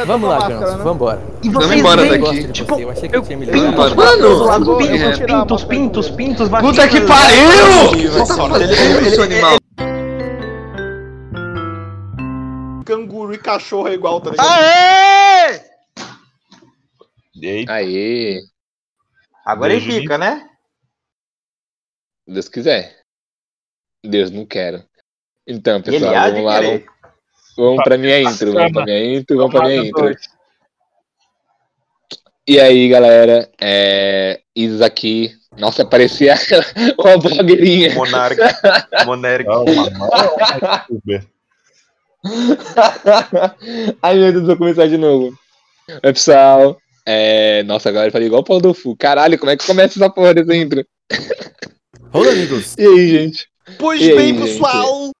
ainda Vamos lá, Ganso, né? vambora. E Vamos vocês embora daqui. Tipo, eu achei que eu tinha me pintos, mano, pintos, pintos, pintos, pintos, Puta vaginas, que pariu! Ele- ele- ele- Canguru e cachorro é igual, tá ligado? Aê! Eita, Aê, Agora ele fica, né? Deus quiser. Deus não quero. Então, pessoal, vamos lá. Vamos, querer. Vamos pra minha intro. Vamos pra minha intro, vamos pra minha intro. E aí, galera, é... Isis aqui. Nossa, parecia uma blogueirinha. Monarca. Monarca. Ai, meu Deus, vou começar de novo. Oi, pessoal. É... Nossa, agora eu falei igual o Paulo do Fu. Caralho, como é que começa essa porra dessa intro? Olá, amigos. E aí, gente? Pois E aí, bem, gente?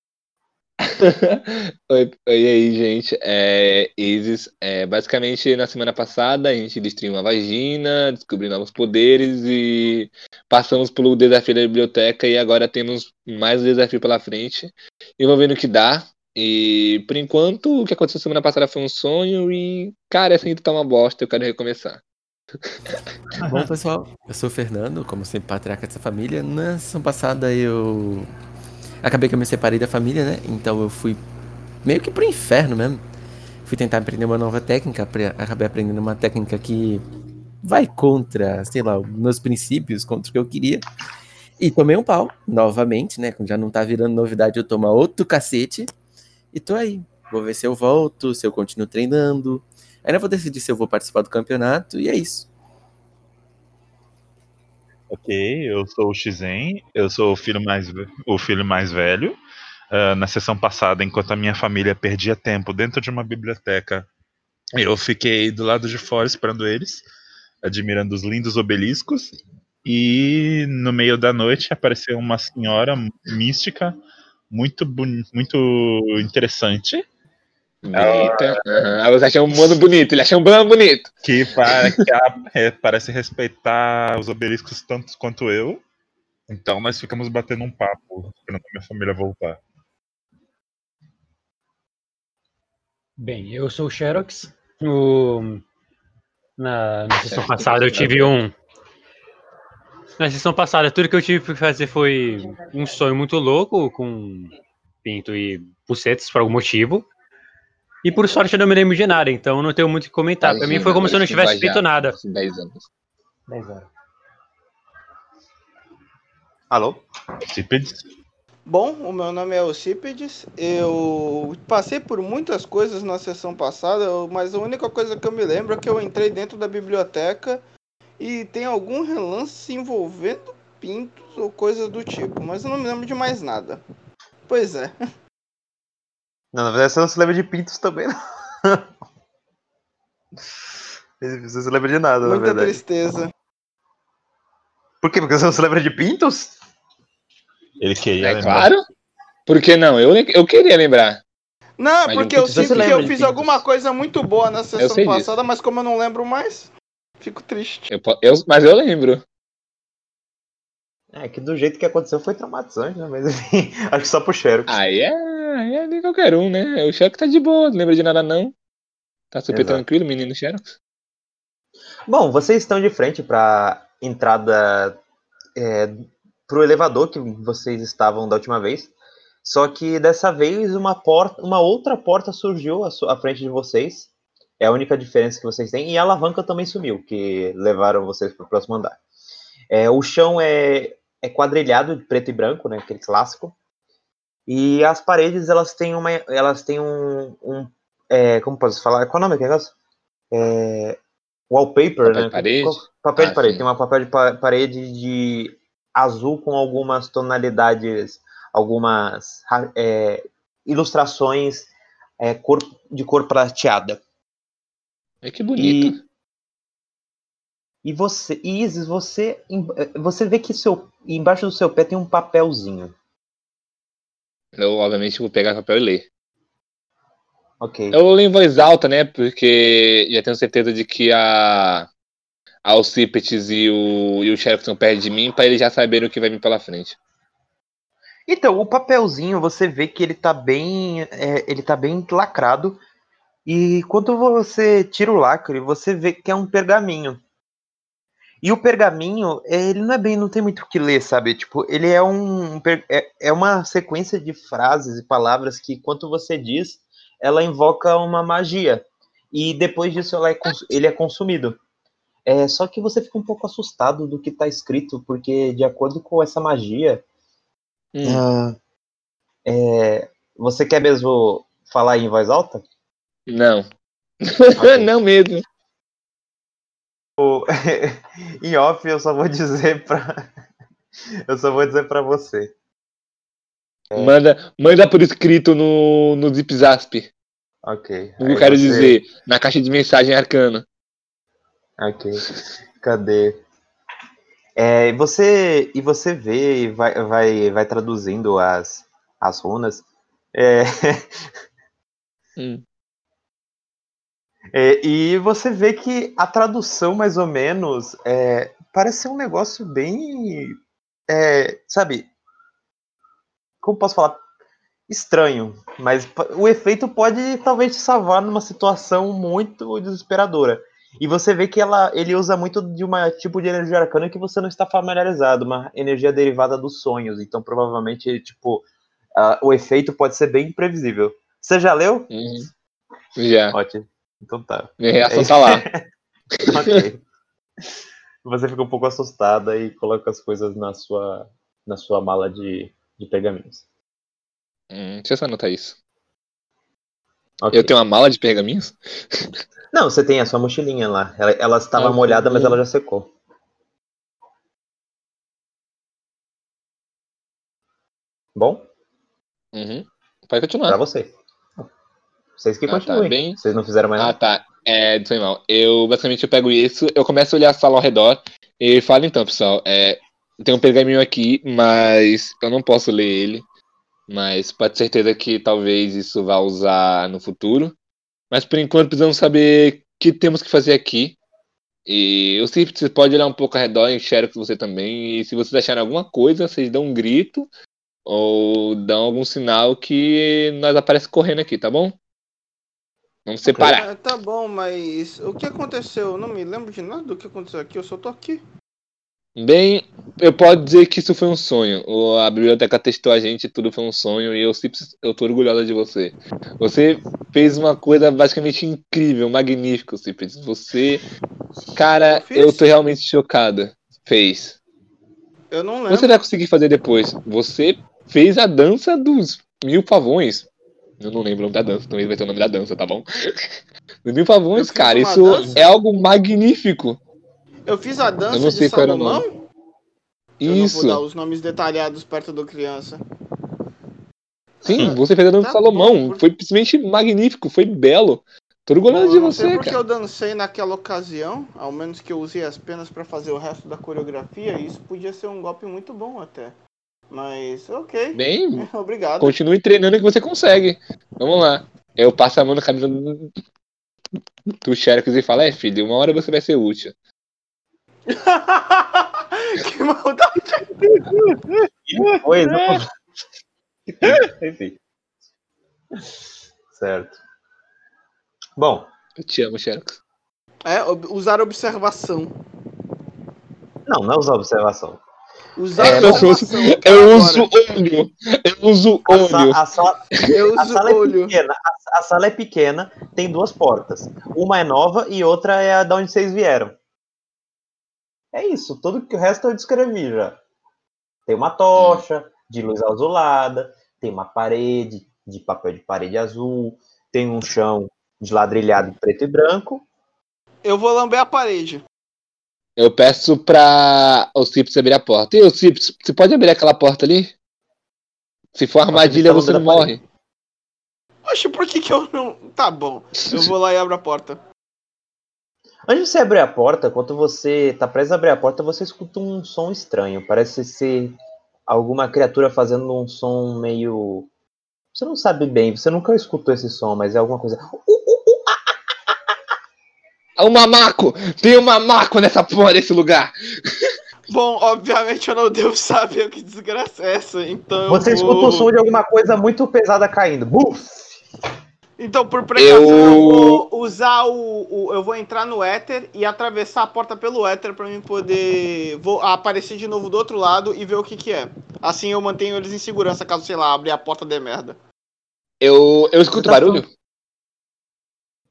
Oi, oi aí, gente. É, Isis, é, basicamente na semana passada a gente destruiu uma vagina, descobriu novos poderes e passamos pelo desafio da biblioteca e agora temos mais um desafio pela frente. E vamos ver no que dá. E por enquanto o que aconteceu semana passada foi um sonho e, cara, essa ainda tá uma bosta, eu quero recomeçar. Bom, pessoal, eu sou o Fernando, como sempre, patriarca dessa família. Na sessão passada eu. Acabei que eu me separei da família, né? Então eu fui meio que pro inferno mesmo. Fui tentar aprender uma nova técnica, acabei aprendendo uma técnica que vai contra, sei lá, meus princípios, contra o que eu queria. E tomei um pau, novamente, né? Já não tá virando novidade, eu tomo outro cacete. E tô aí. Vou ver se eu volto, se eu continuo treinando. Ainda vou decidir se eu vou participar do campeonato, e é isso. Ok, eu sou o Xizen, eu sou o filho mais, o filho mais velho. Ah, na sessão passada, enquanto a minha família perdia tempo dentro de uma biblioteca, eu fiquei do lado de fora esperando eles, admirando os lindos obeliscos. E no meio da noite apareceu uma senhora mística, muito, muito interessante, Ah, você achou um mano bonito, ele achou um mano bonito. que, pa- que a- é, parece respeitar os obeliscos tanto quanto eu. Então nós ficamos batendo um papo, esperando a minha família voltar. Bem, eu sou o Xerox. O... Na, na sessão passada eu tive um. Na sessão passada, tudo que eu tive que fazer foi um sonho muito louco com pinto e bucetes por algum motivo. E por sorte eu não me lembro de nada, então não tenho muito o que comentar. Pra mim foi como se eu não tivesse feito nada. 10 anos. 10 horas. Alô? Cípedes? Bom, o meu nome é Ocípedes. Eu passei por muitas coisas na sessão passada, mas a única coisa que eu me lembro é que eu entrei dentro da biblioteca e tem algum relance envolvendo pintos ou coisas do tipo, mas eu não me lembro de mais nada. Pois é. Não, na verdade você não se lembra de pintos também, não. Você se lembra de nada, na Muita verdade. tristeza. Por quê? Porque você não se lembra de pintos? Ele queria É lembrar. claro. Por que não? Eu, eu queria lembrar. Não, Mas porque eu sinto que eu fiz pintos? alguma coisa muito boa na sessão sei disso. passada, mas como eu não lembro mais, fico triste. Eu, eu- mas eu lembro. É, que do jeito que aconteceu foi traumatizante, né? Mas enfim, acho que só pro Xerox. Aí é, aí é de qualquer um, né? O Xerox tá de boa, não lembra de nada não. Tá super Exato. tranquilo, menino Xerox. Bom, vocês estão de frente para entrada é, pro elevador que vocês estavam da última vez. Só que dessa vez uma porta, uma outra porta surgiu à, su- à frente de vocês. É a única diferença que vocês têm. E a alavanca também sumiu, que levaram vocês para o próximo andar. É, o chão é, é quadrilhado de preto e branco, né? Aquele clássico. E as paredes elas têm uma, elas têm um, um é, como posso falar? Qual é o nome daquele negócio? É, wallpaper, Papel né? de parede? Papel Ah, de parede. sim. Tem uma papel de pa- parede de azul com algumas tonalidades, algumas é, ilustrações é, cor, de cor prateada. É que bonito. E, e você, Isis, você, você vê que seu, embaixo do seu pé tem um papelzinho. Eu, obviamente, vou pegar papel e ler. Ok. Eu leio em voz alta, né? Porque já tenho certeza de que a. A Alcipetes e o, e o Sheriff estão perto de mim, pra eles já saberem o que vai vir pela frente. Então, o papelzinho, você vê que ele tá bem, é, ele tá bem lacrado E quando você tira o lacre, você vê que é um pergaminho. E o pergaminho, ele não é bem, não tem muito o que ler, sabe? Tipo, ele é um é, é uma sequência de frases e palavras que, quando você diz, ela invoca uma magia. E depois disso ela é ele é consumido. É, só que você fica um pouco assustado do que está escrito, porque de acordo com essa magia, Hum. ah, é, você quer mesmo falar em voz alta? Não. Ok. não mesmo. em off eu só vou dizer pra. eu só vou dizer pra você. Manda, manda por escrito no, no Zip Zasp. Ok. O que eu quero você- dizer. Na caixa de mensagem arcana. Ok. Cadê? É, e você e você vê e vai, vai, vai traduzindo as, as runas. É, Hum. É, e você vê que a tradução, mais ou menos, é, parece ser um negócio bem. é, sabe? Como posso falar? Estranho. Mas o efeito pode talvez te salvar numa situação muito desesperadora. E você vê que ela, ele usa muito de um tipo de energia arcana que você não está familiarizado, uma energia derivada dos sonhos. Então, provavelmente, tipo, ah, o efeito pode ser bem imprevisível. Você já leu? Uhum. Já. Ótimo. Então tá. Minha reação É tá lá. ok. Você fica um pouco assustada e coloca as coisas na sua, na sua mala de, de pergaminhos. Hum, deixa eu só anotar isso. Ok. Eu tenho uma mala de pergaminhos? Não, você tem a sua mochilinha lá. Ela, ela estava Ah, molhada, mas ela já secou. Bom, Uhum. Pode pra continuar. você. Vocês que Ah, tá, continuem. bem. Vocês não fizeram mais Ah, nada. tá. É, foi mal. Eu basicamente eu pego isso, eu começo a olhar a sala ao redor e falo então, pessoal, é, tem um pergaminho aqui, mas eu não posso ler ele. Mas pode ter certeza que talvez isso vá usar no futuro. Mas por enquanto precisamos saber o que temos que fazer aqui. E eu sei que você pode olhar um pouco ao redor, enxergo você também. E se vocês acharem alguma coisa, vocês dão um grito ou dão algum sinal que nós aparecemos correndo aqui, tá bom? Vamos separar. Ah, tá bom, mas o que aconteceu? Eu não me lembro de nada do que aconteceu aqui, eu só tô aqui. Bem, eu posso dizer que isso foi um sonho. A biblioteca testou a gente, tudo foi um sonho, e eu, eu tô orgulhosa de você. Você fez uma coisa basicamente incrível, magnífico, Cipres. Você. Cara, Eu eu tô realmente chocada. Fez. Eu não lembro. Você vai conseguir fazer depois. Você fez a dança dos mil pavões. Eu não lembro o nome da dança, também vai ter o nome da dança, tá bom? Dos mil Eu pavões, cara, isso dança? é algo magnífico. Eu fiz a dança Eu não sei de qual era o Salomão? Eu não Isso. vou dar os nomes detalhados perto do criança. Sim, você fez a dança Tá do Salomão. bom. Foi simplesmente magnífico, foi belo. Tô Bom, orgulhoso de não você, porque cara. eu dancei naquela ocasião, ao menos que eu usei as penas pra fazer o resto da coreografia, e isso podia ser um golpe muito bom até. Mas, ok. Bem, Obrigado. continue treinando que você consegue. Vamos lá. Eu passo a mão na camisa do, do Xerox e falo, é filho, uma hora você vai ser útil. que maldade. Pois, não. Enfim. Certo. Bom, Eu te amo, Xerox. É, usar observação. não, não usa observação. Usar É, Eu, uso, eu uso olho. Eu uso A, sa- olho. a sala, Eu a uso sala é olho. pequena. A, a sala é pequena, tem duas portas. Uma é nova e outra é a da onde vocês vieram. É isso. Tudo que o resto eu descrevi já. Tem uma tocha de luz azulada, tem uma parede de papel de parede azul, tem um chão de ladrilhado preto e branco. Eu vou lamber a parede. Eu peço pra o Cips abrir a porta. E o Cips, você pode abrir aquela porta ali? Se for armadilha, Posso você não morre. Oxe, por que que eu não... Tá bom. Eu vou lá e abro a porta. Antes de você abrir a porta, quando você tá prestes a abrir a porta, você escuta um som estranho. Parece ser alguma criatura fazendo um som meio. Você não sabe bem, você nunca escutou esse som, mas é alguma coisa. É um mamaco! Tem um mamaco nessa porra desse lugar! Bom, obviamente eu não devo saber o que desgraça é essa, então eu Você vou... escuta o som de alguma coisa muito pesada caindo. Buf! Então, por precaução, eu, Eu- vou usar o, o- Eu vou entrar no éter e atravessar a porta pelo éter pra mim poder vou aparecer de novo do outro lado e ver o que que é. Assim eu mantenho eles em segurança caso, sei lá, abrir a porta de merda. Eu, eu escuto tá barulho?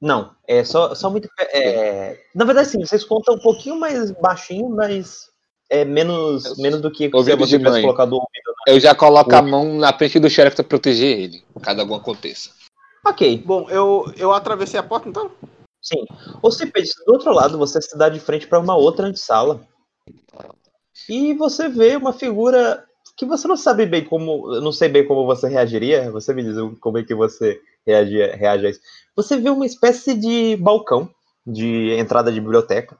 Não, é só, só muito. é, na verdade, sim, vocês contam um pouquinho mais baixinho, mas é menos, Eu- menos do que se você tivesse colocado o ouvido. Eu já coloco a mão na frente do sheriff pra proteger ele, caso algum aconteça. Ok, Bom, eu, eu atravessei a porta então? sim. Ou se pede do outro lado, você se dá de frente para uma outra antessala. E você vê uma figura que você não sabe bem como. Não sei bem como você reagiria. Você me diz como é que você reage, reage a isso. Você vê uma espécie de balcão de entrada de biblioteca,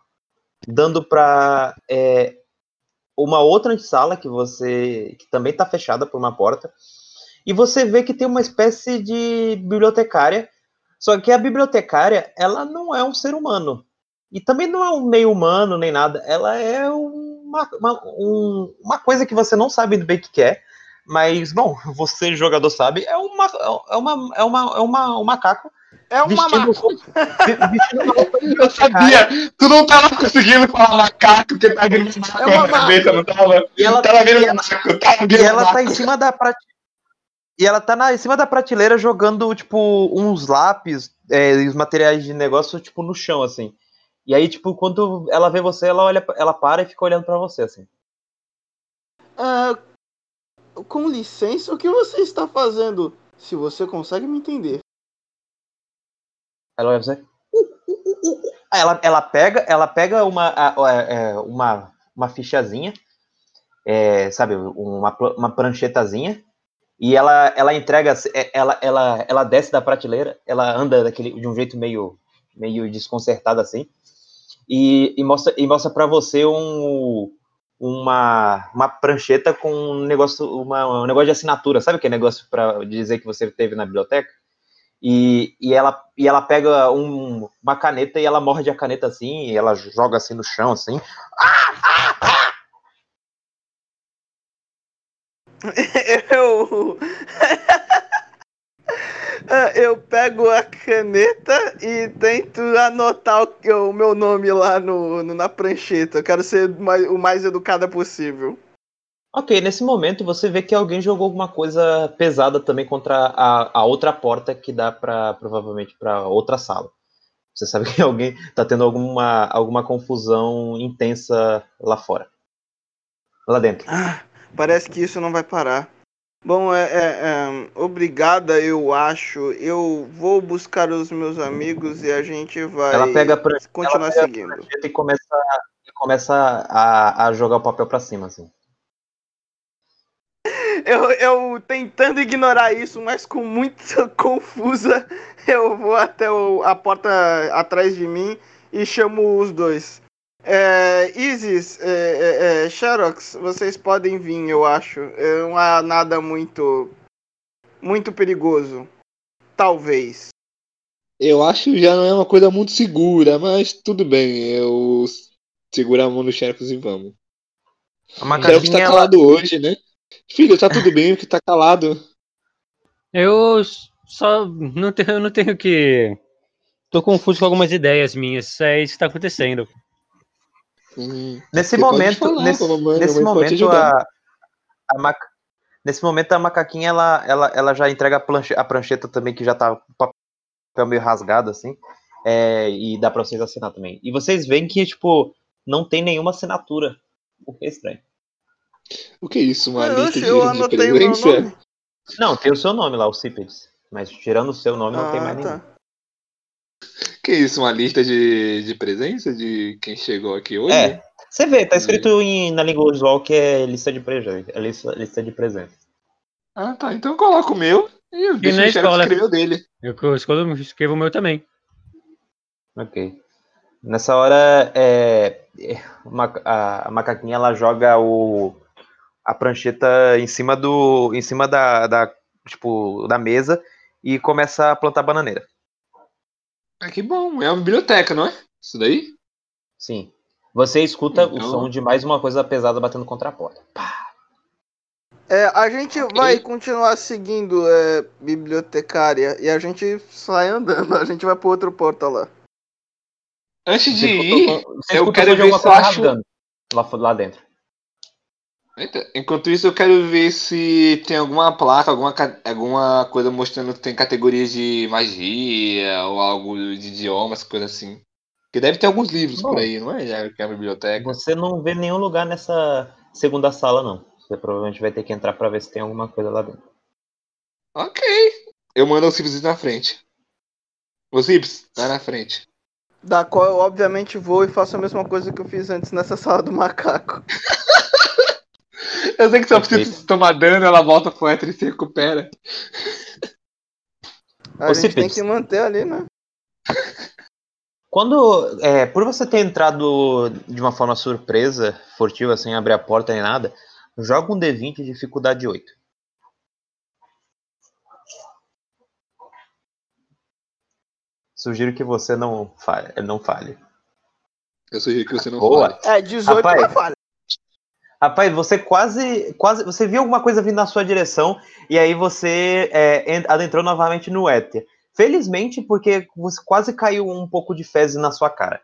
dando para uma outra sala que você que também está fechada por uma porta. E você vê que tem uma espécie de bibliotecária, só que a bibliotecária ela não é um ser humano e também não é um meio humano nem nada. Ela é uma, uma, um- uma coisa que você não sabe bem o que é, mas bom, você jogador sabe, é uma é uma é uma é uma um macaco É uma vestindo, maca. vi- vestindo uma roupa de Eu sabia! Tu não tava conseguindo falar macaco, porque tá macaco É uma na cabeça, não tava? E ela Tava e ela- macaco, tava vindo E ela tá macaco. em cima da prate... E ela tá na, em cima da prateleira jogando, tipo, uns lápis, é, e os materiais de negócio, tipo, no chão, assim. E aí, tipo, quando ela vê você, ela olha, ela para e fica olhando pra você, assim. Ah, com licença, o que você está fazendo? Se você consegue me entender. Ela olha pra você. Aí ela, ela pega, ela pega uma, a- é, uma, uma fichazinha, é, sabe, uma, uma pranchetazinha, e ela, ela entrega, é, ela, ela, ela desce da prateleira, ela anda daquele, de um jeito meio, meio desconcertado assim, e, e mostra, e mostra para você um, uma, uma prancheta com um negócio, uma, um negócio de assinatura, sabe aquele negócio para dizer que você teve na biblioteca? E, e, ela, e ela pega um- uma caneta e ela morde a caneta assim, e ela joga assim no chão, assim. Eu. Pego a caneta e tento anotar o, que- o meu nome lá no, no- na prancheta. Eu quero ser o mais educada possível. Ok, nesse momento você vê que alguém jogou alguma coisa pesada também contra a, a outra porta que dá para provavelmente para outra sala. Você sabe que alguém tá tendo alguma, alguma confusão intensa lá fora. Lá dentro. Ah, parece que isso não vai parar. Bom, é, é, é, obrigada, eu acho. Eu vou buscar os meus amigos e a gente vai Ela pega a prancheta, continuar ela pega seguindo. e começa, e começa a, a jogar o papel para cima, assim. Eu, eu tentando ignorar isso, mas com muita confusa, eu vou até o- a porta atrás de mim e chamo os dois. É, Isis, é, é, é, Xerox, vocês podem vir, eu acho. É, Não há nada muito, muito perigoso. Talvez. Eu acho que já não é uma coisa muito segura, mas tudo bem. Eu seguro a mão do sheriff e vamos. A O sheriff tá macaquinha, ela, calado hoje, né? Filho, tá tudo bem que tá calado. Eu só não tenho, eu não tenho que. Tô confuso com algumas ideias minhas. É isso que tá acontecendo. Hum, Nesse momento, falar nesse, mamãe, nesse momento a, a maca- nesse momento a macaquinha ela, ela, ela já entrega a, planche- a prancheta também que já tá com o papel meio rasgado assim, é, e dá pra vocês assinar também. E vocês veem que tipo não tem nenhuma assinatura, o que é estranho. O que é isso? Uma Oxe, lista de, eu de anotei o meu presença? nome. Não, tem o seu nome lá, o Cípedes, mas tirando o seu nome não tem Ah, mais nenhum. Que isso? Uma lista de, de presença de quem chegou aqui hoje? É, você vê, tá escrito em, na língua usual que é lista de presente, é lista, lista de presente. Ah, tá. Então eu coloco o meu e eu na o sheriff escola. escrever o dele. Eu escolho, escrevo o meu também. Ok. Nessa hora, é, é, uma- a, a macaquinha ela joga o, a prancheta em cima do, em cima da, da, tipo, da mesa e começa a plantar bananeira. Ah, que bom. É uma biblioteca, não é? Isso daí? Sim. Você escuta o Então- som de mais uma coisa pesada batendo contra a porta. Pá. É, a gente vai continuar seguindo é, bibliotecária e a gente sai andando. A gente vai pro outro portal lá. Antes de Você ir, eu quero ver se eu acho. lá, lá dentro. Eita, Enquanto isso, eu quero ver se tem alguma placa, alguma, alguma coisa mostrando que tem categorias de magia ou algo de idiomas, coisa assim. Porque deve ter alguns livros Bom. por aí, não é? Já que é a biblioteca. Você não vê nenhum lugar nessa segunda sala, não. Você provavelmente vai ter que entrar pra ver se tem alguma coisa lá dentro. Ok. Eu mando o Cips na frente. O Cips, vai na frente. Da qual eu obviamente vou e faço a mesma coisa que eu fiz antes nessa sala do macaco. Eu sei que se a Perfeito. Cips tomar dano, ela volta pro hétero e se recupera. A Ô, gente tem que manter ali, né? Quando, é, por você ter entrado de uma forma surpresa, furtiva, sem abrir a porta nem nada, joga um D20 de dificuldade 8. Sugiro que você não falhe. Não falhe. Eu sugiro que você não Boa. fale. É, 18 Rapaz. pra falha. Rapaz, você quase, quase, você viu alguma coisa vindo na sua direção e aí você é, en- adentrou novamente no éter. Felizmente, porque você quase caiu um pouco de fezes na sua cara.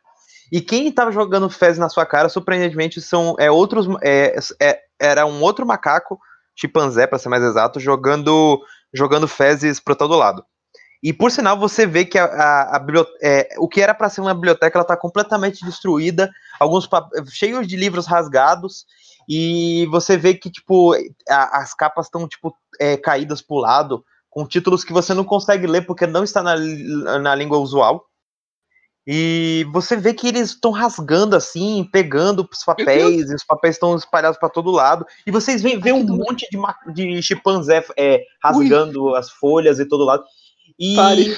E quem estava jogando fezes na sua cara, surpreendentemente, são é, outros, é, é, era um outro macaco, chimpanzé, para ser mais exato, jogando, jogando fezes para todo lado. E por sinal, você vê que a, a, a é, o que era para ser uma biblioteca, ela está completamente destruída, alguns cheios de livros rasgados e você vê que, tipo, a- as capas estão, tipo, é, caídas pro lado, com títulos que você não consegue ler porque não está na, na língua usual. E você vê que eles estão rasgando assim, pegando os papéis, e os papéis estão espalhados para todo lado. E vocês veem, vê um monte de, de chimpanzé é, rasgando as folhas e todo lado. E Pare.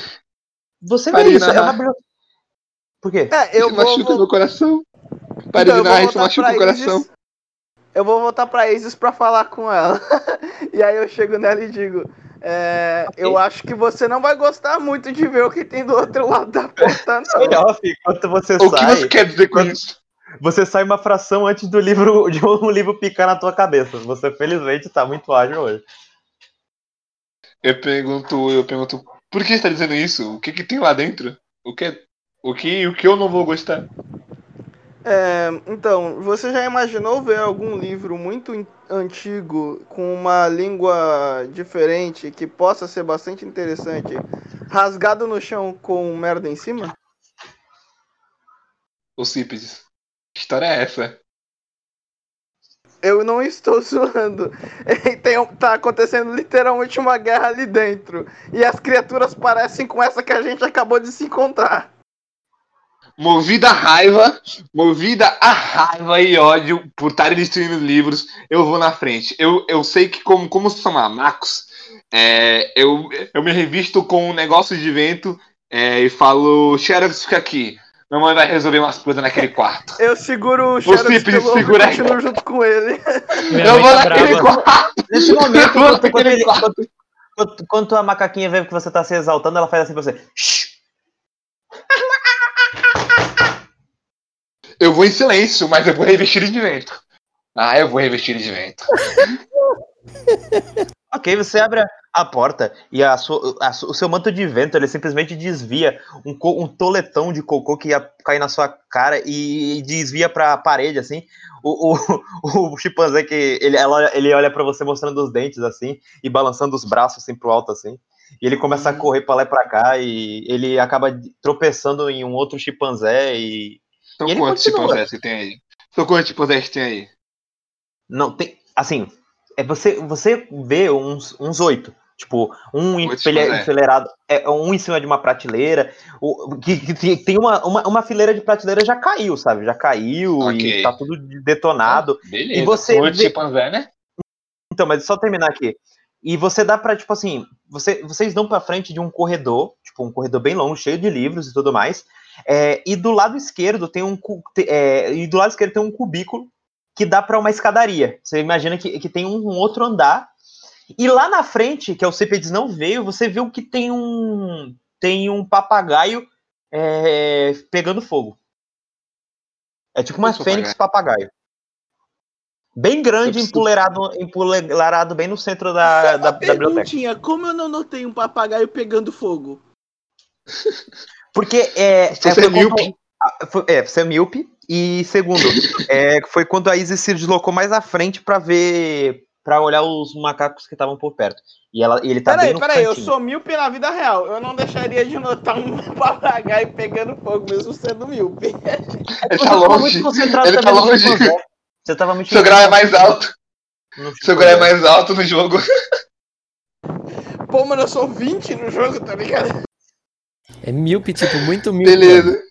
você Pare vê isso, é uma. Por quê? É, eu isso vou, machuca vou... meu coração. Pare Então, de narrar, isso machuca o coração. Eu vou voltar pra Isis pra falar com ela. e aí eu chego nela e digo: é, Ok. Eu acho que você não vai gostar muito de ver o que tem do outro lado da porta, não. Sai off, enquanto você O que sai. você quer dizer com Quando- isso? Você sai uma fração antes do livro de um livro picar na tua cabeça. Você felizmente tá muito ágil hoje. Eu pergunto, eu pergunto, por que você tá dizendo isso? O que que tem lá dentro? O que, o que, o que eu não vou gostar? É, então, você já imaginou ver algum livro muito antigo com uma língua diferente que possa ser bastante interessante, rasgado no chão com merda em cima? O Cípedes. Que história é essa? Eu não estou zoando. Tem, tá acontecendo literalmente uma guerra ali dentro. E as criaturas parecem com essa que a gente acabou de se encontrar. Movida a raiva, movida a raiva e ódio por estarem destruindo livros, eu vou na frente. Eu, eu sei que, como, como são mamacos, é, eu, eu me revisto com um negócio de vento é, e falo: Xerox, fica aqui. Mamãe vai resolver umas coisas naquele quarto. Eu seguro o Xerox Cípedes, pelo e segura aí. continuo junto com ele. Minha eu vou tá naquele brava. quarto. Nesse momento, Eu vou naquele ele- quarto. quando- quando a macaquinha vê que você tá se exaltando, ela faz assim pra você. Eu vou em silêncio, mas eu vou revestir de vento. Ah, eu vou revestir de vento. Ok, você abre a, a porta e a sua- a o seu manto de vento ele simplesmente desvia um, um toletão de cocô que ia cair na sua cara e desvia pra parede, assim. O, o, o chimpanzé que ele, ela- ele olha pra você mostrando os dentes, assim, e balançando os braços assim pro alto, assim. E ele começa a correr pra lá e pra cá e ele acaba tropeçando em um outro chimpanzé e. E ele quantos continua. chimpanzés que tem aí? São quantos que tem aí? Não, tem. Assim, é você, você vê uns, uns oito. Tipo, um enfileirado, é, um em cima de uma prateleira. O, que, que tem- uma, uma, uma fileira de prateleira já caiu, sabe? Já caiu Ok. e tá tudo detonado. Beleza. E você São oito vê- chimpanzé, né? Então, mas só terminar aqui. E você dá pra, tipo assim, você, vocês dão pra frente de um corredor, tipo, um corredor bem longo, cheio de livros e tudo mais. É, e do lado esquerdo tem um é, e do lado esquerdo tem um cubículo que dá pra uma escadaria. Você imagina que, que tem um, um outro andar. E lá na frente, que é o Cípedes não veio, você viu que tem um tem um papagaio é, pegando fogo. É tipo uma fênix papagaio. Bem grande, empoleirado, empoleirado bem no centro da, da, da biblioteca. perguntinha, como eu não notei um papagaio pegando fogo? Porque é. Você é, é foi míope. quando- é, você é míope. E segundo, é, foi quando a Isis se deslocou mais à frente pra ver. pra olhar os macacos que estavam por perto. E ela, e ele tá bem Peraí, no peraí, eu sou míope na vida real. Eu não deixaria de notar um papagaio pegando fogo, mesmo sendo míope. Ele Você tá tava longe. Ele tá longe. chimpanzé. Você tava muito Seu grau é mais alto. Seu grau é chimpanzé. mais alto no jogo. Pô, mano, eu sou 20 no jogo, tá ligado? É míope, tipo, muito míope. mano. Beleza.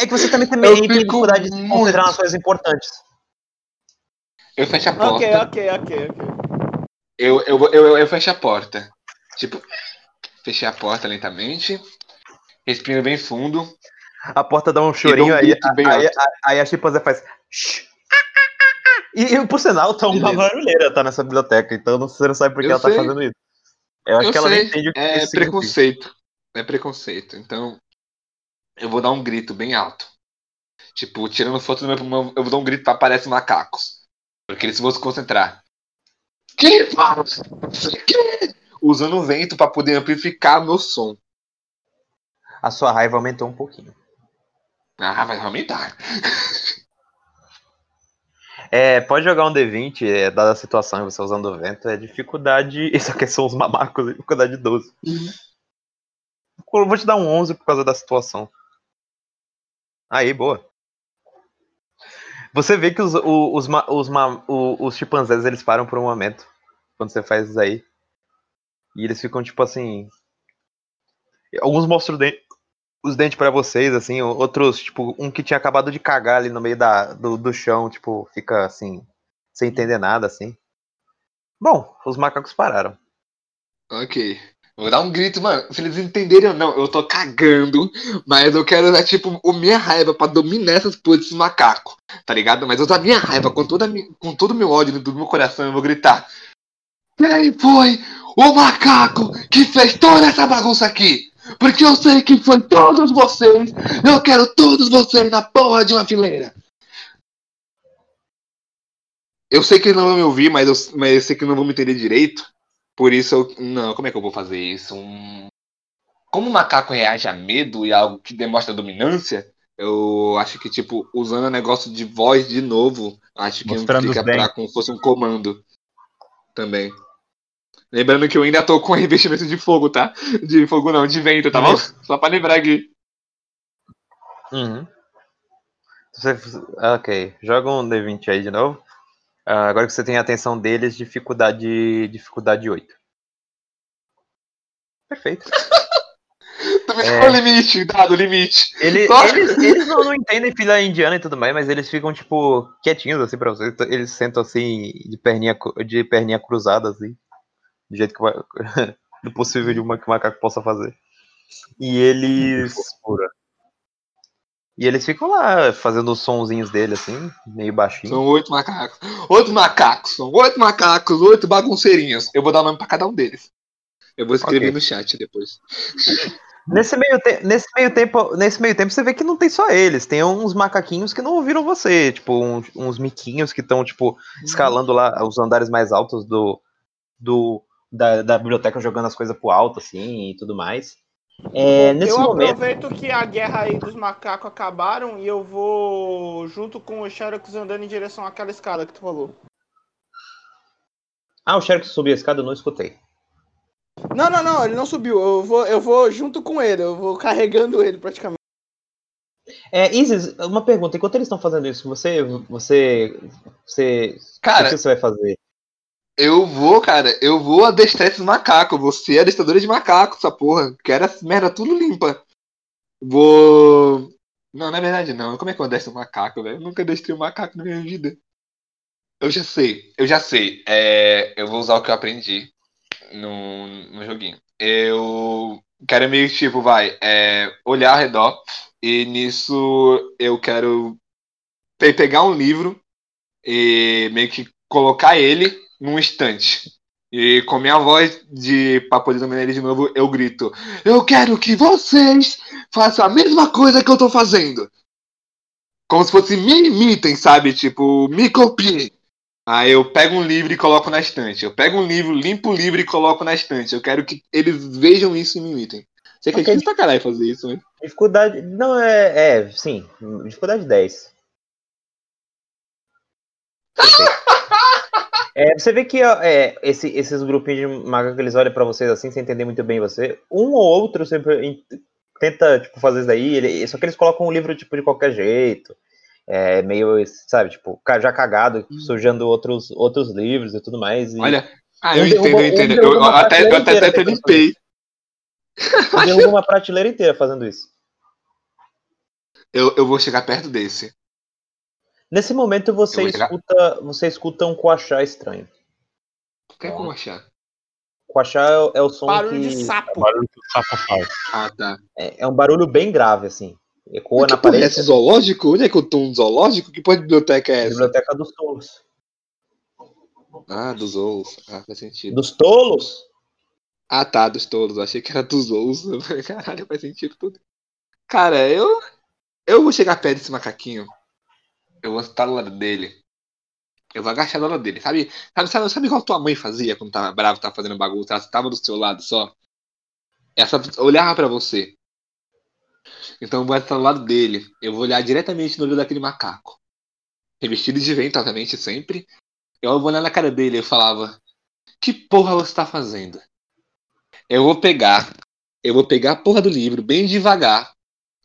É que você também tem, dificuldade de se concentrar nas coisas importantes. Eu fecho a porta. Ok, ok, ok, ok. Eu, eu, eu, eu, eu fecho a porta. Tipo, fechei a porta lentamente. Respiro bem fundo. A porta dá um chorinho, um aí, aí, aí, aí a chimpanzé faz. E, e, por sinal, tá uma Beleza. barulheira tá nessa biblioteca, então não- você não sabe por que Eu ela tá sei. fazendo isso. Eu acho eu que ela sei, nem entende o que é significa. preconceito. É preconceito. Então, eu vou dar um grito bem alto. Tipo, tirando foto do meu pulmão, eu vou dar um grito pra aparecer macacos. Porque eles vão se concentrar. Que? Que? Usando o vento pra poder amplificar meu som. A sua raiva aumentou um pouquinho. Ah, vai aumentar. É, pode jogar um D20, é, dada a situação e você usando o vento, é dificuldade. Isso aqui são os mamacos, é dificuldade 12. Eu vou te dar um 11 por causa da situação. Aí, boa. Você vê que os, os, os, os chimpanzés eles param por um momento quando você faz isso aí. E eles ficam tipo assim. Alguns mostram os dentes pra vocês, assim, outros, tipo, um que tinha acabado de cagar ali no meio da, do, do chão, tipo, fica assim, sem entender nada, assim. Bom, os macacos pararam. Ok. Vou dar um grito, mano. Se eles entenderem ou não, eu tô cagando. Mas eu quero dar, tipo, o minha raiva pra dominar essas porra desses macacos. Tá ligado? Mas eu usar minha raiva com, toda, a com todo o meu ódio do meu coração. Eu vou gritar. Quem foi o macaco que fez toda essa bagunça aqui? Porque eu sei que foi todos vocês. Eu quero todos vocês na porra de uma fileira. Eu sei que eles não vão me ouvir, mas eu, mas eu sei que não vão me entender direito. Por isso eu. Não, como é que eu vou fazer isso? Um... Como o macaco reage a medo e algo que demonstra dominância, eu acho que, tipo, usando o negócio de voz de novo, acho que Mostrando fica pra como se fosse um comando. Também. Lembrando que eu ainda tô com revestimento de fogo, tá? De fogo não, de vento, tá bom? Só pra lembrar aqui. Uhum. Você- ok, joga um D20 aí de novo. Ah, agora que você tem a atenção deles, dificuldade, dificuldade 8. Perfeito. Também É. ficou o limite, dado o limite. Ele- eles eles não, não entendem fila indiana e tudo mais, mas eles ficam, tipo, quietinhos, assim, pra vocês. Eles sentam, assim, de perninha, de perninha cruzada, assim. Do jeito que vai, do possível de uma que o macaco possa fazer. E eles... E eles ficam lá, fazendo os sonzinhos dele, assim, meio baixinho. São oito macacos. Oito macacos. São oito macacos, oito bagunceirinhos. Eu vou dar nome pra cada um deles. Eu vou escrever Ok. no chat depois. Nesse meio, nesse, meio tempo, nesse meio tempo você vê que não tem só eles, tem uns macaquinhos que não ouviram você, tipo, uns, uns miquinhos que estão, tipo, escalando lá os andares mais altos do, do da, da biblioteca, jogando as coisas pro alto, assim, e tudo mais. É, nesse eu momento, aproveito que a guerra aí dos macacos acabaram e eu vou junto com o Xerox andando em direção àquela escada que tu falou. ah, o Sherlock subiu a escada, eu não escutei. Não, não, não, ele não subiu. Eu vou, eu vou junto com ele, eu vou carregando ele praticamente. É, Isis, uma pergunta, enquanto eles estão fazendo isso, você, você, você, o Cara, que você vai fazer? Eu vou, cara, eu vou adestrar esses macacos. Você é adestradora de macacos, essa porra. Quero essa merda tudo limpa. Vou. Não, na verdade não. Como é que eu adestro um macaco, velho? Eu nunca adestrei um macaco na minha vida. Eu já sei, eu já sei. É, eu vou usar o que eu aprendi no, no joguinho. Eu quero meio tipo, vai, é, olhar ao redor. E nisso eu quero pe- pegar um livro e meio que colocar ele num estante. E com minha voz de pra poder dominar ele de novo, eu grito: Eu quero que vocês façam a mesma coisa que eu tô fazendo. Como se fosse me imitem, sabe? Tipo, me copiem. Aí eu pego um livro e coloco na estante. Eu pego um livro, limpo o livro e coloco na estante. Eu quero que eles vejam isso e me imitem. Você acredita que sacanagem fazer isso, né? Dificuldade. Não, é. É, sim. Dificuldade 10. Perfeito. É, você vê que é, esse- esses grupinhos de macaco eles olham pra vocês assim, sem entender muito bem você. Um ou outro sempre tenta tipo, fazer isso daí, ele- só que eles colocam o livro tipo, de qualquer jeito. É meio, sabe, tipo, já cagado, sujando outros, outros livros e tudo mais. E Olha. Ah, Um eu entendo, eu um entendo. Eu, uma até, eu até, até limpei. derruba uma prateleira inteira fazendo isso. Eu, eu vou chegar perto desse. Nesse momento você escuta, você escuta um coachá estranho. O que é achar? Coachá é, o- é o som Barulho que de sapo. Barulho que o sapo faz. Ah, tá. é, é um barulho bem grave assim. Ecoa na é parede esse zoológico? Onde é que eu tô? Um zoológico? Que porra de biblioteca é essa? biblioteca dos tolos. Ah, dos zoos. Ah, faz sentido. Dos tolos? Ah, tá, dos tolos. Achei que era dos falei, Caralho, faz sentido tudo. Cara, eu. Eu vou chegar perto desse macaquinho. Eu vou estar do lado dele. Eu vou agachar do lado dele. Sabe, sabe, sabe, sabe tua mãe fazia quando tava brava, tava fazendo bagunça? Ela tava do seu lado só. Essa olhava pra você. Então eu vou estar do lado dele. Eu vou olhar diretamente no olho daquele macaco. Revestido de vento, obviamente, sempre. Eu vou olhar na cara dele e falava: Que porra você tá fazendo? Eu vou pegar. Eu vou pegar a porra do livro bem devagar,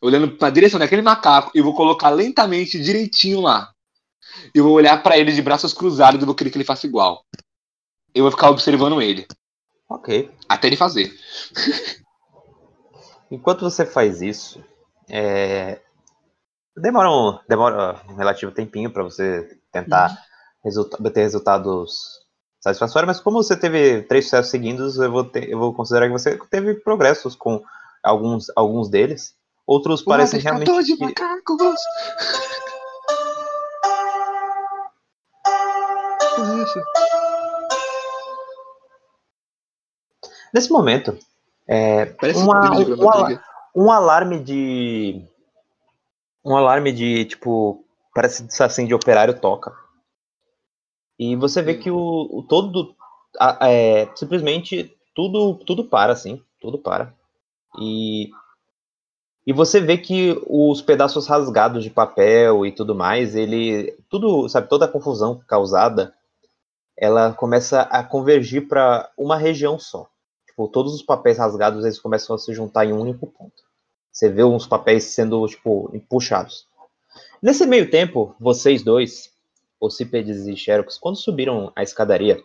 olhando pra direção daquele macaco e vou colocar lentamente direitinho lá. E vou olhar pra ele de braços cruzados e vou querer que ele faça igual. Eu vou ficar observando ele, Ok. até ele fazer. Enquanto você faz isso, é, demora, um, demora um relativo tempinho para você tentar resulta- obter resultados satisfatórios, mas como você teve três sucessos seguidos, eu vou, ter- eu vou considerar que você teve progressos com alguns, alguns deles. Outros parecem realmente. de que- macacos! É isso? Nesse momento, é, Parece uma- um de um, um alarme de. Um alarme de, tipo, parece assim de operário toca. E você vê Hum. que o, o todo. a- é, simplesmente tudo, tudo para, assim. Tudo para. E. E você vê que os pedaços rasgados de papel e tudo mais, ele. Tudo, sabe, toda a confusão causada, ela começa a convergir para uma região só. Tipo, todos os papéis rasgados, eles começam a se juntar em um único ponto. Você vê uns papéis sendo, tipo, puxados. Nesse meio tempo, vocês dois, Ocípedes e Xerox, quando subiram a escadaria,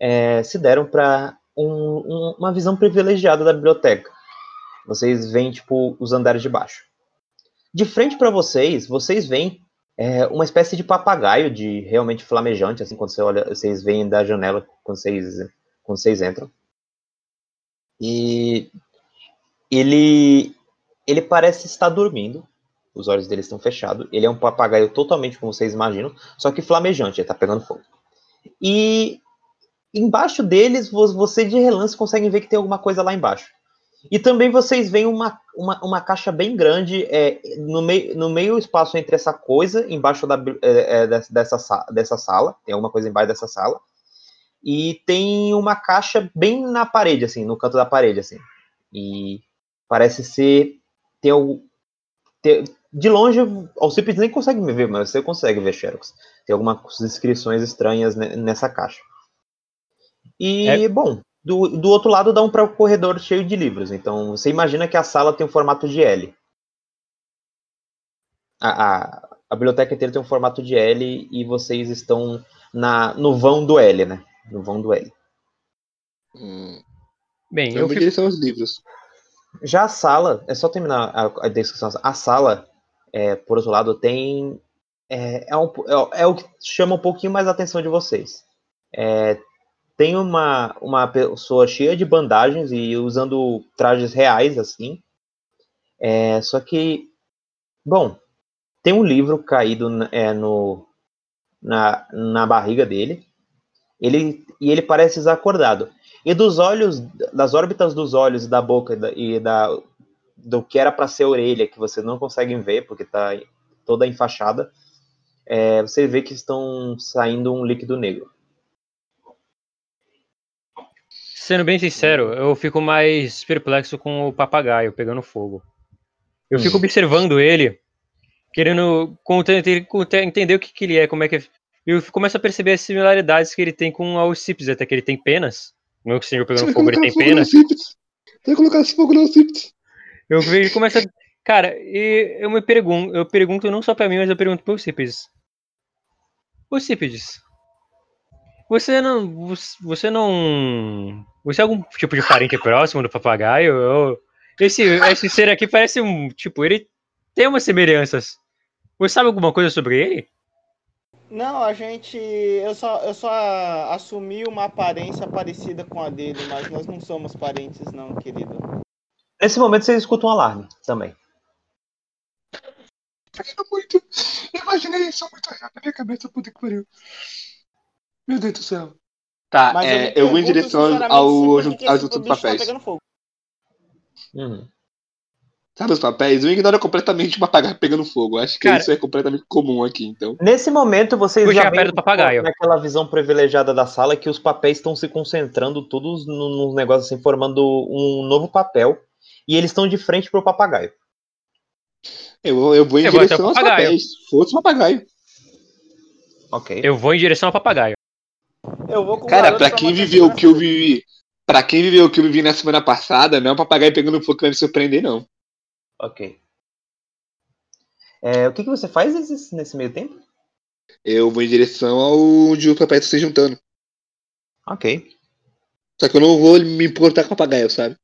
é, se deram para uma visão privilegiada da biblioteca. Vocês veem, tipo, os andares de baixo. De frente para vocês, vocês veem é, uma espécie de papagaio de realmente flamejante, assim, quando você olha, vocês veem da janela quando vocês, quando vocês entram. E ele ele parece estar dormindo. Os olhos dele estão fechados. Ele é um papagaio totalmente como vocês imaginam, só que flamejante, ele tá pegando fogo. E embaixo deles, vo- você de relance consegue ver que tem alguma coisa lá embaixo. E também vocês veem uma, uma, uma caixa bem grande é, no, meio, no meio espaço entre essa coisa, embaixo da, é, é, dessa, dessa, sa- dessa sala, tem alguma coisa embaixo dessa sala, e tem uma caixa bem na parede, assim, no canto da parede, assim. E parece ser. Tem algum. ter- de longe, o Cipit nem consegue me ver, mas você consegue ver, Xerox. Tem algumas inscrições estranhas ne- nessa caixa. E, É. bom, do, do outro lado dá um para o corredor cheio de livros. Então, você imagina que a sala tem um formato de L. A, a, a biblioteca inteira tem um formato de L e vocês estão na, no vão do L, né? No vão do L. Hum, Bem, eu eu fico, são os livros. Já a sala, é só terminar a, a descrição. A sala, é, por outro lado, tem. É, é, um, é, é o que chama um pouquinho mais a atenção de vocês. Tem uma, uma pessoa cheia de bandagens e usando trajes reais, assim. É, só que. Bom, tem um livro caído é, no, na, na barriga dele. Ele, e ele parece desacordado. E dos olhos, das órbitas dos olhos e da boca e e da- do que era para ser a orelha, que vocês não conseguem ver, porque está toda enfaixada, é, você vê que estão saindo um líquido negro. Sendo bem sincero, eu fico mais perplexo com o papagaio pegando fogo. Eu fico Hum. observando ele, querendo entender o que, que ele é, como é que é. Eu começo a perceber as similaridades que ele tem com a Alcipes, até que ele tem penas. Não que o senhor pegando fogo, ele tem penas. Vai colocar esse fogo no Cipes. Eu vejo e começa. Cara, e eu me pergunto, eu pergunto não só pra mim, mas eu pergunto pro. Ô Cípedes, você não. Você não. Você é algum tipo de parente próximo do papagaio? Eu- esse, esse ser aqui parece um. Tipo, ele tem umas semelhanças. Você sabe alguma coisa sobre ele? Não, a gente. Eu só, eu só assumi uma aparência parecida com a dele, mas nós não somos parentes, não, querido. Nesse momento vocês escutam um alarme também. Tá muito. Imaginei isso muito real na minha cabeça, puta que pariu. Meu Deus do céu. Tá, Mas é, me eu vou em direção ao, ao junto dos tá papéis. Uhum. Sabe os papéis? Eu ignoro completamente o papagaio pegando fogo. Acho que Cara- isso é completamente comum aqui, então. Nesse momento vocês Vou já perto do papagaio. naquela visão privilegiada da sala que os papéis estão se concentrando todos num num negócio assim, formando um novo papel. E eles estão de frente pro papagaio. Eu, vou- eu vou em Eu direção o aos papagaio. papéis. Fosse o papagaio. Ok. Eu vou em direção ao papagaio. Eu vou com o Cara, pra quem viveu o que eu vivi. Pra quem viveu o que eu vivi na semana passada, não é um papagaio pegando fogo que vai me surpreender, não. Ok. É, o que, que você faz nesse, nesse meio tempo? Eu vou em direção ao onde os papéis estão se juntando. Ok. Só que eu não vou me importar com o papagaio, sabe?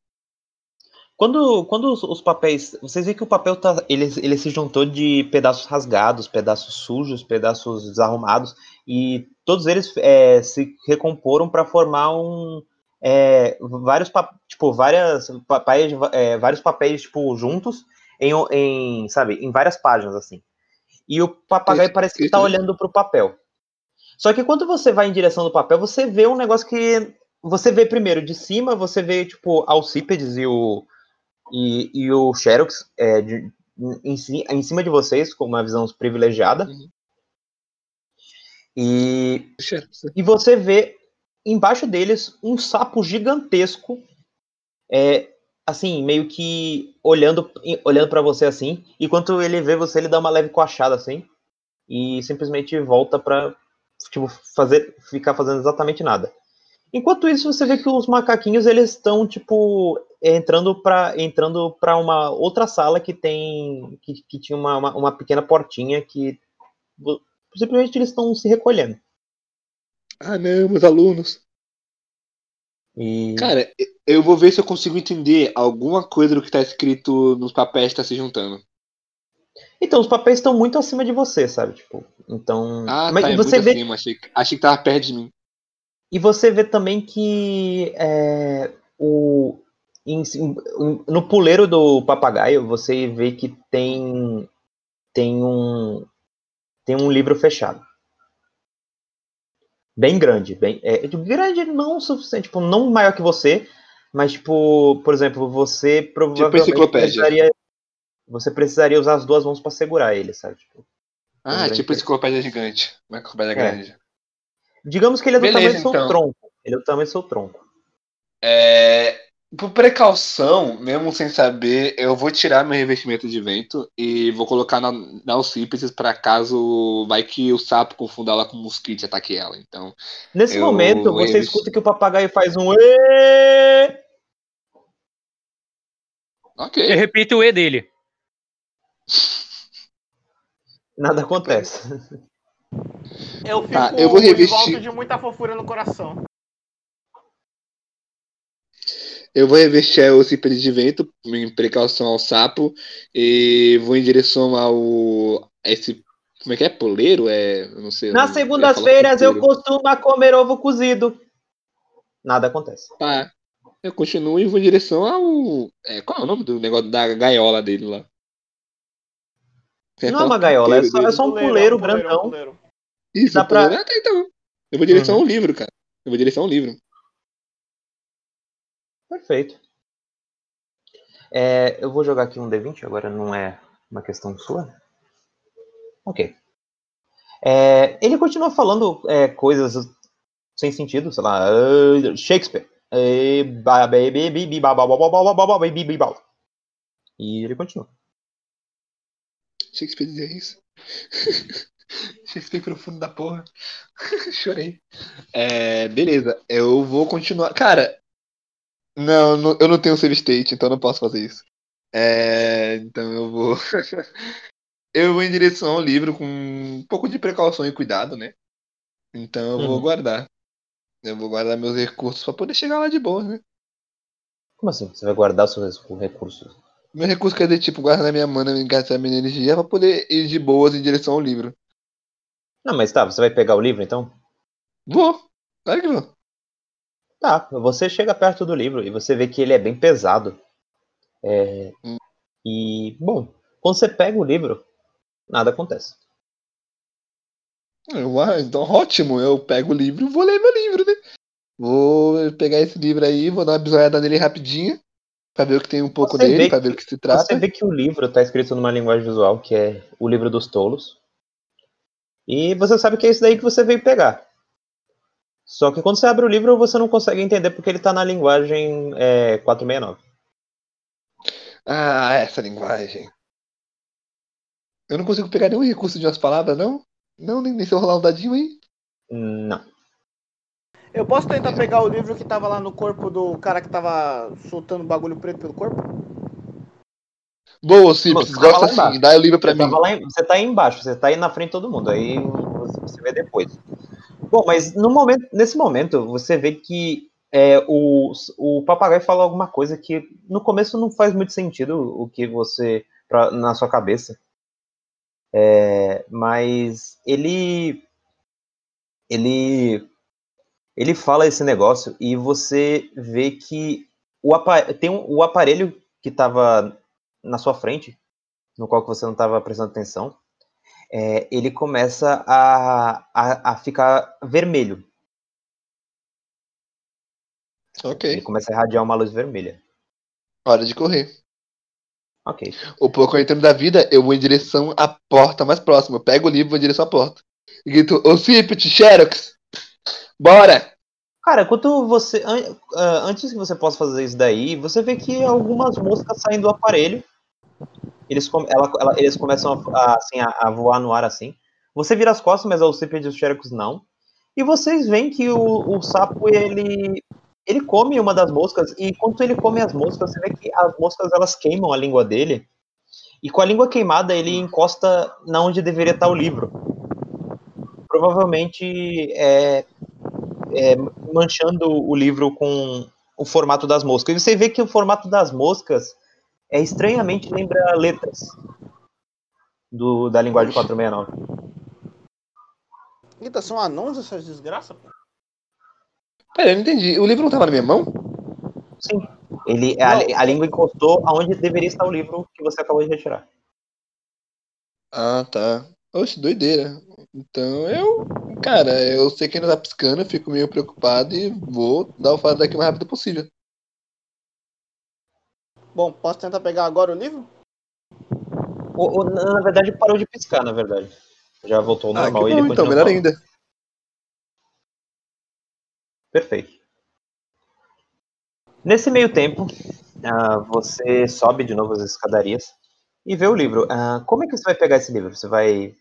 Quando, quando os, os papéis. Vocês veem que o papel tá. Ele, ele se juntou de pedaços rasgados, pedaços sujos, pedaços desarrumados. E todos eles é, se recomporam para formar um. é, vários tipo várias papéis é, vários papéis tipo juntos em, em sabe em várias páginas assim e o papagaio Isso, parece que está olhando para o papel só que quando você vai em direção do papel você vê um negócio que você vê primeiro de cima você vê tipo Alcípedes e o e, e o Xerox é, de- em, em cima de vocês com uma visão privilegiada Uhum. e e você vê embaixo deles um sapo gigantesco, é, assim, meio que olhando, olhando para você assim. E quando ele vê você, ele dá uma leve coachada assim e simplesmente volta para tipo fazer, ficar fazendo exatamente nada. Enquanto isso, você vê que os macaquinhos eles estão tipo entrando para entrando para uma outra sala que tem que, que tinha uma, uma, uma pequena portinha que simplesmente eles estão se recolhendo. Ah, não, meus alunos. E Cara, eu vou ver se eu consigo entender alguma coisa do que tá escrito nos papéis que tá se juntando. Então, os papéis estão muito acima de você, sabe? Tipo, então. Ah, mas tá, é você muito vê, acima. Achei, que- achei que tava perto de mim. e você vê também que é, o, em- em- no puleiro do papagaio, você vê que tem, tem, um, tem um livro fechado. Bem grande. Bem, é, tipo, grande não o suficiente, tipo, não maior que você, mas, tipo, por exemplo, você provavelmente enciclopédia. precisaria. Você precisaria usar as duas mãos para segurar ele, sabe? Tipo, Ah, grande tipo enciclopédia gigante. Uma enciclopédia É. grande. Digamos que ele é do Beleza, tamanho do seu então. tronco. Ele é do tamanho do seu tronco. É, por precaução, mesmo sem saber, eu vou tirar meu revestimento de vento e vou colocar na, na Alcípedes pra caso vai que o sapo confunda ela com um mosquito e ataque ela. Então, Nesse Eu momento, você revestir. escuta que o papagaio faz um! Eu ok. repito o E dele. Nada acontece. Eu fico Tá, eu vou revestir- volta de muita fofura no coração. Eu vou revestir a Alcípedes de vento, em precaução ao sapo, e vou em direção ao. Esse. Como é que é? Poleiro? É. Não sei. Nas segundas-feiras eu costumo comer ovo cozido. Nada acontece. Tá. Eu continuo e vou em direção ao. É, qual é o nome do negócio da gaiola dele lá? Não é uma gaiola, é só, é só um Puleiro, puleiro puleiro, grandão. puleiro. Isso, dá pra-. Ah, tá, então. Eu vou em direção ao livro, cara. Eu vou em direção ao livro. Perfeito. É, eu vou jogar aqui um D20, agora não é uma questão sua. Né? Ok. É, ele continua falando é, coisas sem sentido, sei lá, uh, Shakespeare. E ele continua. Shakespeare dizia isso. Shakespeare profundo da porra. Chorei. É, beleza, eu vou continuar. Cara, não, não- eu não tenho save state, então não posso fazer isso. É, então eu vou. eu vou em direção ao livro com um pouco de precaução e cuidado, né? Então eu vou Uhum. guardar. Eu vou guardar meus recursos pra poder chegar lá de boa, né? Como assim? Você vai guardar os seus recursos? Meu recurso quer dizer, tipo, guardar minha mana e gastar minha energia pra poder ir de boas em direção ao livro. Não, mas tá, você vai pegar o livro então? Vou, claro que vou. Tá, você chega perto do livro e você vê que ele é bem pesado. É, Hum. E, bom, quando você pega o livro, nada acontece. Eu, ah, então ótimo, eu pego o livro e vou ler meu livro, né? Vou pegar esse livro aí, vou dar uma bisoiada nele rapidinho, pra ver o que tem um pouco Você dele, pra que- ver o que se trata. Você vê que o livro está escrito numa linguagem visual, que é o livro dos tolos. E você sabe que é isso daí que você veio pegar. Só que quando você abre o livro, você não consegue entender porque ele está na linguagem é, 469. Ah, essa linguagem. Eu não consigo pegar nenhum recurso de umas palavras, não? Não, nem, nem se eu rolar um dadinho aí. Não. Eu posso tentar pegar o livro que tava lá no corpo do cara que tava soltando bagulho preto pelo corpo? Boa, tava gosta assim, dá o livro pra Você, mim. tava lá em- você tá aí embaixo, você tá aí na frente de todo mundo. Aí você, você vê depois. Bom, mas no momento, nesse momento, você vê que é, o, o papagaio fala alguma coisa que no começo não faz muito sentido o que você. Pra, na sua cabeça. É, mas ele. Ele. Ele fala esse negócio e você vê que o, tem um- o aparelho que estava na sua frente, no qual você não estava prestando atenção, é, ele começa a, a, a ficar vermelho. Ok, Ele começa a irradiar uma luz vermelha. hora de correr. Ok. O pouco eu entendo da vida, eu vou em direção à porta mais próxima. Eu pego o livro e vou em direção à porta. E grito, ô Cipit, Xerox! Bora! Cara, enquanto você. an- ah, antes que você possa fazer isso daí, você vê que algumas moscas saem do aparelho. Eles, ela- ela- eles começam a, a, assim, a, a voar no ar assim. Você vira as costas, mas o Ciped e os Xerox não. E vocês veem que o, o sapo, ele. Ele come uma das moscas, e enquanto ele come as moscas, você vê que as moscas elas queimam a língua dele. E com a língua queimada, ele encosta na onde deveria estar o livro. Provavelmente é, é, manchando o livro com o formato das moscas. E você vê que o formato das moscas é estranhamente lembra letras do, da linguagem 469. Eita, são anãos essas desgraças? pô? Pera, eu não entendi. O livro não tava na minha mão? Sim. Ele, a, a língua encostou aonde deveria estar o livro que você acabou de retirar. Ah, tá. Oxe, doideira. Então eu. Cara, eu sei que ainda tá piscando, eu fico meio preocupado e vou dar o fato daqui o mais rápido possível. Bom, posso tentar pegar agora o livro? O- o- na verdade, parou de piscar, na verdade. Já voltou ao Ah, que normal e bom, ele então, melhor falando. ainda. Perfeito. Nesse meio tempo, ah, você sobe de novo as escadarias e vê o livro. Ah, como é que você vai pegar esse livro? Você vai.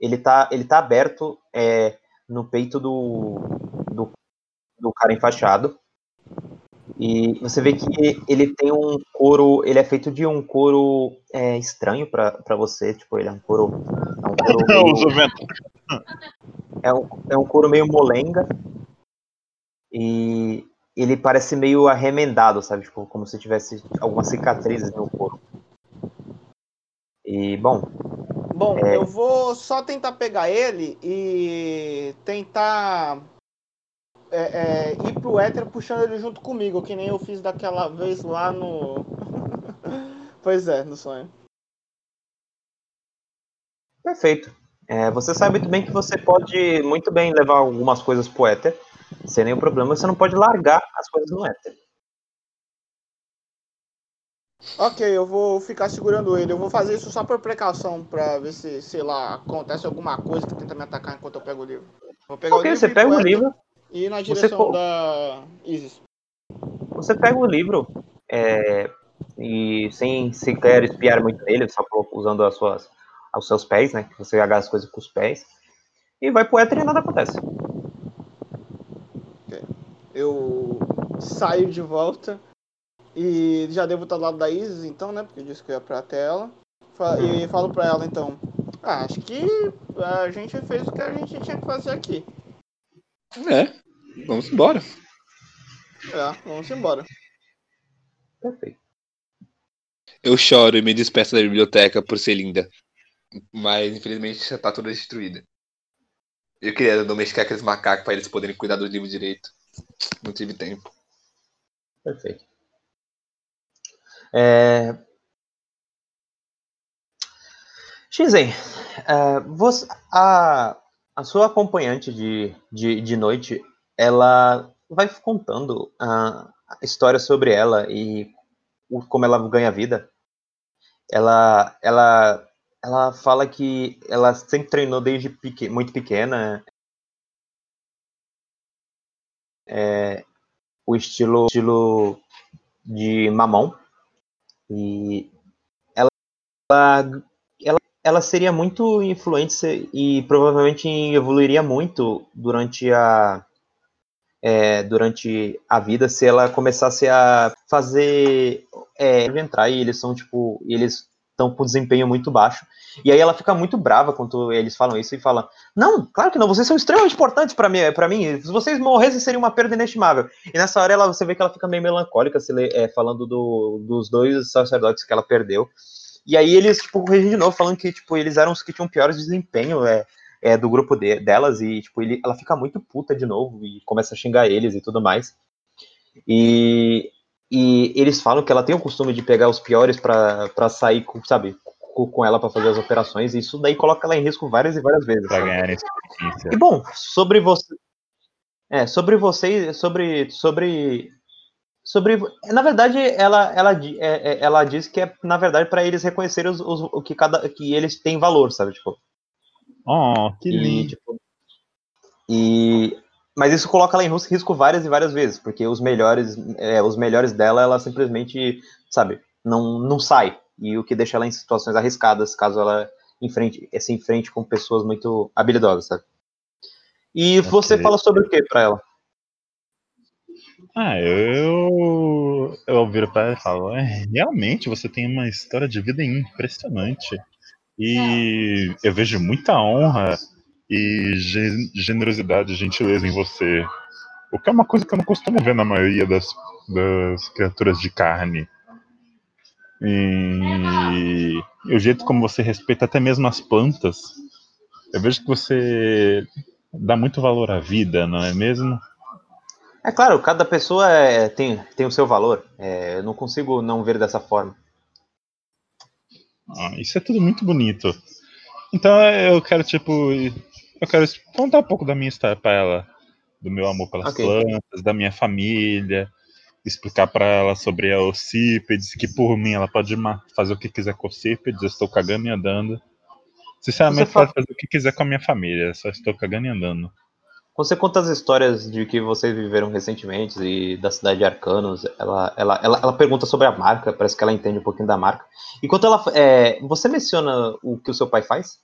Ele tá, ele tá aberto é, no peito do, do, do cara enfaixado. E você vê que ele tem um couro. Ele é feito de um couro é, estranho pra pra você. Tipo, ele é um couro. É um couro Eu meio- uso vento. é um, é um couro meio molenga. E ele parece meio arremendado, sabe? Tipo, como se tivesse algumas cicatrizes no couro. E, bom, Bom, É. eu vou só tentar pegar ele e tentar é, é, ir pro éter puxando ele junto comigo, que nem eu fiz daquela vez lá no. pois é, no sonho. perfeito. É, você sabe muito bem que você pode muito bem levar algumas coisas pro éter, sem nenhum problema. Você não pode largar as coisas no éter. Ok, eu vou ficar segurando ele. Eu vou fazer isso só por precaução, pra ver se, sei lá, acontece alguma coisa que tenta me atacar enquanto eu pego o livro. Vou pegar Ok, o livro você pega o livro, E na Você direção co- da Isis. você pega o livro é, e sem sequer espiar muito nele, só usando as suas, os seus pés, né? Que você agarra as coisas com os pés. E vai pro éter e nada acontece. Eu saio de volta e já devo estar do lado da Isis, então, né? Porque eu disse que eu ia pra até ela. Fa- E falo pra ela, então. Ah, acho que a gente fez o que a gente tinha que fazer aqui. É, vamos embora. É, vamos embora. Perfeito. Eu choro e me despeço da biblioteca por ser linda. Mas infelizmente já tá toda destruída. Eu queria domesticar aqueles macacos pra eles poderem cuidar do livro direito. Não tive tempo. Perfeito. É... Shizen, é, você, a, a sua acompanhante de, de, de noite, ela vai contando a, história sobre ela e como ela ganha vida. Ela, ela, ela fala que ela sempre treinou desde muito pequena. É, o estilo, estilo de mamão e ela, ela, ela seria muito influente e provavelmente evoluiria muito durante a é, durante a vida se ela começasse a fazer é, entrar e eles são tipo eles estão com desempenho muito baixo. E aí ela fica muito brava quando eles falam isso e fala não claro que não vocês são extremamente importantes para mim para mim. Se vocês morressem seria uma perda inestimável. E nessa hora ela, você vê que ela fica meio melancólica, se lê- é, falando do- dos dois sacerdotes que ela perdeu. E aí eles, tipo, corrigem de novo, falando que, tipo, eles eram os que tinham piores desempenho é, é, do grupo de- delas, e, tipo, ele, ela fica muito puta de novo e começa a xingar eles e tudo mais. E, e eles falam que ela tem o costume de pegar os piores pra pra sair, com, sabe, com, ela pra fazer as operações, e isso daí coloca ela em risco várias e várias vezes. Pra sabe? ganhar experiência. E bom, sobre você. É, sobre você. Sobre. Sobre. Sobre. Na verdade, ela, ela, é, é, ela diz que é, na verdade, para eles reconhecerem os, os- o que cada. que eles têm valor, sabe? Tipo. Oh, que E, lindo. tipo, e. Mas isso coloca ela em ris- risco várias e várias vezes, porque os melhores, é, os melhores dela, ela simplesmente, sabe, não, não sai. E o que deixa ela em situações arriscadas, caso ela enfrente, se enfrente com pessoas muito habilidosas, sabe? E você Ok. fala sobre o que pra ela? Ah, eu. Eu viro pra ela e falo: é, realmente você tem uma história de vida impressionante. E eu vejo muita honra e gen- generosidade e gentileza em você. O que é uma coisa que eu não costumo ver na maioria das, das criaturas de carne. E, e o jeito como você respeita até mesmo as plantas. Eu vejo que você dá muito valor à vida, não é mesmo? É claro, cada pessoa é- tem, tem o seu valor. É, eu não consigo não ver dessa forma. Ah, isso é tudo muito bonito. Então eu quero, tipo, eu quero contar um pouco da minha história pra ela, do meu amor pelas Ok. plantas, da minha família, explicar pra ela sobre a Ocípedes, que por mim ela pode fazer o que quiser com Ocípedes, eu estou cagando e andando. Sinceramente, Você fala- pode fazer o que quiser com a minha família, só estou cagando e andando. Você conta as histórias de que vocês viveram recentemente e da cidade de Arcanos. Ela, ela, ela, ela pergunta sobre a marca, parece que ela entende um pouquinho da marca. Enquanto ela. É, você menciona o que o seu pai faz?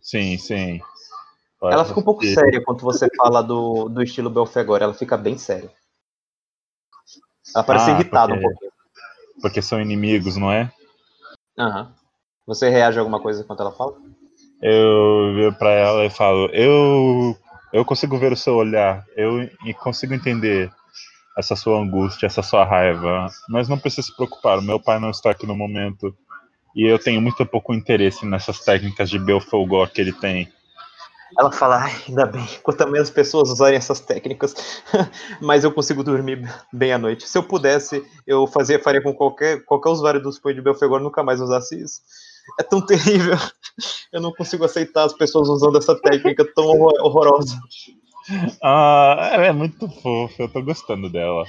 Sim, sim. Ela fica um pouco séria quando você fala do, do estilo Belfegor. Ela fica bem séria. Ela parece Ah, irritada um porque- pouquinho. Porque são inimigos, não é? Aham. Você reage a alguma coisa enquanto ela fala? Eu viro pra ela e falo, eu eu consigo ver o seu olhar, eu consigo entender essa sua angústia, essa sua raiva, mas não precisa se preocupar, meu pai não está aqui no momento e eu tenho muito pouco interesse nessas técnicas de Belfegor que ele tem. Ela fala, "Ai, ainda bem, quanto menos pessoas usarem essas técnicas, mas eu consigo dormir bem à noite. Se eu pudesse, eu fazia, faria com qualquer, qualquer usuário do Spoon de Belfegor nunca mais usasse isso. É tão terrível. Eu não consigo aceitar as pessoas usando essa técnica tão horror- horrorosa. Ah, ela é muito fofa, eu tô gostando dela.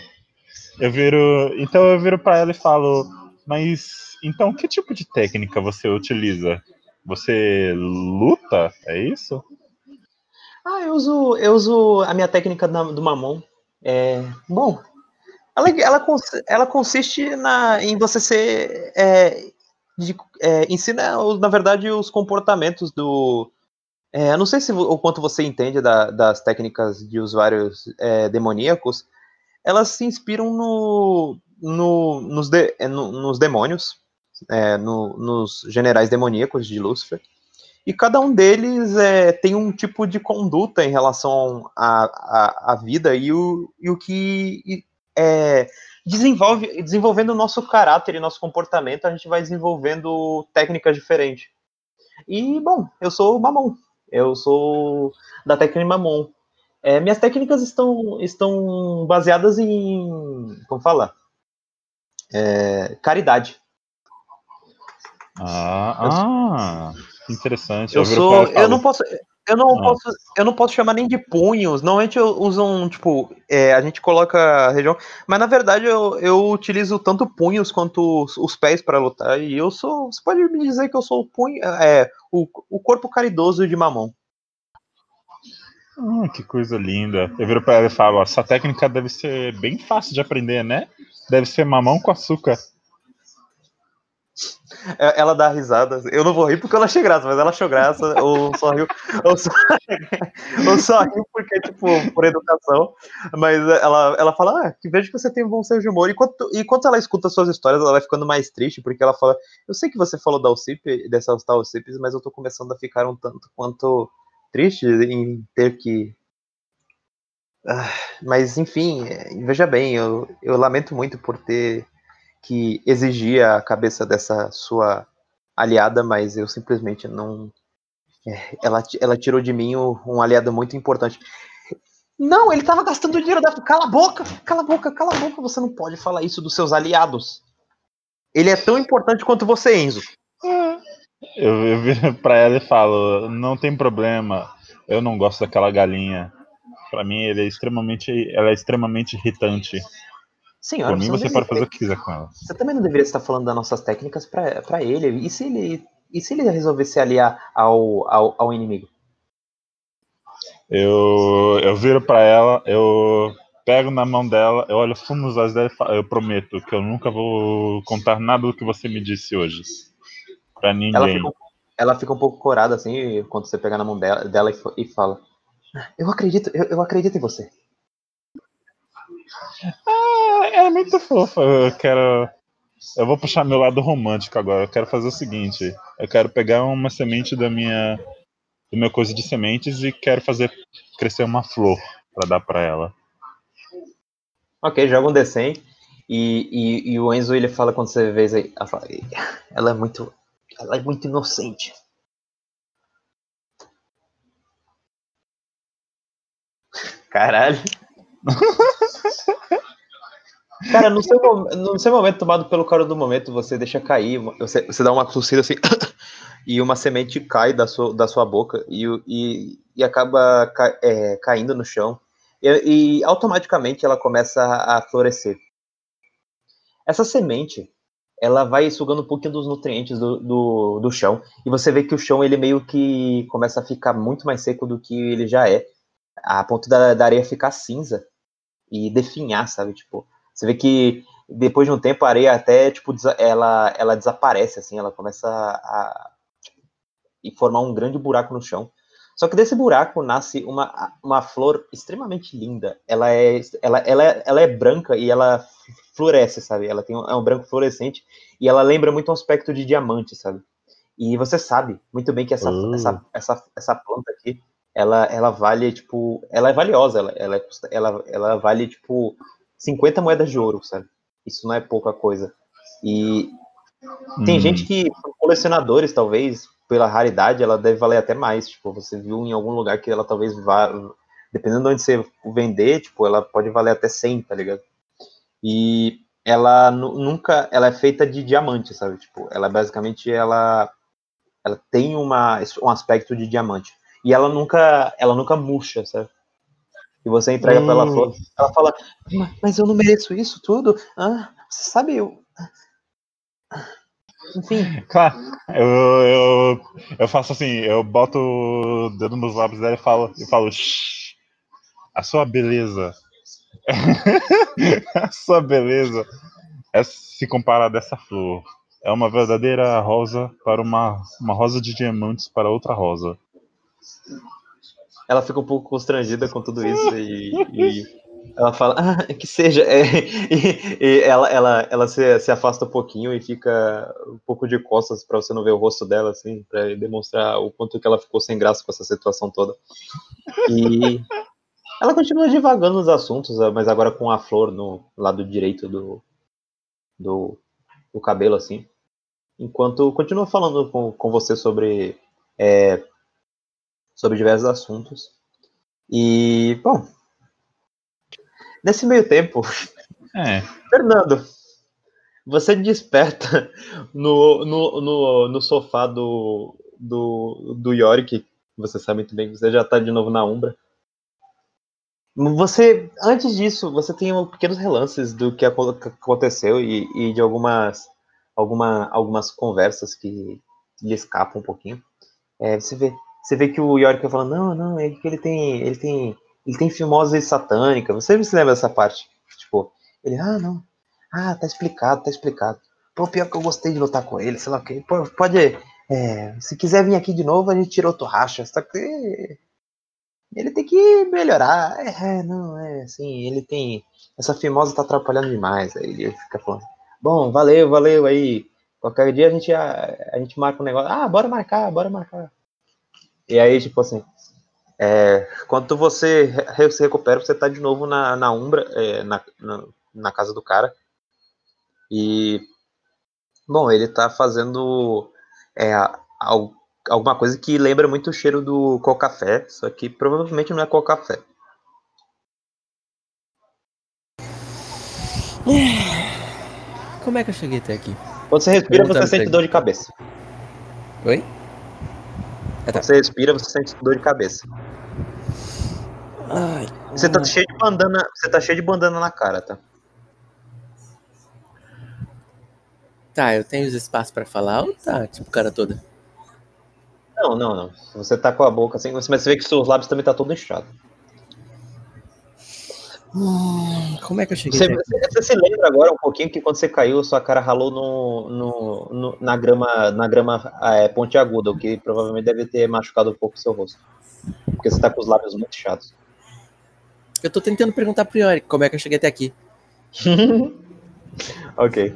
Eu viro. Então eu viro pra ela e falo, mas então que tipo de técnica você utiliza? Você luta? É isso? Ah, eu uso, eu uso a minha técnica do mamon. É, bom, ela, ela, ela consiste na, em você ser. É, de- é, ensina, na verdade, os comportamentos do. É, eu não sei se o quanto você entende da- das técnicas de usuários é, demoníacos. Elas se inspiram no, no- nos, de- é, no- nos demônios, é, no- nos generais demoníacos de Lúcifer. E cada um deles é, tem um tipo de conduta em relação à, à, à vida e o, e o que é, desenvolve, desenvolvendo o nosso caráter e nosso comportamento, a gente vai desenvolvendo técnicas diferentes. E, bom, eu sou Mamon. Eu sou da técnica Mamon. É, minhas técnicas estão, estão baseadas em. Como falar? É, caridade. Ah, ah que interessante. Eu viro sou. Eu não posso. Eu não, Ah. posso, eu não posso chamar nem de punhos. Normalmente eu uso um, tipo, é, a gente coloca a região. Mas na verdade eu, eu utilizo tanto punhos quanto os, os pés para lutar. E eu sou. Você pode me dizer que eu sou o punho. É, o, o corpo caridoso de Mamon. "Ah, que coisa linda. Eu viro pra ela e falo, ó, essa técnica deve ser bem fácil de aprender, né? Deve ser mamão com açúcar. É, Ela dá risada. Eu não vou rir porque não achei graça, mas ela achou graça. Ou só riu. Ou só, ou riu porque, tipo, por educação. Mas ela, ela fala, ah, que vejo que você tem um bom senso de humor. E quanto, e quando ela escuta suas histórias, ela vai ficando mais triste, porque ela fala, eu sei que você falou da Alcipe, dessas tal Alcipes, mas eu tô começando a ficar um tanto quanto triste em ter que. Ah, mas, enfim, veja bem, eu, eu lamento muito por ter que exigir a cabeça dessa sua aliada, mas eu simplesmente não. é, ela, ela tirou de mim um aliado muito importante. Não, ele tava gastando dinheiro da. Cala a boca! Cala a boca, cala a boca, você não pode falar isso dos seus aliados. Ele é tão importante quanto você, Enzo. Eu, eu viro pra ela e falo, não tem problema, eu não gosto daquela galinha. Pra mim, ele é extremamente, ela é extremamente irritante. Senhora, Por mim, você deveria- pode fazer o que quiser com ela. Você também não deveria estar falando das nossas técnicas pra pra ele. E se ele. E se ele resolver se aliar ao, ao, ao inimigo? Eu, eu viro pra ela, eu pego na mão dela, eu olho fundo nos olhos dela e falo, eu prometo que eu nunca vou contar nada do que você me disse hoje. Pra Ela ninguém. fica, um- ela fica um pouco corada assim quando você pega na mão dela, dela e, e fala: Eu acredito, eu, eu acredito em você. Ah, é muito fofa. Eu quero. Eu vou puxar meu lado romântico agora. Eu quero fazer o seguinte: eu quero pegar uma semente da minha. do meu coisa de sementes e quero fazer crescer uma flor pra dar pra ela. Ok, joga um D100 e, e, e o Enzo ele fala quando você vê aí, ela é muito, ela é muito inocente. Caralho. Cara, no seu, no seu momento tomado pelo cara do momento, você deixa cair, você, você dá uma tossida assim, e uma semente cai da sua, da sua boca e, e, e acaba ca- é, caindo no chão. E, e automaticamente ela começa a, a florescer. Essa semente, ela vai sugando um pouquinho dos nutrientes do, do, do chão, e você vê que o chão ele meio que começa a ficar muito mais seco do que ele já é, a ponto da, da areia ficar cinza e definhar, sabe? Tipo, você vê que depois de um tempo a areia até, tipo, ela, ela desaparece, assim, ela começa a, e formar um grande buraco no chão. Só que desse buraco nasce uma, uma flor extremamente linda. Ela é, ela, ela, é- ela é branca e ela floresce, sabe? Ela tem um, é um branco fluorescente e ela lembra muito um aspecto de diamante, sabe? E você sabe muito bem que essa, Oh. essa, essa, essa planta aqui, ela, ela vale, tipo, ela é valiosa, ela, ela, é ela, ela vale, tipo, 50 moedas de ouro, sabe? Isso não é pouca coisa. E tem Hum, gente que, colecionadores, talvez, pela raridade, ela deve valer até mais. Tipo, você viu em algum lugar que ela talvez vá. Dependendo de onde você vender, tipo, ela pode valer até 100, tá ligado? E ela nu- nunca. Ela é feita de diamante, sabe? Tipo, ela basicamente ela. Ela tem uma, um aspecto de diamante. E ela nunca. Ela nunca murcha, sabe? E você entrega pra ela Hum. flor. Ela fala, "Ma- mas eu não mereço isso tudo. Ah, você sabe, eu. Enfim, Claro, eu, eu, eu faço assim, eu boto o dedo nos lábios dela e falo, e falo "Shh, a sua beleza. a sua beleza é se comparar dessa flor. É uma verdadeira rosa para uma, uma rosa de diamantes para outra rosa. Ela fica um pouco constrangida com tudo isso e, e ela fala, ah, que seja. É, e, e ela, ela, ela se, se afasta um pouquinho e fica um pouco de costas pra você não ver o rosto dela, assim, pra demonstrar o quanto que ela ficou sem graça com essa situação toda. E ela continua divagando nos assuntos, mas agora com a flor no lado direito do, do, do cabelo, assim. Enquanto continua falando com, com você sobre é, sobre diversos assuntos. E, bom, nesse meio tempo, É, Fernando, você desperta no, no, no, no sofá do, do, do Yorick, você sabe muito bem que você já tá de novo na Umbra. Você, antes disso, você tem pequenos relances do que aconteceu e, e de algumas, alguma, algumas conversas que lhe escapam um pouquinho. É, você vê você vê que o Yorick fala, não, não, é que ele tem, ele tem, ele tem fimose satânica. Você se lembra dessa parte? Tipo, ele, ah, não, ah, tá explicado, tá explicado. Pô, pior que eu gostei de lutar com ele, sei lá o. Pô, pode, é, se quiser vir aqui de novo, a gente tirou torracha. Só que ele tem que melhorar. É, é, não, é, assim, ele tem, essa fimose tá atrapalhando demais. Aí ele fica falando, bom, valeu, valeu, aí, qualquer dia a gente, a, a gente marca um negócio. Ah, bora marcar, bora marcar. E aí, tipo assim, é, quando você se recupera, você tá de novo na, na Umbra, é, na, na, na casa do cara. E, bom, ele tá fazendo é, al- alguma coisa que lembra muito o cheiro do cocafé, só que provavelmente não é cocafé. Como é que eu cheguei até aqui? Quando você respira, Pergunta você sente dor de cabeça. Oi? Ah, tá. Você respira, você sente dor de cabeça. Ai, Você tá cheio de bandana, você tá cheio de bandana na cara, tá? Tá, eu tenho os espaços pra falar ou tá, tipo, cara toda? Não, não, não. Você tá com a boca assim, mas você vê que seus lábios também tá todo inchado. Como é que eu cheguei Você, você- você se lembra agora um pouquinho que quando você caiu, sua cara ralou no, no- no- na grama, na grama é, pontiaguda, o que provavelmente deve ter machucado um pouco o seu rosto. Porque você tá com os lábios muito inchados. Eu tô tentando perguntar pro Yorick como é que eu cheguei até aqui. ok.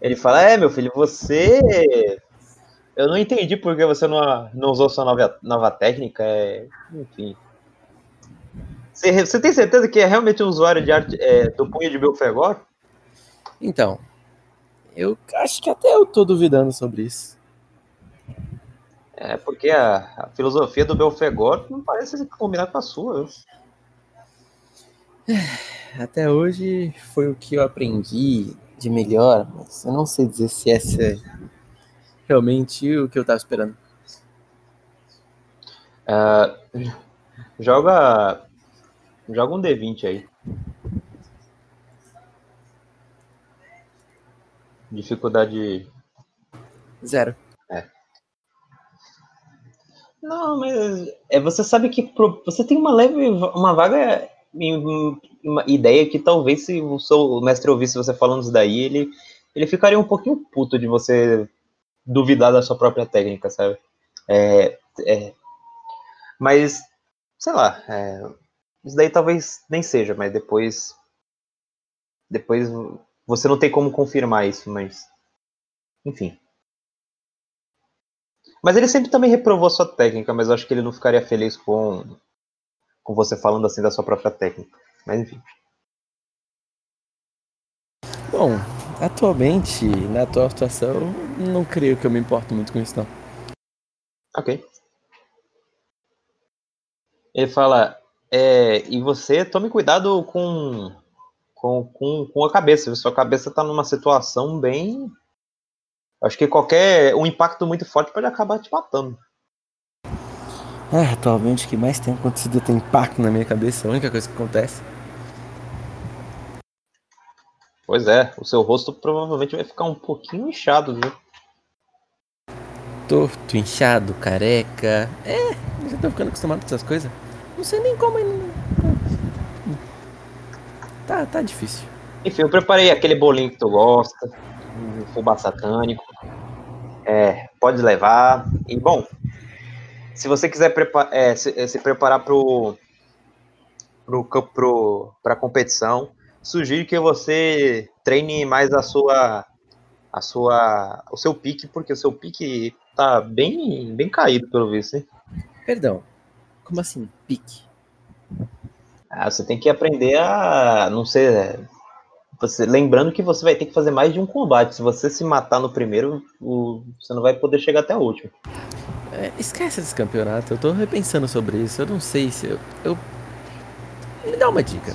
Ele fala, é, meu filho, você. Eu não entendi por que você não, não usou sua nova, nova técnica. É... Enfim. Você, você tem certeza que é realmente um usuário de arte é, do punho de Belfegor? Então, eu acho que até eu tô duvidando sobre isso. É, porque a, a filosofia do Belfegor não parece combinar com a sua. viu? Até hoje foi o que eu aprendi de melhor, mas eu não sei dizer se essa é realmente o que eu tava esperando. Ah, joga. Joga um D20 aí. Dificuldade. Zero. Não, mas é, você sabe que pro- você tem uma leve, uma vaga uma ideia que talvez se o seu mestre ouvisse você falando isso daí, ele, ele ficaria um pouquinho puto de você duvidar da sua própria técnica, sabe? É, é, mas, sei lá, é, isso daí talvez nem seja, mas depois, depois você não tem como confirmar isso, mas, enfim. Mas ele sempre também reprovou a sua técnica, mas eu acho que ele não ficaria feliz com, com você falando assim da sua própria técnica. Mas enfim. Bom, atualmente, na atual situação, não creio que eu me importo muito com isso, não. Ok. Ele fala, é, e você tome cuidado com, com, com, com a cabeça. Sua cabeça tá numa situação bem. Acho que qualquer. Um impacto muito forte pode acabar te matando. Ah, atualmente o que mais tem acontecido tem impacto na minha cabeça, a única coisa que acontece. Pois é, o seu rosto provavelmente vai ficar um pouquinho inchado, viu? Torto, inchado, careca. É, já tô ficando acostumado com essas coisas. Não sei nem como ainda. Tá, tá difícil. Enfim, eu preparei aquele bolinho que tu gosta, um fubá satânico. É, pode levar. E, bom, se você quiser prepa é, se, se, preparar pro, pro, pro, pra competição, sugiro que você treine mais a sua, a sua, o seu pique, porque o seu pique tá bem, bem caído, pelo visto, hein? Perdão, como assim, pique? Ah, você tem que aprender a não ser você, lembrando que você vai ter que fazer mais de um combate. Se você se matar no primeiro, o, você não vai poder chegar até o último. É, esquece desse campeonato. Eu tô repensando sobre isso. Eu não sei se eu, eu. Me dá uma dica.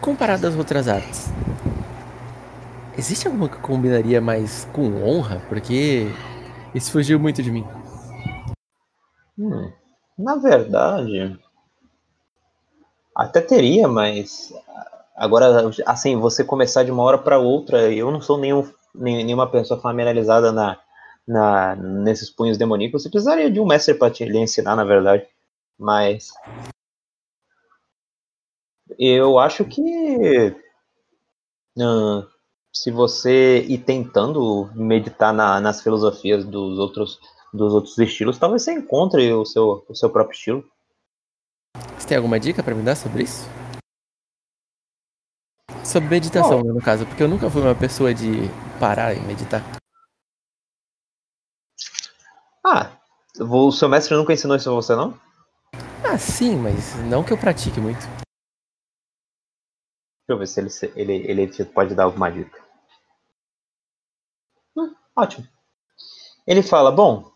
Comparado às outras artes, existe alguma que combinaria mais com honra? Porque isso fugiu muito de mim. Hum, na verdade, até teria, mas Agora, assim, você começar de uma hora para outra, eu não sou nenhum, nenhuma pessoa familiarizada na, na, nesses punhos demoníacos. Você precisaria de um mestre para te lhe ensinar, na verdade. Mas. Eu acho que. Uh, se você ir tentando meditar na, nas filosofias dos outros, dos outros estilos, talvez você encontre o seu, o seu próprio estilo. Você tem alguma dica para me dar sobre isso? Sobre meditação, né, no caso, porque eu nunca fui uma pessoa de parar e meditar. Ah, o seu mestre nunca ensinou isso a você, não? Ah, sim, mas não que eu pratique muito. Deixa eu ver se ele, ele, ele pode dar alguma dica. Hum, ótimo. Ele fala: Bom,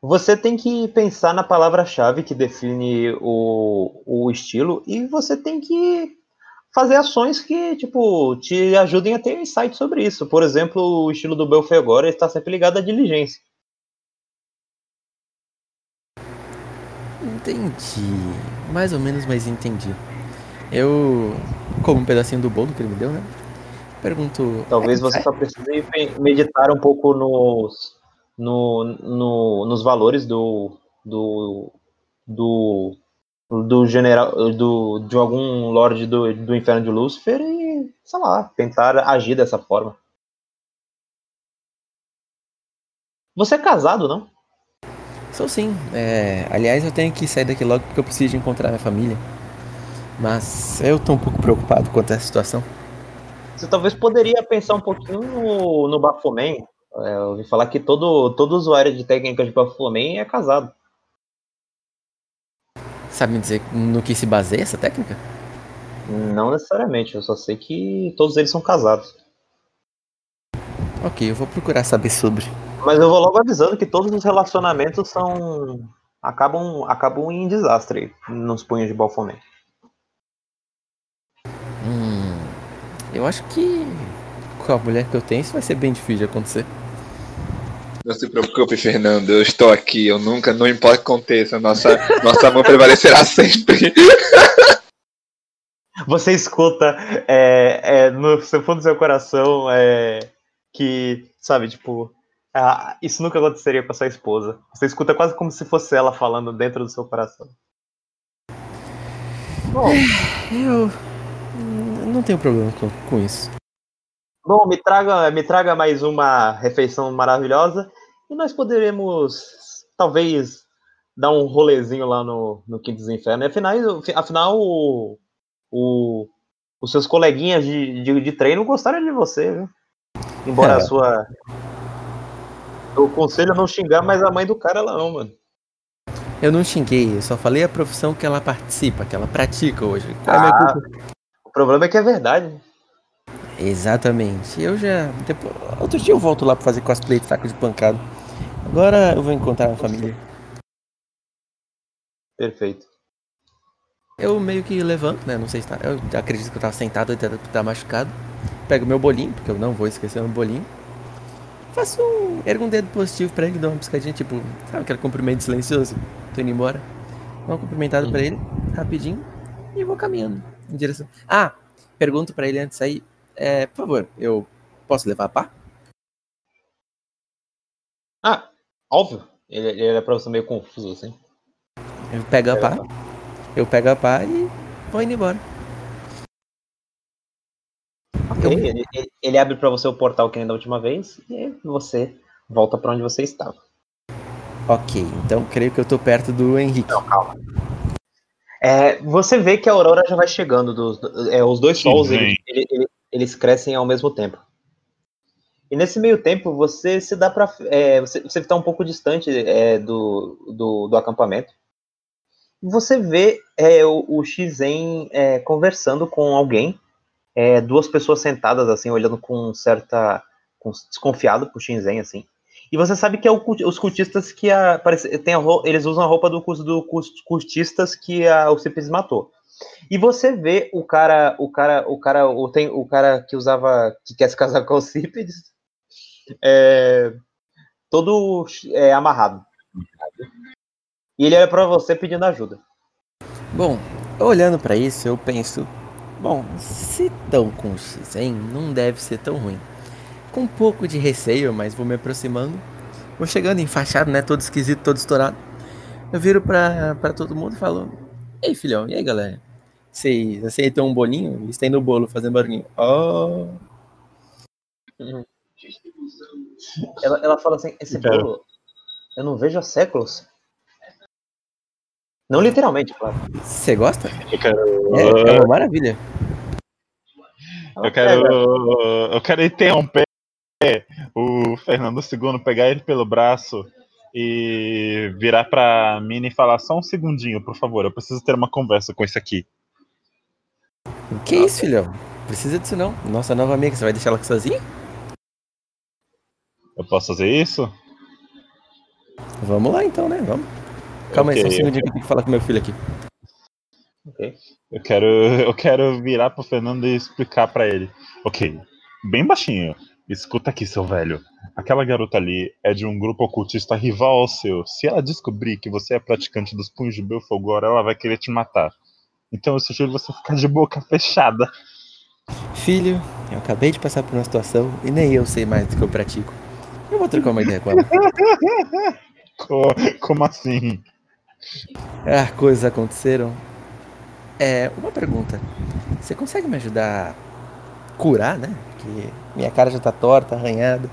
você tem que pensar na palavra-chave que define o, o estilo e você tem que fazer ações que, tipo, te ajudem a ter insight sobre isso. Por exemplo, o estilo do Belfry agora está sempre ligado à diligência. Entendi. Mais ou menos, mas entendi. Eu, como um pedacinho do bolo que ele me deu, né? Pergunto. Talvez você só precise meditar um pouco nos, no, no, nos valores do, do, do do general do, de algum lord do, do inferno de Lúcifer e, sei lá, tentar agir dessa forma. Você é casado, não? Sou sim. É, aliás, eu tenho que sair daqui logo porque eu preciso encontrar minha família. Mas eu tô um pouco preocupado quanto a essa situação. Você talvez poderia pensar um pouquinho no, no Baphomet. É, eu ouvi falar que todo, todo usuário de técnicas de Baphomet é casado. Sabe me dizer no que se baseia essa técnica? Não necessariamente, eu só sei que todos eles são casados. Ok, eu vou procurar saber sobre. Mas eu vou logo avisando que todos os relacionamentos são. acabam, acabam em desastre nos punhos de Balfomet. Hum. Eu acho que com a mulher que eu tenho isso vai ser bem difícil de acontecer. Não se preocupe, Fernando. Eu estou aqui. Eu nunca, não importa o que aconteça, nossa, nossa mão prevalecerá sempre. Você escuta é, é, no fundo do seu coração é, que, sabe, tipo, ah, isso nunca aconteceria com a sua esposa. Você escuta quase como se fosse ela falando dentro do seu coração. Bom, eu não tenho problema com, com isso. Bom, me traga, me traga mais uma refeição maravilhosa e nós poderemos, talvez, dar um rolezinho lá no, no Quinto dos Infernos. Afinal, afinal o, o, os seus coleguinhas de, de, de, treino gostaram de você, viu? Embora é. a sua. Eu conselho não xingar, mas a mãe do cara ela não, mano. Eu não xinguei, eu só falei a profissão que ela participa, que ela pratica hoje. É ah, o problema é que é verdade. Exatamente. Eu já. Depois, outro dia eu volto lá pra fazer cosplay de saco de pancada. Agora eu vou encontrar a família. Perfeito. Eu meio que levanto, né? Não sei se tá. Eu acredito que eu tava sentado e tá machucado. Pego meu bolinho, porque eu não vou esquecer meu bolinho. faço um. ergo um dedo positivo pra ele, dou uma piscadinha, tipo, sabe aquele cumprimento silencioso? Tô indo embora. Dou uma cumprimentada pra ele, rapidinho, e vou caminhando em direção. Ah, pergunto pra ele antes de sair, é, por favor, eu posso levar a pá? Ah, óbvio. Ele, ele era pra você meio confuso, assim. Eu pego a Pega a pá, eu pego a pá e vou indo embora. Ok, ele, ele- ele abre pra você o portal que nem da última vez e você volta pra onde você estava. Ok, então creio que eu tô perto do Henrique. É, você vê que a aurora já vai chegando. Dos, é, os dois sols ele- ele- eles crescem ao mesmo tempo. E nesse meio tempo você se dá para você, você tá um pouco distante é, do, do, do acampamento. Você vê é, o, o Shizen é, conversando com alguém, é, duas pessoas sentadas assim, olhando com certa com, desconfiado pro Shinzen assim. E você sabe que é o os cultistas que a, parece, tem a, eles usam a roupa do, cus- do cus- cultistas que a, o Cipis matou. E você vê o cara, o cara, o cara, o, tem, o cara que usava, que quer se casar com o Cípedes, é, todo é, amarrado. E ele olha pra você pedindo ajuda. Bom, olhando pra isso, eu penso, bom, se tão com o Shizen, não deve ser tão ruim. Com um pouco de receio, mas vou me aproximando. Vou chegando enfaixado, né, todo esquisito, todo estourado. Eu viro pra todo mundo e falo, Ei, filhão, e aí, galera? Vocês aceitam um bolinho? Estendo o bolo fazendo barulhinho. Oh, Ela, ela fala assim, esse Quero. bolo, eu não vejo há séculos. Não literalmente, claro. você gosta? Eu quero. É, é uma maravilha. Eu quero. Eu quero interromper o Fernando II, pegar ele pelo braço e virar pra Mini e falar só um segundinho, por favor. Eu preciso ter uma conversa com esse aqui. Que isso, filhão? Precisa disso não. Nossa nova amiga, você vai deixar ela aqui sozinha? Eu posso fazer isso? Vamos lá então, né? Vamos. Calma aí, só um segundinho que eu tenho que falar com meu filho aqui. Ok. Eu quero, eu quero virar pro Fernando e explicar pra ele. Ok, bem baixinho. Escuta aqui, seu velho. Aquela garota ali é de um grupo ocultista rival ao seu. Se ela descobrir que você é praticante dos punhos de Belfogor, ela vai querer te matar. Então eu sugiro você ficar de boca fechada. Filho, eu acabei de passar por uma situação e nem eu sei mais do que eu pratico. Eu vou trocar uma ideia com ela. Co- Como assim? Ah, coisas aconteceram. É, uma pergunta. Você consegue me ajudar a curar, né? Porque minha cara já tá torta, arranhada.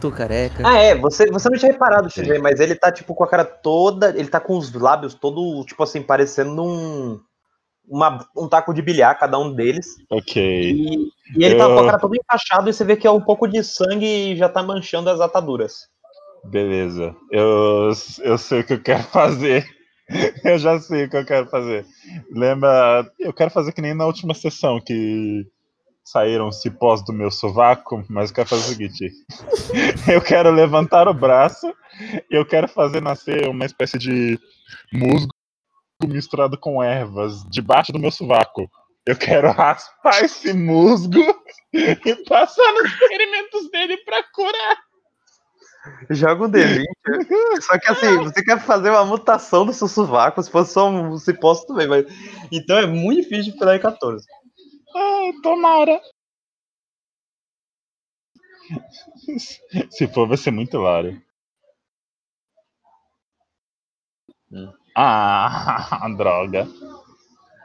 Tô careca. Ah, é, você, você não tinha reparado, CJ, mas ele tá, tipo, com a cara toda. Ele tá com os lábios todo, tipo assim, parecendo um. Uma, um taco de bilhar, cada um deles. Ok. E, e ele tá com a cara todo encaixado e você vê que é um pouco de sangue já tá manchando as ataduras. Beleza. Eu, eu sei o que eu quero fazer. Eu já sei o que eu quero fazer. Lembra? Eu quero fazer que nem na última sessão que saíram cipós do meu sovaco, mas eu quero fazer o seguinte: eu quero levantar o braço e eu quero fazer nascer uma espécie de musgo misturado com ervas debaixo do meu sovaco. Eu quero raspar esse musgo e passar nos experimentos dele pra curar. Joga um D20. só que assim, você quer fazer uma mutação do seu sovaco, se fosse só um cipó, tudo bem, mas. Então é muito difícil de em 14. Ai, tomara. Se for, vai ser muito hilário. Hum. Ah, droga.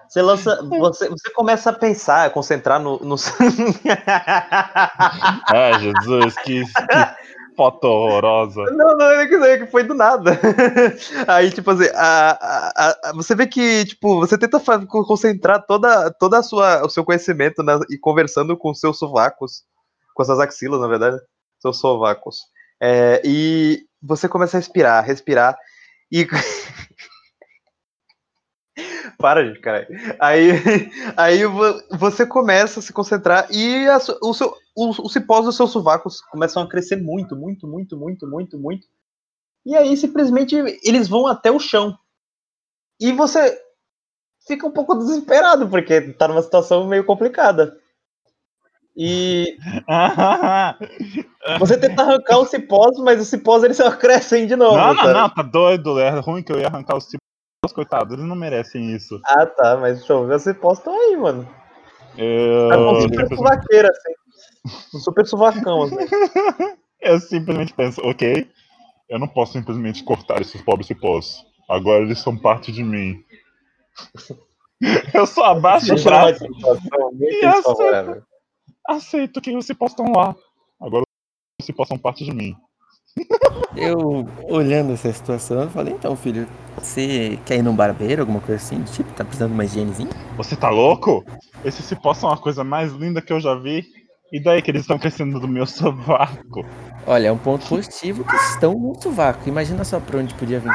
Você lança. Você, você começa a pensar, a concentrar no. no... Ai, Jesus, que, que foto horrorosa. Não, não, é que, que foi do nada. Aí, tipo assim, a, a, a- você vê que, tipo, você tenta concentrar toda, toda a sua, o seu conhecimento na- e conversando com seus sovacos, com as suas axilas, na verdade, seus sovacos. É, e você começa a respirar, respirar, e. Para, gente, caralho. Aí, aí vo- você começa a se concentrar e a o seu, os, os cipós dos seus sovacos começam a crescer muito, muito, muito, muito, muito, muito. E aí simplesmente eles vão até o chão. E você fica um pouco desesperado, porque tá numa situação meio complicada. E você tenta arrancar os cipós, mas os cipós eles só crescem de novo. não, não, sabe? não, tá doido. É ruim que eu ia arrancar os cipós, coitados. Eles não merecem isso. Ah, tá, mas deixa eu ver, os cipós estão aí, mano. Tá com um Eu, super suvaqueira, assim. Um super suvacão, assim. eu simplesmente penso, ok, eu não posso simplesmente cortar esses pobres cipós. Agora eles são parte de mim. Eu só abaixo o eu braço, E essa- desfavorável. aceito que os cipós estão lá. Agora os cipós são parte de mim. Eu, olhando essa situação, eu falei, então, filho, você quer ir num barbeiro, alguma coisa assim? Tipo, tá precisando de uma higienezinha? Você tá louco? Esses cipós são a coisa mais linda que eu já vi. E daí que eles estão crescendo do meu sovaco? Olha, é um ponto positivo que estão no sovaco. Imagina só pra onde podia vir.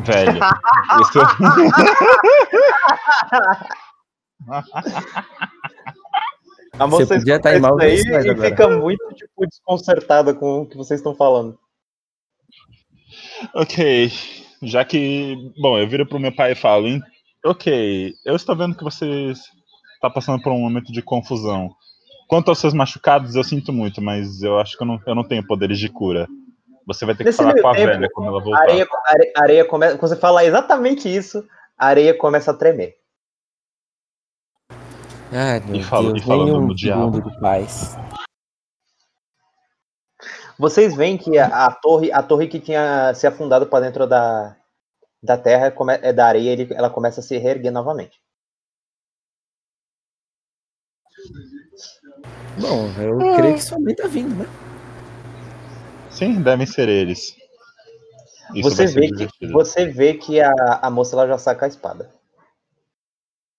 Velho. Isso... A moça Você podia estar em mal velocidade e agora. fica muito, tipo, desconcertada com o que vocês estão falando. ok. Já que. Bom, eu viro pro meu pai e falo, "Hein, ok, eu estou vendo que você está passando por um momento de confusão. Quanto aos seus machucados, eu sinto muito, mas eu acho que eu não, eu não tenho poderes de cura. Você vai ter que Nesse falar com a tempo, velha quando ela voltar. areia, areia, areia começa. Quando você fala exatamente isso, a areia começa a tremer. Ai, meu E fala- Deus, e falando no diabo. de paz. Vocês veem que a, a torre, a torre que tinha se afundado para dentro da, da terra, come- é da areia, ele- ela começa a se reerguer novamente. Bom, eu creio que sua mãe tá vindo, né? Sim, devem ser eles. Isso Você vê, que, divertido. você vê que a, a moça ela já saca a espada.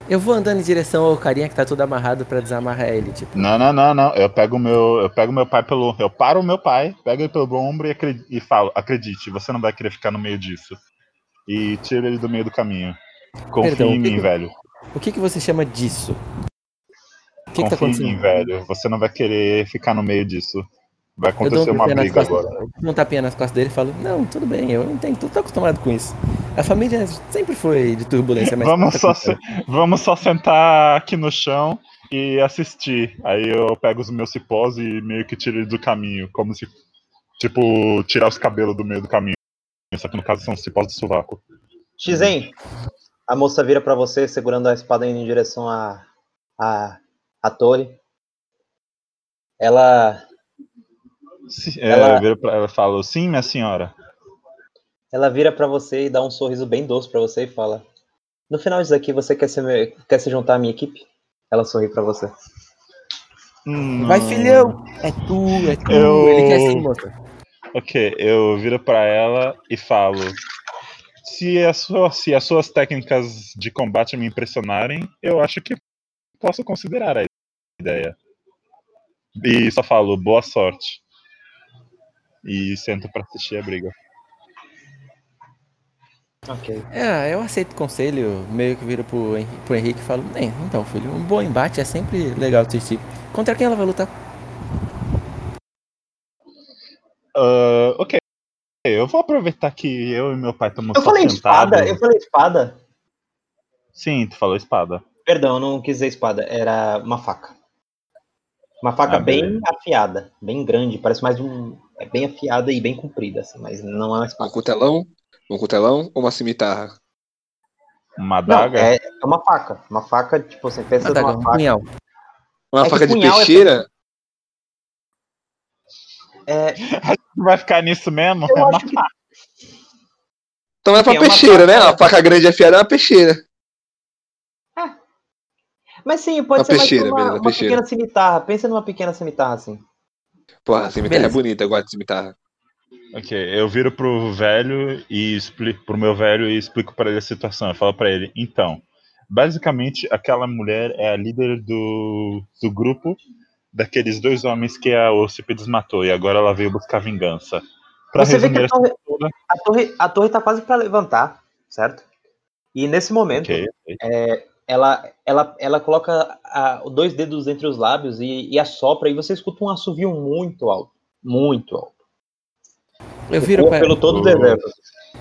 Eu vou andando em direção ao carinha que tá todo amarrado pra desamarrar ele, tipo. Não, não, não, não. Eu pego meu, eu pego meu pai pelo, eu paro o meu pai, pego ele pelo ombro e, e falo, acredite, você não vai querer ficar no meio disso. E tiro ele do meio do caminho. Confie Perdão, em mim, que- velho. O que, que você chama disso? O que, que tá Confie em acontecendo? mim, velho. Você não vai querer ficar no meio disso. Vai acontecer um uma briga costas, agora. um tapinha nas costas dele e falo, não, tudo bem, eu entendo, tu tá acostumado com isso. A família sempre foi de turbulência, mas. Vamos tá só, se- vamos só sentar aqui no chão e assistir. Aí eu pego os meus cipós e meio que tiro ele do caminho. Como se, tipo, tirar os cabelos do meio do caminho. Só que no caso são os cipós do sovaco. Xizen, a moça vira pra você segurando a espada indo em direção à à à torre. Ela é, Ela- eu viro pra ela e falo, sim, minha senhora. Ela vira pra você e dá um sorriso bem doce pra você e fala: "No final disso aqui, você quer se quer se juntar à minha equipe?" Ela sorri pra você. Hum, Vai, filhão! É tu, é tu. Eu- Ele quer sim, moça. Ok, eu viro pra ela e falo. Se, a sua, se as suas técnicas de combate me impressionarem, eu acho que posso considerar a ideia. E só falo, boa sorte. E sento pra assistir a briga. Ok. É, eu aceito o conselho, meio que viro pro, Hen- pro Henrique e falo, "Bem, então, filho, um bom embate é sempre legal assistir. Contra quem ela vai lutar? Ah, ok. Eu vou aproveitar que eu e meu pai estamos Eu só falei sentados. espada, eu falei espada. Sim, tu falou espada. Perdão, eu não quis dizer espada, era uma faca. Uma faca Ah, bem beleza. afiada, bem grande, parece mais um. É bem afiada e bem comprida, assim, mas não é uma Um espada. cutelão? Um cutelão ou uma cimitarra? Uma Não, adaga? é, é uma faca. Uma faca, tipo, você pensa Adaga, numa um faca. punhal. Uma É que faca de é peixeira? É, Vai ficar nisso mesmo? eu É uma que Então é pra É uma peixeira, né? faca- Uma faca grande afiada é uma peixeira. Mas sim, pode Uma ser peixeira, mais uma, beleza, uma peixeira. pequena cimitarra. Pensa numa pequena cimitarra, assim. Porra, a cimitarra Beleza. é bonita, eu gosto de cimitarra. Ok, eu viro pro velho e explico pro meu velho e explico pra ele a situação. Eu falo pra ele, então, basicamente aquela mulher é a líder do, do grupo daqueles dois homens que a Ocípedes matou e agora ela veio buscar vingança. Pra Você vê que a torre, toda- a torre, a torre tá quase pra levantar, certo? E nesse momento, Ok, ok. ela, ela, ela coloca a- dois dedos entre os lábios e, e assopra, e você escuta um assovio muito alto. Muito alto. Eu viro pra... pelo todo o deserto.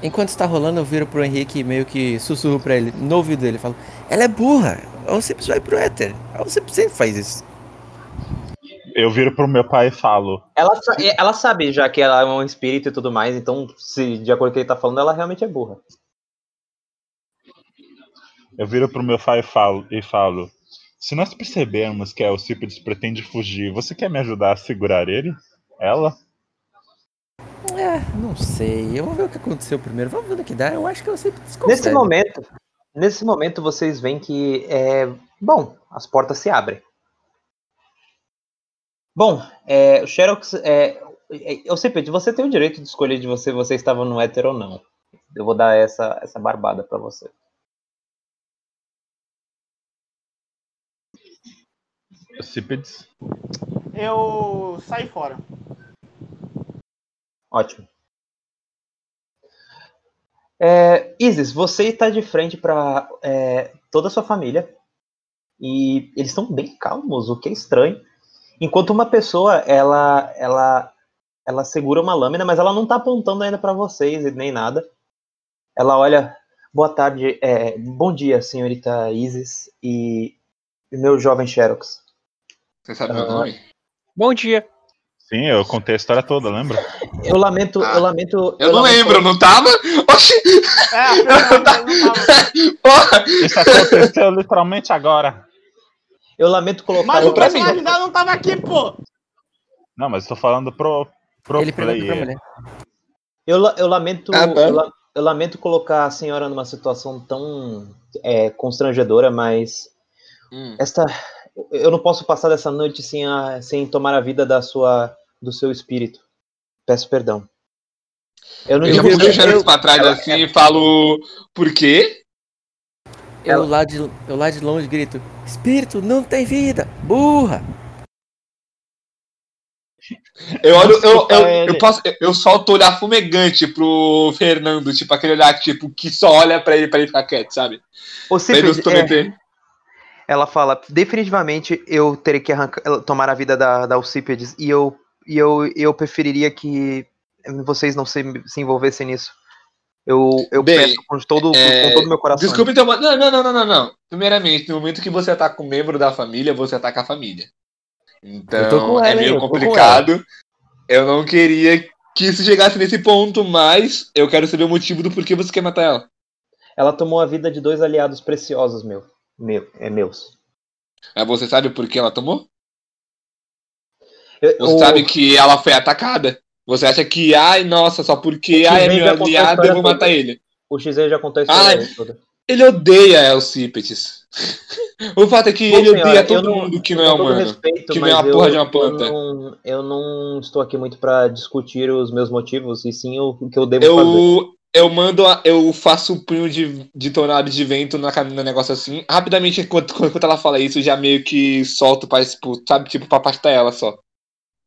Enquanto está rolando, eu viro pro Henrique e meio que sussurro pra ele, no ouvido dele, falo, ela é burra, ela sempre vai pro éter, ela sempre, sempre faz isso. eu viro pro meu pai e falo. Ela, é, ela sabe já que ela é um espírito e tudo mais, então, se de acordo com o que ele tá falando, ela realmente é burra. Eu viro pro meu pai e falo, e falo. Se nós percebermos que a Alcípedes pretende fugir, você quer me ajudar a segurar ele? Ela? É, não sei. Eu vou ver o que aconteceu primeiro. Vamos ver o que dá. Eu acho que eu sempre. Nesse momento, nesse momento vocês veem que é bom, as portas se abrem. Bom, é, o Xerox, é, é, eu sei, Pedro, você tem o direito de escolher de você você estava no hétero ou não. Eu vou dar essa essa barbada pra você. Alcípedes? Eu saí fora. Ótimo. É, Isis, você está de frente para toda a sua família e eles estão bem calmos, o que é estranho. Enquanto uma pessoa, ela, ela, ela segura uma lâmina, mas ela não está apontando ainda para vocês e nem nada. Ela olha, boa tarde, é, bom dia, senhorita Isis e e meu jovem Xerox. Você sabe meu Ah. nome? Bom dia. Sim, eu contei a história toda, lembra? Eu lamento, Ah, eu lamento. Eu não lamento- lembro, não tava? Oxi! É, Fernanda não tava. Porra! Isso aconteceu literalmente agora. Eu lamento colocar. Mas o personagem dela não tava aqui, pô! Não, mas eu tô falando pro, pro Ele player. Eu, eu lamento, Ah, tá. eu, eu lamento colocar a senhora numa situação tão é, constrangedora, mas Hum. esta, eu não posso passar dessa noite sem, a- sem tomar a vida da sua, do seu espírito. Peço perdão. Eu não Eu já digo- eu- Xerox pra trás assim e falo. Por quê? Eu lá, de, eu lá de longe grito: Espírito não tem vida, burra! Eu olho, eu, Nossa, eu, eu, posso, eu- eu solto o olhar fumegante pro Fernando, tipo, aquele olhar tipo, que só olha pra ele pra ele ficar quieto, sabe? Ô, Pra ele não se é. Ela fala, definitivamente eu teria que arrancar, tomar a vida da, da Alcípedes e eu, e eu, eu preferiria que vocês não se, se envolvessem nisso. Eu, eu Bem, peço com todo é, com todo o meu coração. Desculpa, então. Não, não, não, não, não, não. Primeiramente, no momento que você ataca um membro da família, você ataca a família. Então, é ela, hein, meio complicado. Eu não queria que isso chegasse nesse ponto, mas eu quero saber o motivo do porquê você quer matar ela. Ela tomou a vida de dois aliados preciosos meu, meu é meus. Mas você sabe por que ela tomou? Eu- Você o- sabe que ela foi atacada? Você acha que, ai, nossa, só porque ai, é meu a aliado, eu vou matar ele. O XZ já a Ai. toda. Ele odeia Alcípedes. o fato é que Bom, ele senhora, odeia eu todo não- mundo que não é humano. respeito, que não é uma eu, porra de uma eu planta. não, eu não estou aqui muito pra discutir os meus motivos, e sim o, o que eu devo fazer. Eu, mando, a- eu faço um punho de, de tornado de vento na caminho no negócio assim. Rapidamente, enquanto, enquanto ela fala isso, eu já meio que solto pra, tipo, sabe, tipo, pra afastar ela só.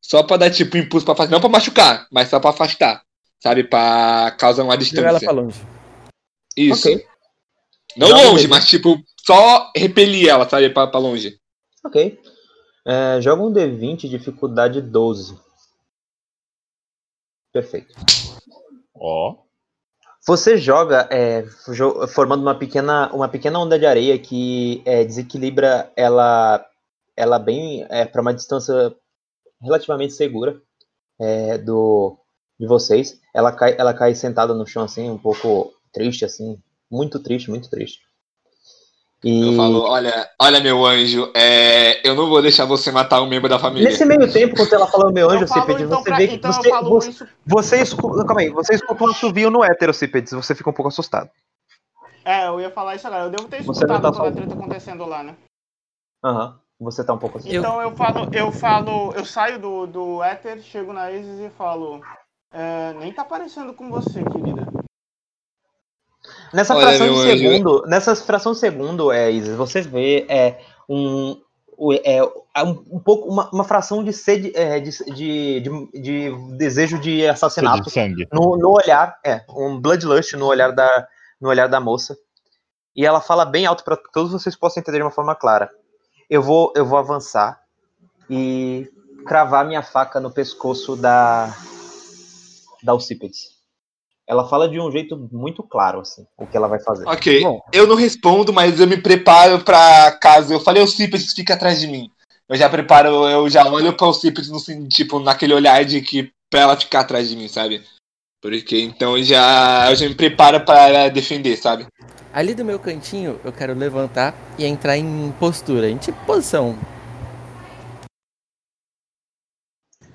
Só pra dar, tipo, impulso pra afastar. Não pra machucar, mas só pra afastar. Sabe, pra causar uma Jogar ela distância. pra longe. Isso. Ok, Não Joga longe, mas, tipo, só repelir ela, sabe, pra, pra longe. ok. É, joga um D20, dificuldade 12. Perfeito. Ó. Você joga é, formando uma pequena, uma pequena onda de areia que é, desequilibra ela, ela bem para uma distância relativamente segura é, do de vocês. Ela cai, ela cai sentada no chão assim, um pouco triste assim, muito triste, muito triste. E Eu falo, olha, olha, meu anjo, é, eu não vou deixar você matar um membro da família. nesse meio tempo, quando ela fala meu anjo, Cípedes, então, você pra- vê que então você, eu falo você, isso. você escuta, calma aí, você escuta um assovio no hétero, Cípedes, você fica um pouco assustado. É, eu ia falar isso agora. Eu devo ter escutado tá toda a treta acontecendo lá, né? Aham. Você tá um pouco assustado. Então eu falo, eu falo, eu saio do, do éter, chego na Isis e falo. "É, nem tá parecendo com você, querida. Nessa Olha, fração de anjo. segundo, nessa fração de segundo, é, Isis, você vê é, um, é, um, um pouco uma, uma fração de sede, é, de, de, de, de desejo de assassinato de no, no olhar, é, um bloodlust no olhar da no olhar da moça. E ela fala bem alto para que todos vocês possam entender de uma forma clara. Eu vou eu vou avançar e cravar minha faca no pescoço da da Alcípedes. Ela fala de um jeito muito claro assim, o que ela vai fazer. Ok, Bom. eu não respondo, mas eu me preparo pra caso. Eu falei, o Cípedes fica atrás de mim. eu já preparo, eu já olho pra Alcibiades no sen- tipo, naquele olhar de que pra ela ficar atrás de mim, sabe? Porque então eu já, eu já me preparo pra defender, sabe? Ali do meu cantinho, eu quero levantar e entrar em postura, em tipo posição.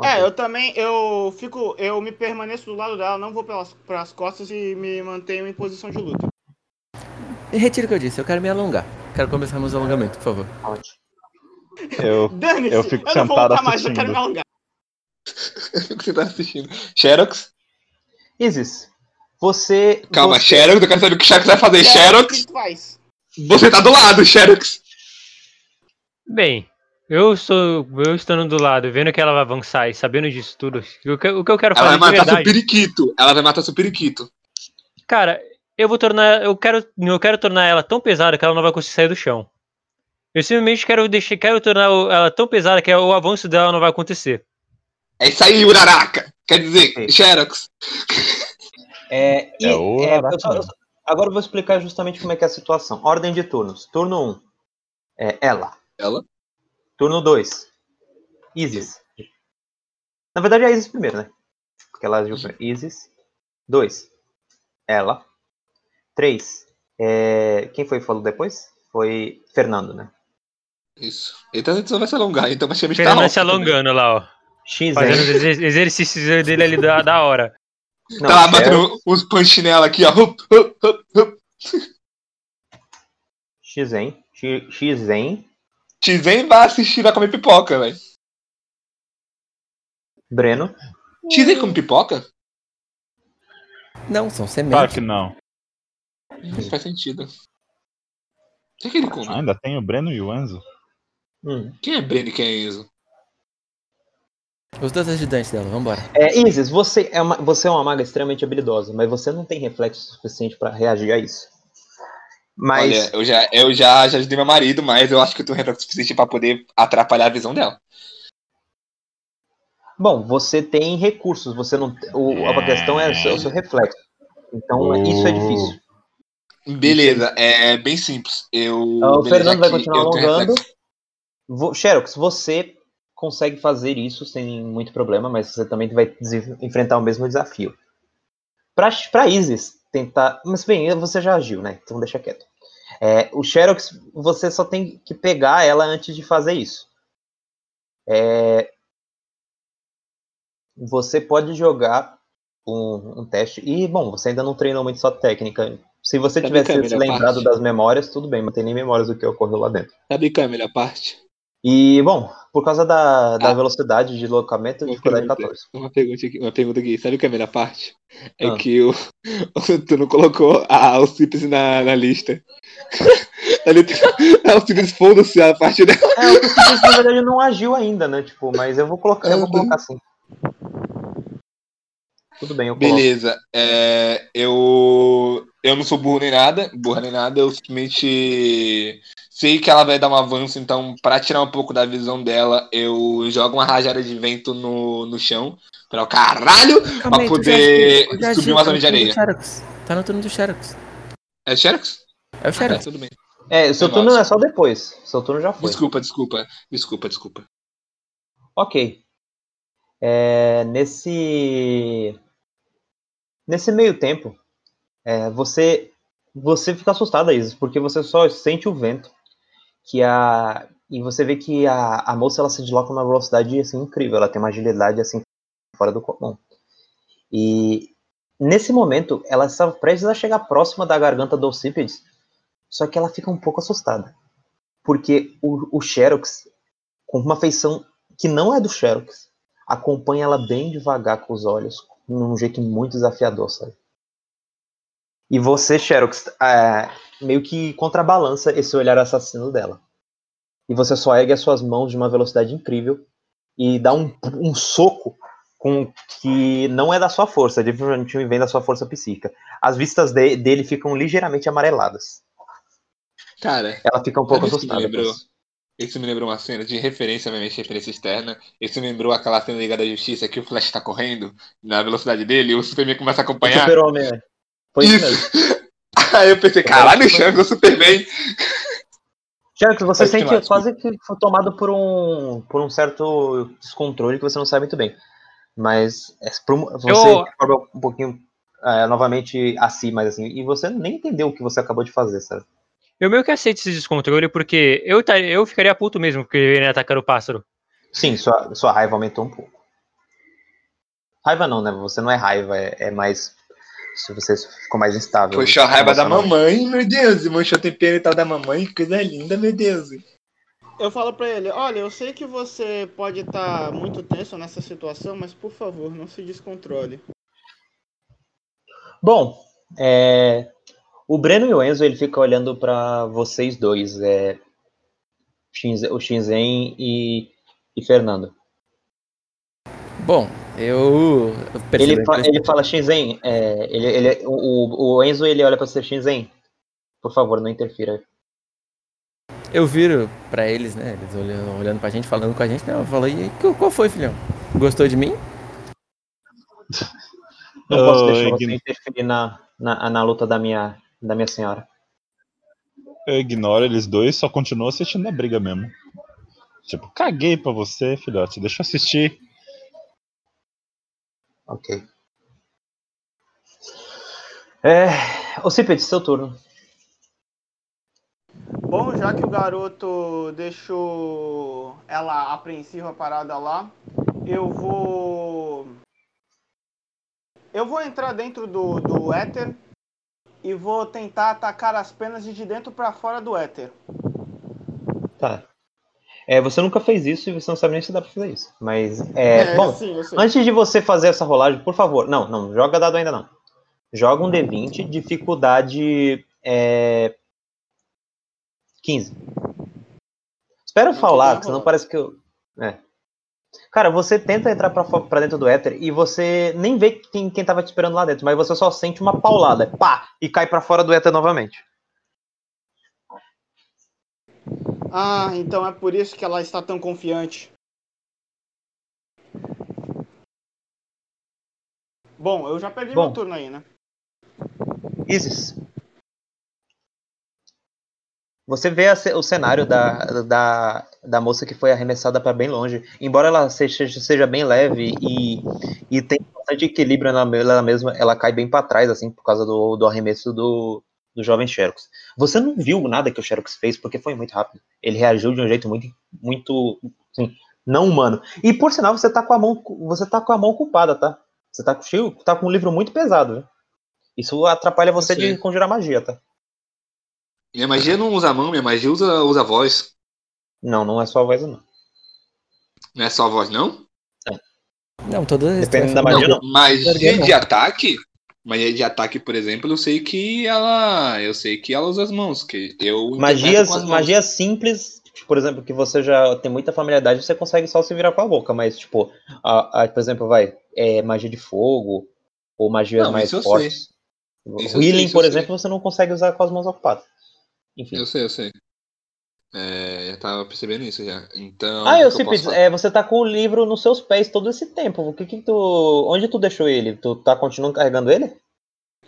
É, eu também, eu fico, eu me permaneço do lado dela, não vou pelas pras costas e me mantenho em posição de luta. E retiro o que eu disse, eu quero me alongar. Quero começar meus alongamentos, por favor. Ótimo. Eu, Eu fico não vou sentado lutar mais, eu assistindo. quero me alongar. Eu fico que você tá assistindo. Xerox? Isis, você. Calma, você... Xerox, eu quero saber o que Xerox vai fazer. O que Xerox, tu faz? você tá do lado, Xerox. Bem, eu estou, eu estando do lado, vendo que ela vai avançar e sabendo disso tudo, o que, o que eu quero Ela vai fazer matar seu periquito. Ela vai matar seu periquito. cara, eu vou tornar, eu quero, eu quero tornar ela tão pesada que ela não vai conseguir sair do chão. Eu simplesmente quero deixar, quero tornar ela tão pesada que o avanço dela não vai acontecer. É isso aí, Uraraka. Quer dizer, Ok. Xerox. É, e, É o é, eu só- eu mesmo. só- agora eu vou explicar justamente como é que é a situação. Ordem de turnos. Turno 1. É ela. Ela? Turno 2. Isis. Na verdade é a Isis primeiro, né? Porque ela agiu primeiro. Isis. 2. Ela. 3. Quem foi que falou depois? Foi Fernando, né? Isso. Ele tá tentando vai se alongar, então vai chamar de Fernando tá se alongando lá, ó. X, Fazendo os exer- exercícios dele ali da, da hora. Não, tá lá Xerox, batendo uns punch nela aqui, ó. Hup, hup, hup, hup. Xen. Xen. Tizen vai assistir, vai comer pipoca, velho. Breno. Tizen come pipoca? Não, são Claro sementes. que não. Não faz sentido. O que, que ele come? Ah, ainda tem o Breno e o Enzo. Hum. Quem é Breno e quem é Enzo? Os dois ajudantes dela, vambora. É, Isis, você é, uma, você é uma maga extremamente habilidosa, mas você não tem reflexo suficiente pra reagir a isso. Mas Olha, eu já, eu já, já ajudei meu marido, mas eu acho que eu tenho reflexo suficiente pra poder atrapalhar a visão dela. Bom, você tem recursos, você não. O, a questão é o seu, o seu reflexo. Então isso é difícil. Beleza, é bem simples. Eu. Ah, O beleza, Fernando vai continuar alongando. reflexo. Vo- Xerox, você consegue fazer isso sem muito problema, mas você também vai enfrentar o mesmo desafio. Pra, pra Isis tentar. Mas bem, você já agiu, né? Então deixa quieto. É, o Xerox, você só tem que pegar ela antes de fazer isso. É, você pode jogar um, um teste. E, bom, você ainda não treinou muito sua técnica. Se você Sabe tivesse se lembrado parte? das memórias, tudo bem, mas tem nem memórias do que ocorreu lá dentro. Sabe é a parte? E, bom, por causa da, da Ah. velocidade de deslocamento, Uma dificuldade pergunta. 14. Uma pergunta aqui, uma pergunta aqui. Sabe qual é a melhor parte? É Ah. que o, tu não colocou a Alcibiades na, na lista. Tem- A Alcibiades, foda-se a parte dela. É, o Crucifixo, na verdade, não agiu ainda, né? Tipo, mas eu vou colocar, eu vou colocar assim. Tudo bem, eu coloco. Beleza. É, eu, eu não sou burro nem nada, burra nem nada, eu simplesmente sei que ela vai dar um avanço, então, para tirar um pouco da visão dela, eu jogo uma rajada de vento no, no chão. Pra o caralho! Calma Pra aí, já poder tu já subir uma tá zona no de areia. Tá no turno do Xerox. É Xerox? É o Ah, Xerox. tudo bem. É, o seu Negócio. turno é só depois. Seu turno já foi. Desculpa, desculpa. Desculpa, desculpa. Ok. É, nesse. Nesse meio tempo, é, você você fica assustada, Isis, porque você só sente o vento. Que a, e você vê que a, a moça ela se desloca numa velocidade assim, incrível. Ela tem uma agilidade assim fora do comum. E nesse momento, ela estava prestes a chegar próxima da garganta do Alcibiades, só que ela fica um pouco assustada. Porque o, o Xerox, com uma feição que não é do Xerox, acompanha ela bem devagar com os olhos, num jeito muito desafiador, sabe? E você, Xerox, é, meio que contrabalança esse olhar assassino dela. E você só ergue as suas mãos de uma velocidade incrível e dá um, um soco com que não é da sua força, definitivamente vem da sua força psíquica. As vistas de- dele ficam ligeiramente amareladas. Cara, Ela fica um pouco o assustada. isso. me lembrou uma cena de referência, obviamente, referência externa. Isso me lembrou aquela cena da Liga da Justiça que o Flash tá correndo na velocidade dele e o Superman começa a O acompanhar. Super-Homem, é. Foi isso mesmo. Aí eu pensei, caralho, Xanga, o Superman. Xerox, você Pode sente quase que foi tomado por um, por um certo descontrole que você não sabe muito bem. Mas é, você Eu- acorda um pouquinho é, novamente assim, mas assim, e você nem entendeu o que você acabou de fazer, sabe? Eu meio que aceito esse descontrole porque eu, eu ficaria puto mesmo porque ele atacar o pássaro. Sim, sua, sua raiva aumentou um pouco. Raiva não, né? Você não é raiva, é, é mais. Se você ficou mais instável. Puxou a raiva da mamãe, meu Deus. Manchou o tempero e tal da mamãe. Que coisa linda, meu Deus. Eu falo pra ele, olha, eu sei que você pode estar muito tenso nessa situação, mas por favor, não se descontrole. Bom, é, o Breno e o Enzo ele fica olhando pra vocês dois, é, o Shinzen e, e Fernando. Bom, eu. Ele, fa- ele fala Shinzen, é, ele, ele, o, o Enzo ele olha pra você Shinzen, por favor, não interfira. Eu viro pra eles, né? Eles olhando, olhando pra gente, falando com a gente. Não, eu falo, e qual- foi, filhão? Gostou de mim? Não posso Oh, deixar eu você interferir na, na, na luta da minha, da minha senhora. Eu ignoro eles dois, só continuo assistindo a briga mesmo. Tipo, caguei pra você, filhote, deixa eu assistir. Ok. É, ô Cipet, seu turno. Bom, já que o garoto deixou ela apreensiva parada lá, eu vou. Eu vou entrar dentro do, do éter e vou tentar atacar as penas de dentro pra fora do éter. Tá. É, você nunca fez isso e você não sabe nem se dá pra fazer isso. Mas, é, bom, sim, antes de você fazer essa rolagem, por favor, não, não, joga dado ainda não. Joga um D20, dificuldade é, 15. Espera eu Não, falar, não senão parece que eu. É. Cara, você tenta entrar pra, dentro do éter e você nem vê quem, quem tava te esperando lá dentro, mas você só sente uma paulada, pá, e cai pra fora do éter novamente. Ah, então é por isso que ela está tão confiante. Bom, eu já perdi Bom. meu turno aí, né? Isis. Você vê a o cenário da, da, da moça que foi arremessada para bem longe. Embora ela seja, seja bem leve e, e tem bastante equilíbrio nela, ela mesma, ela cai bem para trás, assim, por causa do, do arremesso do, do jovem Xerox. Você não viu nada que o Xerox fez, porque foi muito rápido. Ele reagiu de um jeito muito, muito assim, não humano. E por sinal, você tá com a mão, você tá com a mão ocupada, tá? Você tá com, cheio- tá com um livro muito pesado, viu? Isso atrapalha você de conjurar magia, tá? Minha magia não usa a mão, minha magia usa, usa a voz. Não, não é só a voz, não. Não é só a voz, não? Não, toda Dependendo da magia, não. Magia de ataque? Magia de ataque, por exemplo, eu sei que ela. Eu sei que ela usa as mãos. Que eu Magias, mãos. magias simples, tipo, por exemplo, que você já tem muita familiaridade, você consegue só se virar com a boca, mas, tipo, a, a- por exemplo, vai, é, magia de fogo, ou magias Não, mais fortes. Healing, por eu sei. exemplo, você não consegue usar com as mãos ocupadas. Enfim. Eu sei, eu sei. É, eu tava percebendo isso já. Então. ah, eu posso fazer? é, você tá com o livro nos seus pés todo esse tempo. O que que tu. Onde tu deixou ele? Tu tá continuando carregando ele?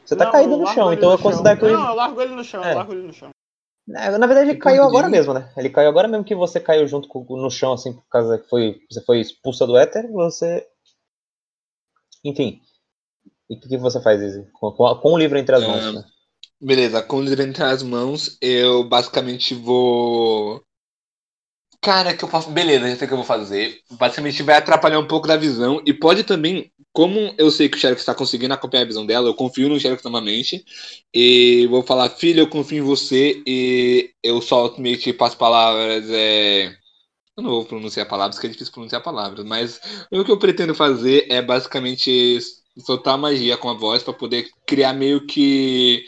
Você tá Não, caído eu no chão, então no eu considero que chão. Não, eu largo ele no chão, É. eu largo ele no chão. Na verdade, ele Eu caiu agora mesmo, né? Ele caiu agora mesmo que você caiu junto com, no chão, assim, por causa que foi, você foi expulsa do éter, você. Enfim. E o que, que você faz, Izzy? Com, com, com o livro entre as mãos. né? Beleza, com o livro entre as mãos, eu basicamente vou. Cara, que eu posso. Beleza, já sei o que eu vou fazer. Basicamente vai atrapalhar um pouco da visão. E pode também. Como eu sei que o Xerox está conseguindo acompanhar a visão dela, eu confio no Xerox novamente. E vou falar, filho, eu confio em você. E eu solto meio que passo palavras. É... Eu não vou pronunciar palavras, porque é difícil pronunciar palavras. Mas o que eu pretendo fazer é basicamente soltar magia com a voz para poder criar meio que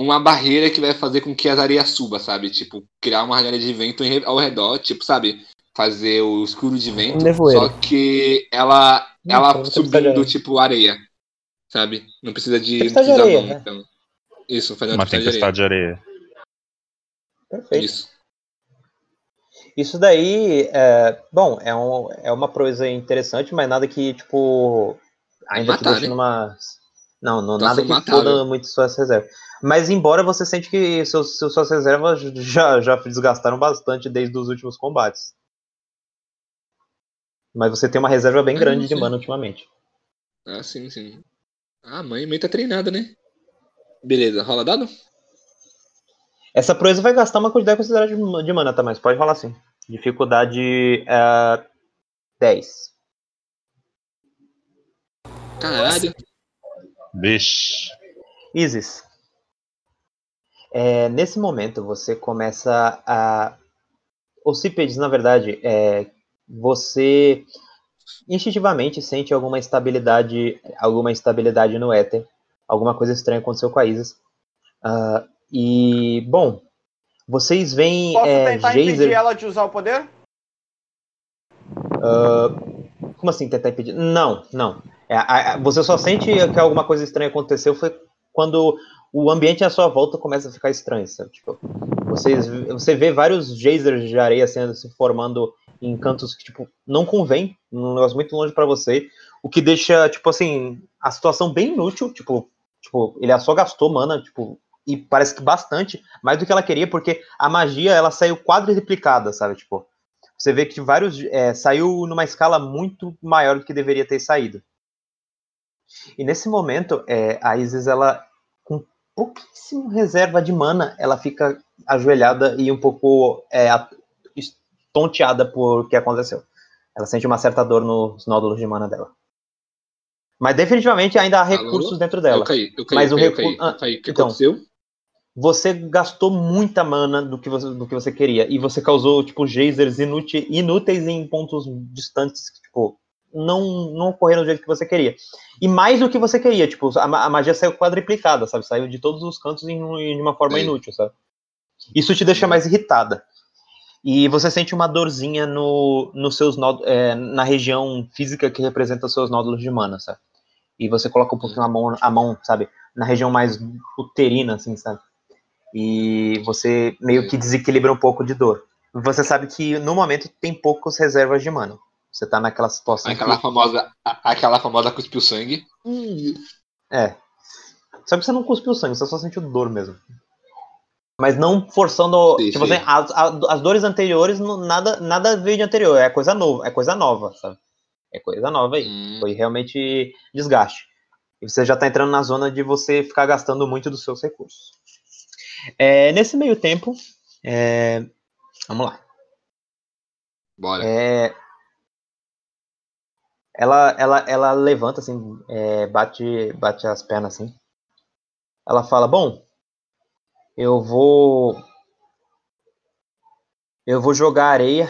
uma barreira que vai fazer com que as areias suba, sabe? Tipo, criar uma barreira de vento ao redor, tipo, sabe? Fazer o escuro de vento, Um nevoeiro. só que ela, Não, ela não subindo, tipo, areia, sabe? Não precisa de, Tempestade de areia, mão, né? então. Isso, fazer uma, Uma tempestade de areia. tempestade de areia. Perfeito. Isso. Isso daí, é, bom, é, um, é uma coisa interessante, mas nada que, tipo, ainda matar, deixe né? numa. Não, não Então nada que foda muito suas reservas. Mas embora você sente que seus, seus- suas reservas já, já desgastaram bastante desde os últimos combates. Mas você tem uma reserva bem Ah, grande de mana ultimamente. Ah, sim, sim. Ah, mãe, mãe tá treinada, né? Beleza, rola dado? Essa proeza vai gastar uma quantidade considerável de mana, tá? Mas pode rolar sim. Dificuldade é, 10. Caralho. Bicho. Isis. É, nesse momento você começa a. Ocípedes, na verdade, é, você instintivamente sente alguma estabilidade, alguma estabilidade no éter. Alguma coisa estranha aconteceu com a Isis. Ah, e, bom, vocês veem Posso é, tentar impedir Jazer. ela de usar o poder? Como assim tentar impedir? Não, não. É, a- a- você só sente que alguma coisa estranha aconteceu foi quando o ambiente à sua volta começa a ficar estranho, sabe? Tipo, vocês, você vê vários geysers de areia sendo se formando em cantos que tipo não convém, um negócio muito longe pra você, o que deixa tipo assim a situação bem inútil, tipo, tipo ele só gastou mana, tipo e parece que bastante mais do que ela queria porque a magia ela saiu quadruplicada, sabe? Tipo, você vê que vários é, saiu numa escala muito maior do que deveria ter saído. E nesse momento, é, a Isis, ela, pouquíssimo reserva de mana, ela fica ajoelhada e um pouco é, tonteada por o que aconteceu. Ela sente uma certa dor nos nódulos de mana dela. Mas definitivamente ainda há Alô? recursos dentro dela. Eu caí, eu caí, Mas eu o caí, eu recu- caí, ah, eu caí. O que então. aconteceu? Você gastou muita mana do que você, do que você queria. E você causou, tipo, geysers inúteis em pontos distantes que, tipo, não, não ocorreram do jeito que você queria. E mais do que você queria, tipo, a, a magia saiu quadriplicada, sabe? Saiu de todos os cantos em, em uma forma Sim. inútil, sabe? Isso te deixa mais irritada. E você sente uma dorzinha no, nos seus nód- é, na região física que representa os seus nódulos de mana, sabe? E você coloca um pouquinho a mão, a mão, sabe? Na região mais uterina, assim, sabe? E você meio que desequilibra um pouco de dor. Você sabe que no momento tem poucas reservas de mana. Você tá naquela situação. Aquela que- famosa, aquela famosa cuspiu sangue. É. Só que você não cuspiu sangue, você só sentiu dor mesmo. Mas não forçando. Sim, tipo sim. assim, as, as dores anteriores, nada, nada veio de anterior. É coisa nova, é coisa nova, sabe? É coisa nova aí. Hum, Foi realmente desgaste. E você já tá entrando na zona de você ficar gastando muito dos seus recursos. É, nesse meio tempo. é, vamos lá. bora. É, ela, ela, ela levanta assim, é, bate, bate as pernas assim. Ela fala: Bom, eu vou, eu vou jogar areia.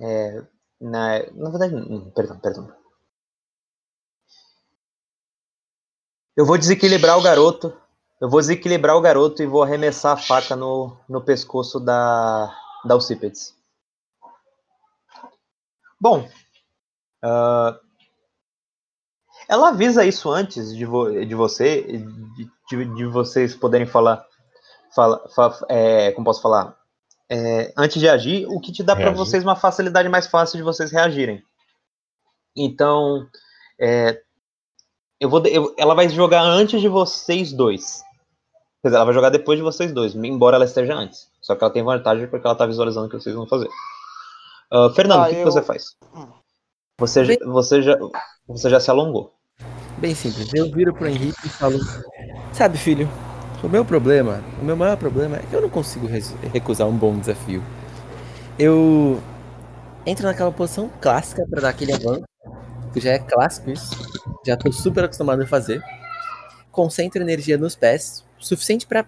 é, na, na verdade, hum, perdão, perdão. Eu vou desequilibrar o garoto. Eu vou desequilibrar o garoto e vou arremessar a faca no, no pescoço da, da Alcípedes. Bom, ah, ela avisa isso antes de, vo- de você, de, de- de vocês poderem falar, fala, fa- é, como posso falar, É, antes de agir, o que te dá para vocês uma facilidade mais fácil de vocês reagirem. Então, é, eu vou, eu- ela vai jogar antes de vocês dois. Quer dizer, ela vai jogar depois de vocês dois, embora ela esteja antes. Só que ela tem vantagem porque ela tá visualizando o que vocês vão fazer. Ah, Fernando, Ah, o que, que eu- você faz? Você, você, já, você já se alongou. Bem simples. Eu viro pro Henrique e falo: Sabe, filho, o meu problema, o meu maior problema é que eu não consigo recusar um bom desafio. Eu entro naquela posição clássica pra dar aquele avanço, que já é clássico isso, já tô super acostumado a fazer. Concentro energia nos pés, suficiente pra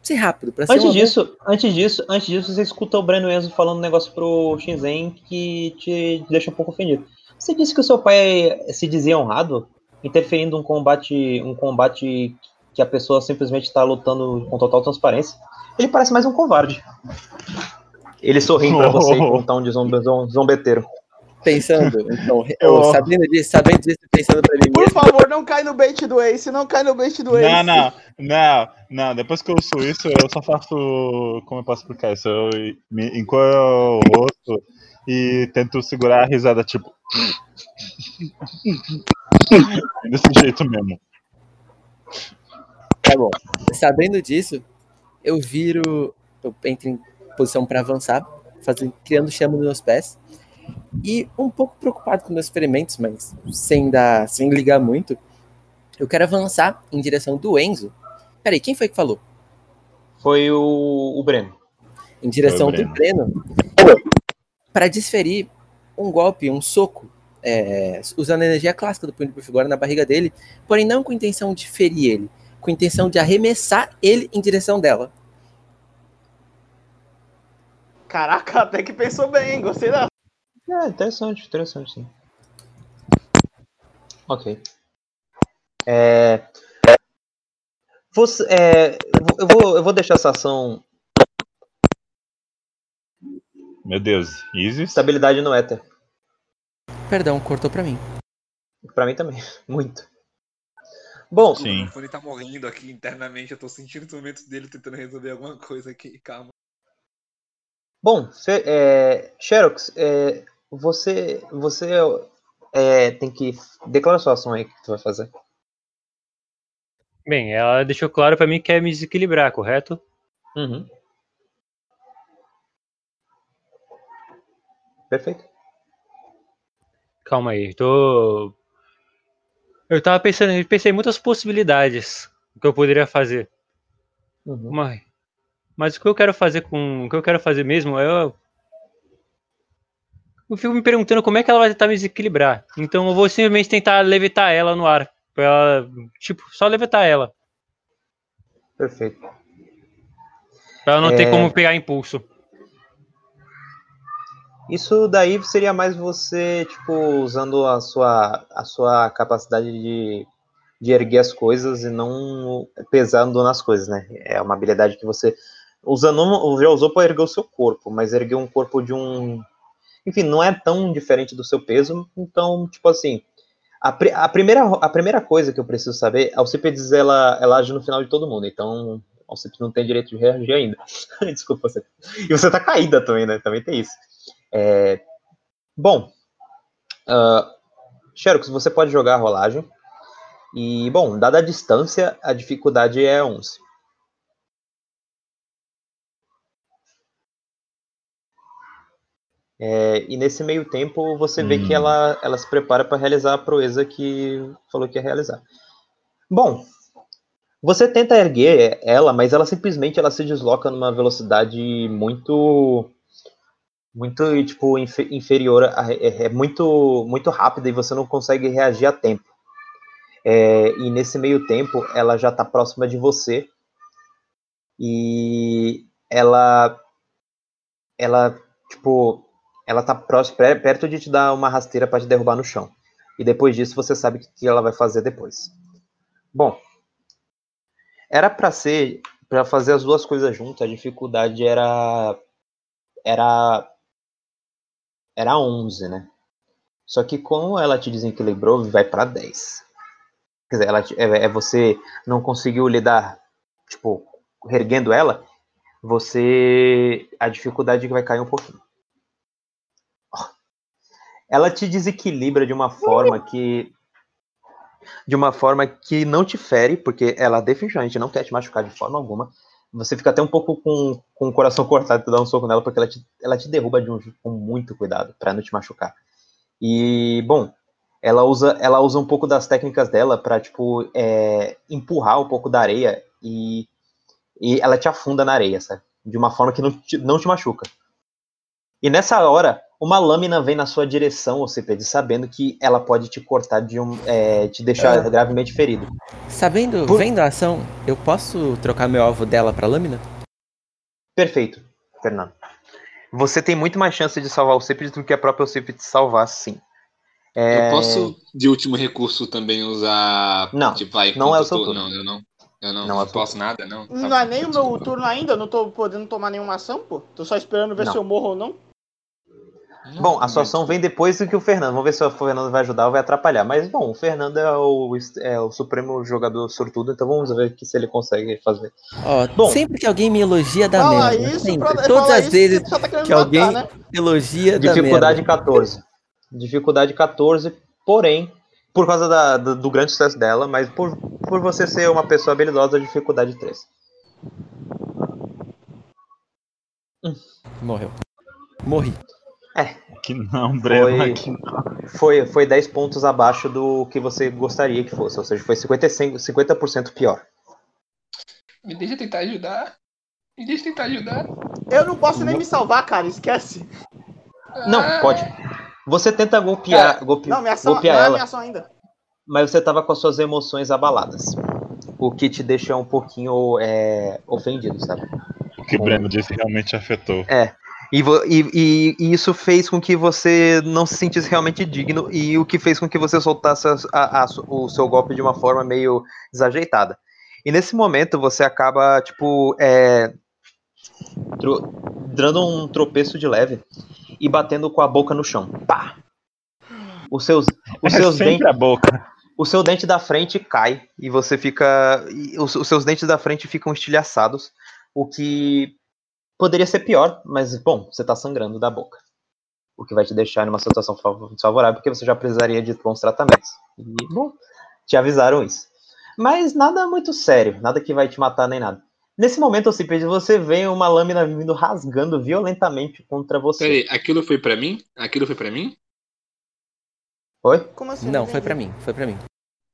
ser rápido, pra ser Antes um avanço- disso, antes disso, antes disso, você escuta o Breno Enzo falando um negócio pro Shinzen que te deixa um pouco ofendido. Você disse que o seu pai se dizia honrado, interferindo um combate, um combate que a pessoa simplesmente está lutando com total transparência. Ele parece mais um covarde. Ele sorri pra você com um tom de zombe, zom- zombeteiro. pensando, então, Eu- sabendo disso, sabendo disso, pensando pra mim Por mesmo. favor, não cai no bait do Ace, não cai no bait do Ace. Não, não, não, não. Depois que eu uso isso, eu só faço. Como eu posso explicar isso? Eu me encolho o rosto e tento segurar a risada, tipo. Desse jeito mesmo. Tá bom. Sabendo disso, eu viro. Eu entro em posição para avançar, fazendo, criando chama nos meus pés. E um pouco preocupado com meus ferimentos, mas sem dar, sem ligar muito, eu quero avançar em direção do Enzo. Peraí, quem foi que falou? Foi o, o Breno. Em direção Foi o do Breno. Para desferir um golpe, um soco, é, usando a energia clássica do punho de Bufigora na barriga dele, porém não com intenção de ferir ele, com intenção de arremessar ele em direção dela. Caraca, até que pensou bem, hein? Gostei da. É, interessante, interessante, sim. Ok. É, você, é, eu, vou, eu vou deixar essa ação Meu Deus, Isis? estabilidade no éter. Perdão, cortou pra mim. Pra mim também, muito. Bom, Sim. O Fone tá morrendo aqui internamente. Eu tô sentindo os momentos dele tentando resolver alguma coisa aqui. Calma. bom, Fe- é, Xerox, é, você, você é, tem que declarar sua ação aí que tu vai fazer. Bem, ela deixou claro pra mim que quer me desequilibrar, correto? Uhum. Perfeito. Calma aí, tô. Eu tava pensando, eu pensei em muitas possibilidades que eu poderia fazer. Uhum. Mas, mas o que eu quero fazer com. O que eu quero fazer mesmo é. Eu, eu fico me perguntando como é que ela vai tentar me desequilibrar. Então eu vou simplesmente tentar levitar ela no ar. Pra ela. Tipo, só levitar ela. Perfeito. Pra ela não ter É. como pegar impulso. Isso daí seria mais você, tipo, usando a sua, a sua capacidade de, de erguer as coisas e não pesando nas coisas, né? É uma habilidade que você usa, não, já usou para erguer o seu corpo, mas erguer um corpo de um. Enfim, não é tão diferente do seu peso, então, tipo assim. A, a, primeira, a primeira coisa que eu preciso saber, a Alcipedes, ela, ela age no final de todo mundo, então a Alcipedes não tem direito de reagir ainda. Desculpa você. E você tá caída também, né? Também tem isso. É, bom, uh, Xerox, você pode jogar a rolagem. E, bom, dada a distância, a dificuldade é 11. É, e nesse meio tempo, você vê Hum. que ela, ela se prepara para realizar a proeza que falou que ia realizar. Bom, você tenta erguer ela, mas ela simplesmente ela se desloca numa velocidade muito muito tipo infe- inferior a, é, é muito muito rápida e você não consegue reagir a tempo. É, e nesse meio tempo ela já está próxima de você. E ela ela tipo ela tá próximo, per- perto de te dar uma rasteira para te derrubar no chão. E depois disso você sabe o que ela vai fazer depois. Bom era para ser para fazer as duas coisas juntas a dificuldade era era era 11, né? Só que como ela te desequilibrou, vai para 10. Quer dizer, ela é, é você não conseguiu lidar, tipo, erguendo ela, você a dificuldade vai cair um pouquinho. Ela te desequilibra de uma forma que de uma forma que não te fere, porque ela definitivamente não quer te machucar de forma alguma. Você fica até um pouco com, com o coração cortado de dar um soco nela, porque ela te, ela te derruba de um, com muito cuidado, para não te machucar. E, bom, ela usa, ela usa um pouco das técnicas dela para tipo, é, empurrar um pouco da areia e, e ela te afunda na areia, sabe? De uma forma que não te, não te machuca. E nessa hora, uma lâmina vem na sua direção, Ocipede, sabendo que ela pode te cortar de um. é, te deixar gravemente ferido. Sabendo, Por- vendo a ação, eu posso trocar meu alvo dela pra lâmina? Perfeito, Fernando. Você tem muito mais chance de salvar o Cípedes do que a própria Cípedes salvar, sim. É, Eu posso, de último recurso, também usar. Não, tipo, vai, não é o seu eu turno. Não, eu não. Eu não, Não não, é o seu posso nada, não. Tá Não é bom, nem o meu turno ainda, eu não tô podendo tomar nenhuma ação, pô. Tô só esperando ver Não. se eu morro ou não. Bom, a sua ação vem depois do que o Fernando. Vamos ver se o Fernando vai ajudar ou vai atrapalhar. Mas, bom, o Fernando é o, é o supremo jogador sortudo, então vamos ver que se ele consegue fazer. Ó, Bom. sempre que alguém me elogia, dá Fala merda. isso, sempre. pra, Todas fala as isso vezes que tá que alguém matar, né? elogia, dá Dificuldade merda. 14. Dificuldade 14, porém, por causa da- do, do grande sucesso dela, mas por, por você ser uma pessoa habilidosa, dificuldade 3. Morreu. Morri. Que não, Breno. Foi- que não. Foi, foi 10 pontos abaixo do que você gostaria que fosse, ou seja, foi 55, 50% pior. Me deixa tentar ajudar. Me deixa tentar ajudar. Eu não posso nem me salvar, cara, esquece. Não, pode. Você tenta golpear, golpe- Não, ação, não golpear é ela, minha ação ainda. mas você tava com as suas emoções abaladas. O que te deixa um pouquinho é, ofendido, sabe? O que o Breno disse realmente afetou. Vo- e- e- e isso fez com que você não se sentisse realmente digno e o que fez com que você soltasse a- a- a o seu golpe de uma forma meio desajeitada. E nesse momento você acaba, tipo, é, dando um tropeço de leve e batendo com a boca no chão. Pá! Os seus, os É seus dentes a boca. o seu dente da frente cai e você fica. e Os, os seus dentes da frente ficam estilhaçados, o que poderia ser pior, mas bom, você tá sangrando da boca. O que vai te deixar numa situação fav- desfavorável, porque você já precisaria de bons tratamentos. E, bom, te avisaram isso. Mas nada muito sério, nada que vai te matar nem nada. Nesse momento, Alcipedes, você vê uma lâmina vindo rasgando violentamente contra você. Peraí, aquilo foi pra mim? Aquilo foi pra mim? Oi? Como assim? Não, foi pra mim, foi pra mim.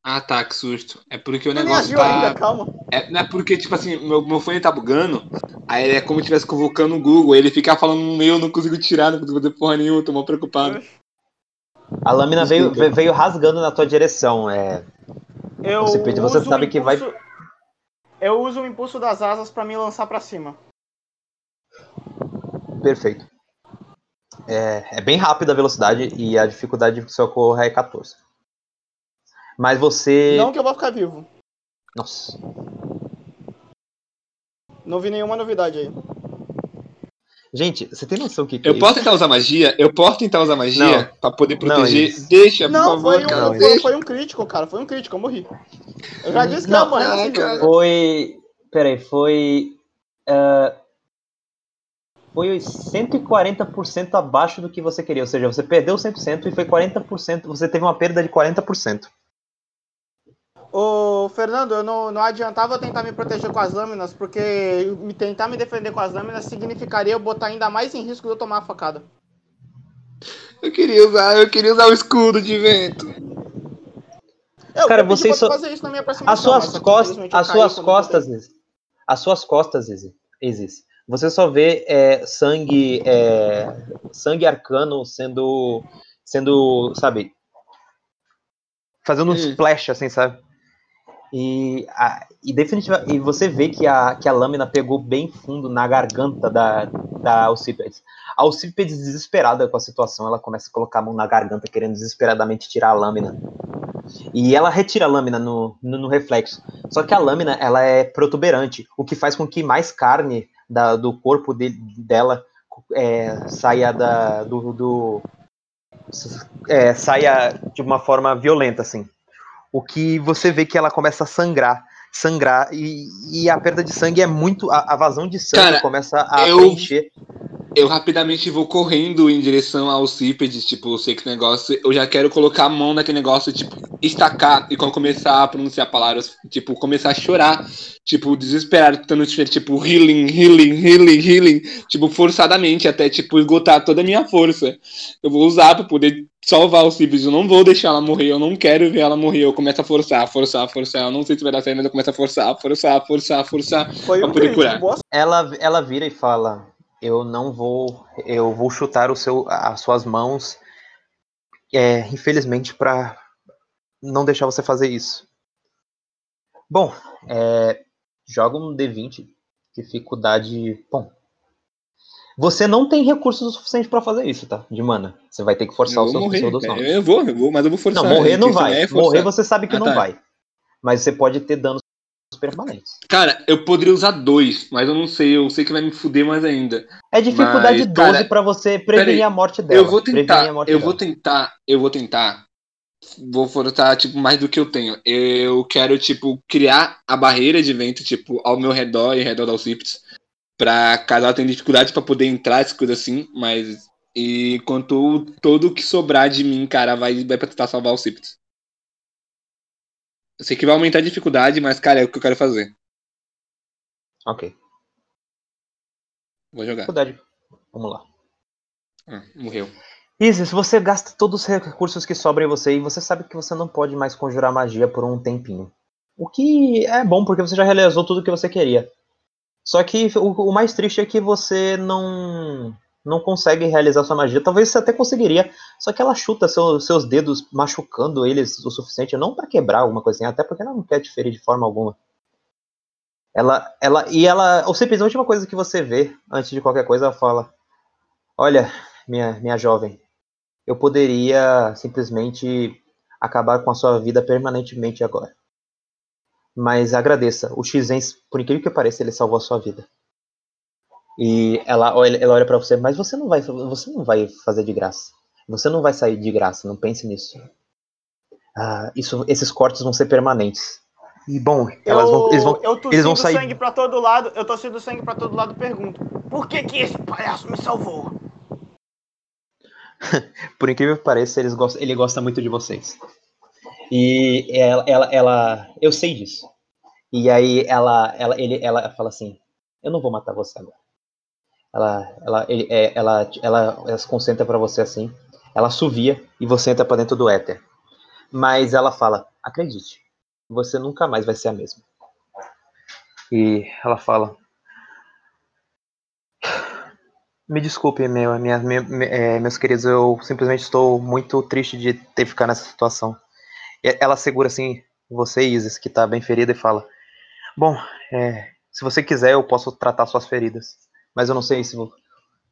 Ah, tá, que susto. É porque o Não negócio tá. ainda, calma. É, não é porque, tipo assim, meu, meu fone tá bugando, aí é como se estivesse convocando o Google, ele fica falando no meio, eu não consigo tirar, não consigo fazer porra nenhuma, tô mal preocupado. A lâmina veio, veio rasgando na tua direção. É, Eu você o sabe que vai- Eu uso o impulso das asas pra me lançar pra cima. Perfeito. É, é bem rápida a velocidade e a dificuldade de socorro é 14. Mas você. Não que eu vou ficar vivo. Nossa. Não vi nenhuma novidade aí. Gente, você tem noção que. que Eu posso tentar usar magia? Eu posso tentar usar magia Não. pra poder Não, proteger? isso. Deixa, por Não, favor, foi um, cara. não, foi, foi um crítico, cara. Foi um crítico, eu morri. Eu já disse que Não, eu ia morrer não, cara. jogo. Foi. Peraí, foi. ah, foi 140% abaixo do que você queria. Ou seja, você perdeu 100% e foi 40%. Você teve uma perda de 40%. Ô, Fernando, eu não, não adiantava eu tentar me proteger com as lâminas, porque me tentar me defender com as lâminas significaria eu botar ainda mais em risco de eu tomar a facada. Eu queria usar, eu queria usar o escudo de vento. Eu Cara, eu vocês só- fazer isso na minha As suas costas, as suas costas, Izzy. as suas costas, Izzy, Izzy, você só vê é, sangue, é, sangue arcano sendo, sendo, sabe, fazendo um Hum. splash, assim, sabe? E, a, e e você vê que a, que a lâmina pegou bem fundo na garganta da, da Alcipedes. A Alcipedes, desesperada com a situação, ela começa a colocar a mão na garganta, querendo desesperadamente tirar a lâmina. E ela retira a lâmina no, no, no reflexo. Só que a lâmina ela é protuberante, o que faz com que mais carne da- do corpo de- dela é, saia da, do, do- é, saia de uma forma violenta, assim. O que você vê que ela começa a sangrar, sangrar, e, e a perda de sangue é muito. A, a vazão de sangue Cara, começa a eu- preencher. Eu rapidamente vou correndo em direção ao Cípedes, tipo, eu sei que negócio. Eu já quero colocar a mão naquele negócio, tipo, estacar. E quando começar a pronunciar palavras, tipo, começar a chorar. Tipo, desesperado, tentando tipo, healing, healing, healing, healing. Tipo, forçadamente, até, tipo, esgotar toda a minha força. Eu vou usar pra poder salvar o Cípedes. Eu não vou deixar ela morrer, eu não quero ver ela morrer. Eu começo a forçar, forçar, forçar. Eu não sei se vai dar certo, mas eu começo a forçar, forçar, forçar, forçar. Foi Pra um poder curar. Ela, ela vira e fala: Eu não vou. Eu vou chutar o seu, as suas mãos. É, infelizmente, para não deixar você fazer isso. Bom, é, joga um D20. Dificuldade. Bom. Você não tem recursos o suficiente para fazer isso, tá? De mana. Você vai ter que forçar os seus, morrer. Eu vou, eu vou, mas eu vou forçar. Não, morrer não vai. é morrer você sabe que Ah, não tá. vai. Mas você pode ter danos permanentes. Cara, eu poderia usar dois, mas eu não sei. Eu sei que vai me fuder mais ainda. É dificuldade Mas, 12 cara, para você prevenir peraí, a morte dela. eu vou tentar. Eu dela. vou tentar. Eu vou tentar. Vou forçar, tipo, mais do que eu tenho. Eu quero, tipo, criar a barreira de vento, tipo, ao meu redor e ao redor da Alcips. Pra caso ela tenha dificuldade pra poder entrar, essas coisas assim. Mas. E quanto todo que sobrar de mim, cara, vai, vai pra tentar salvar o Alcips. Eu sei que vai aumentar a dificuldade, mas, cara, é o que eu quero fazer. Ok. Vou jogar. Dificuldade. Vamos lá. Ah, morreu. Isis, você gasta todos os recursos que sobram em você e você sabe que você não pode mais conjurar magia por um tempinho. O que é bom porque você já realizou tudo o que você queria. Só que o, o mais triste é que você não não consegue realizar sua magia. Talvez você até conseguiria, só que ela chuta seu- seus dedos, machucando eles o suficiente, não para quebrar alguma coisinha, até porque ela não quer te ferir de forma alguma. Ela, ela, e ela, ou simplesmente a última coisa que você vê antes de qualquer coisa, ela fala: Olha, minha, minha jovem, eu poderia simplesmente acabar com a sua vida permanentemente agora. Mas agradeça, o Xens, por incrível que pareça, ele salvou a sua vida. E ela olha, ela olha para você, mas você não vai, você não vai fazer de graça. Você não vai sair de graça, não pense nisso. Ah, isso, esses cortes vão ser permanentes. E bom, elas vão, eles vão, eu eles vão sair. sangue pra todo lado, eu tossindo sangue pra todo lado pergunto: Por que que esse palhaço me salvou? por incrível que pareça, eles gostam, ele gosta muito de vocês. E ela, ela, ela- eu sei disso. E aí ela, ela, ele, ela fala assim: Eu não vou matar você agora. Ela, ela, é, ela, ela, ela se concentra para você assim. Ela assovia e você entra para dentro do éter. Mas ela fala: Acredite, você nunca mais vai ser a mesma. E ela fala: Me desculpe, meu, minha, minha- é, meus queridos, eu simplesmente estou muito triste de ter ficar nessa situação. E ela segura assim você, Isis, que está bem ferida, e fala: Bom, é, se você quiser, eu posso tratar suas feridas. Mas eu não sei se,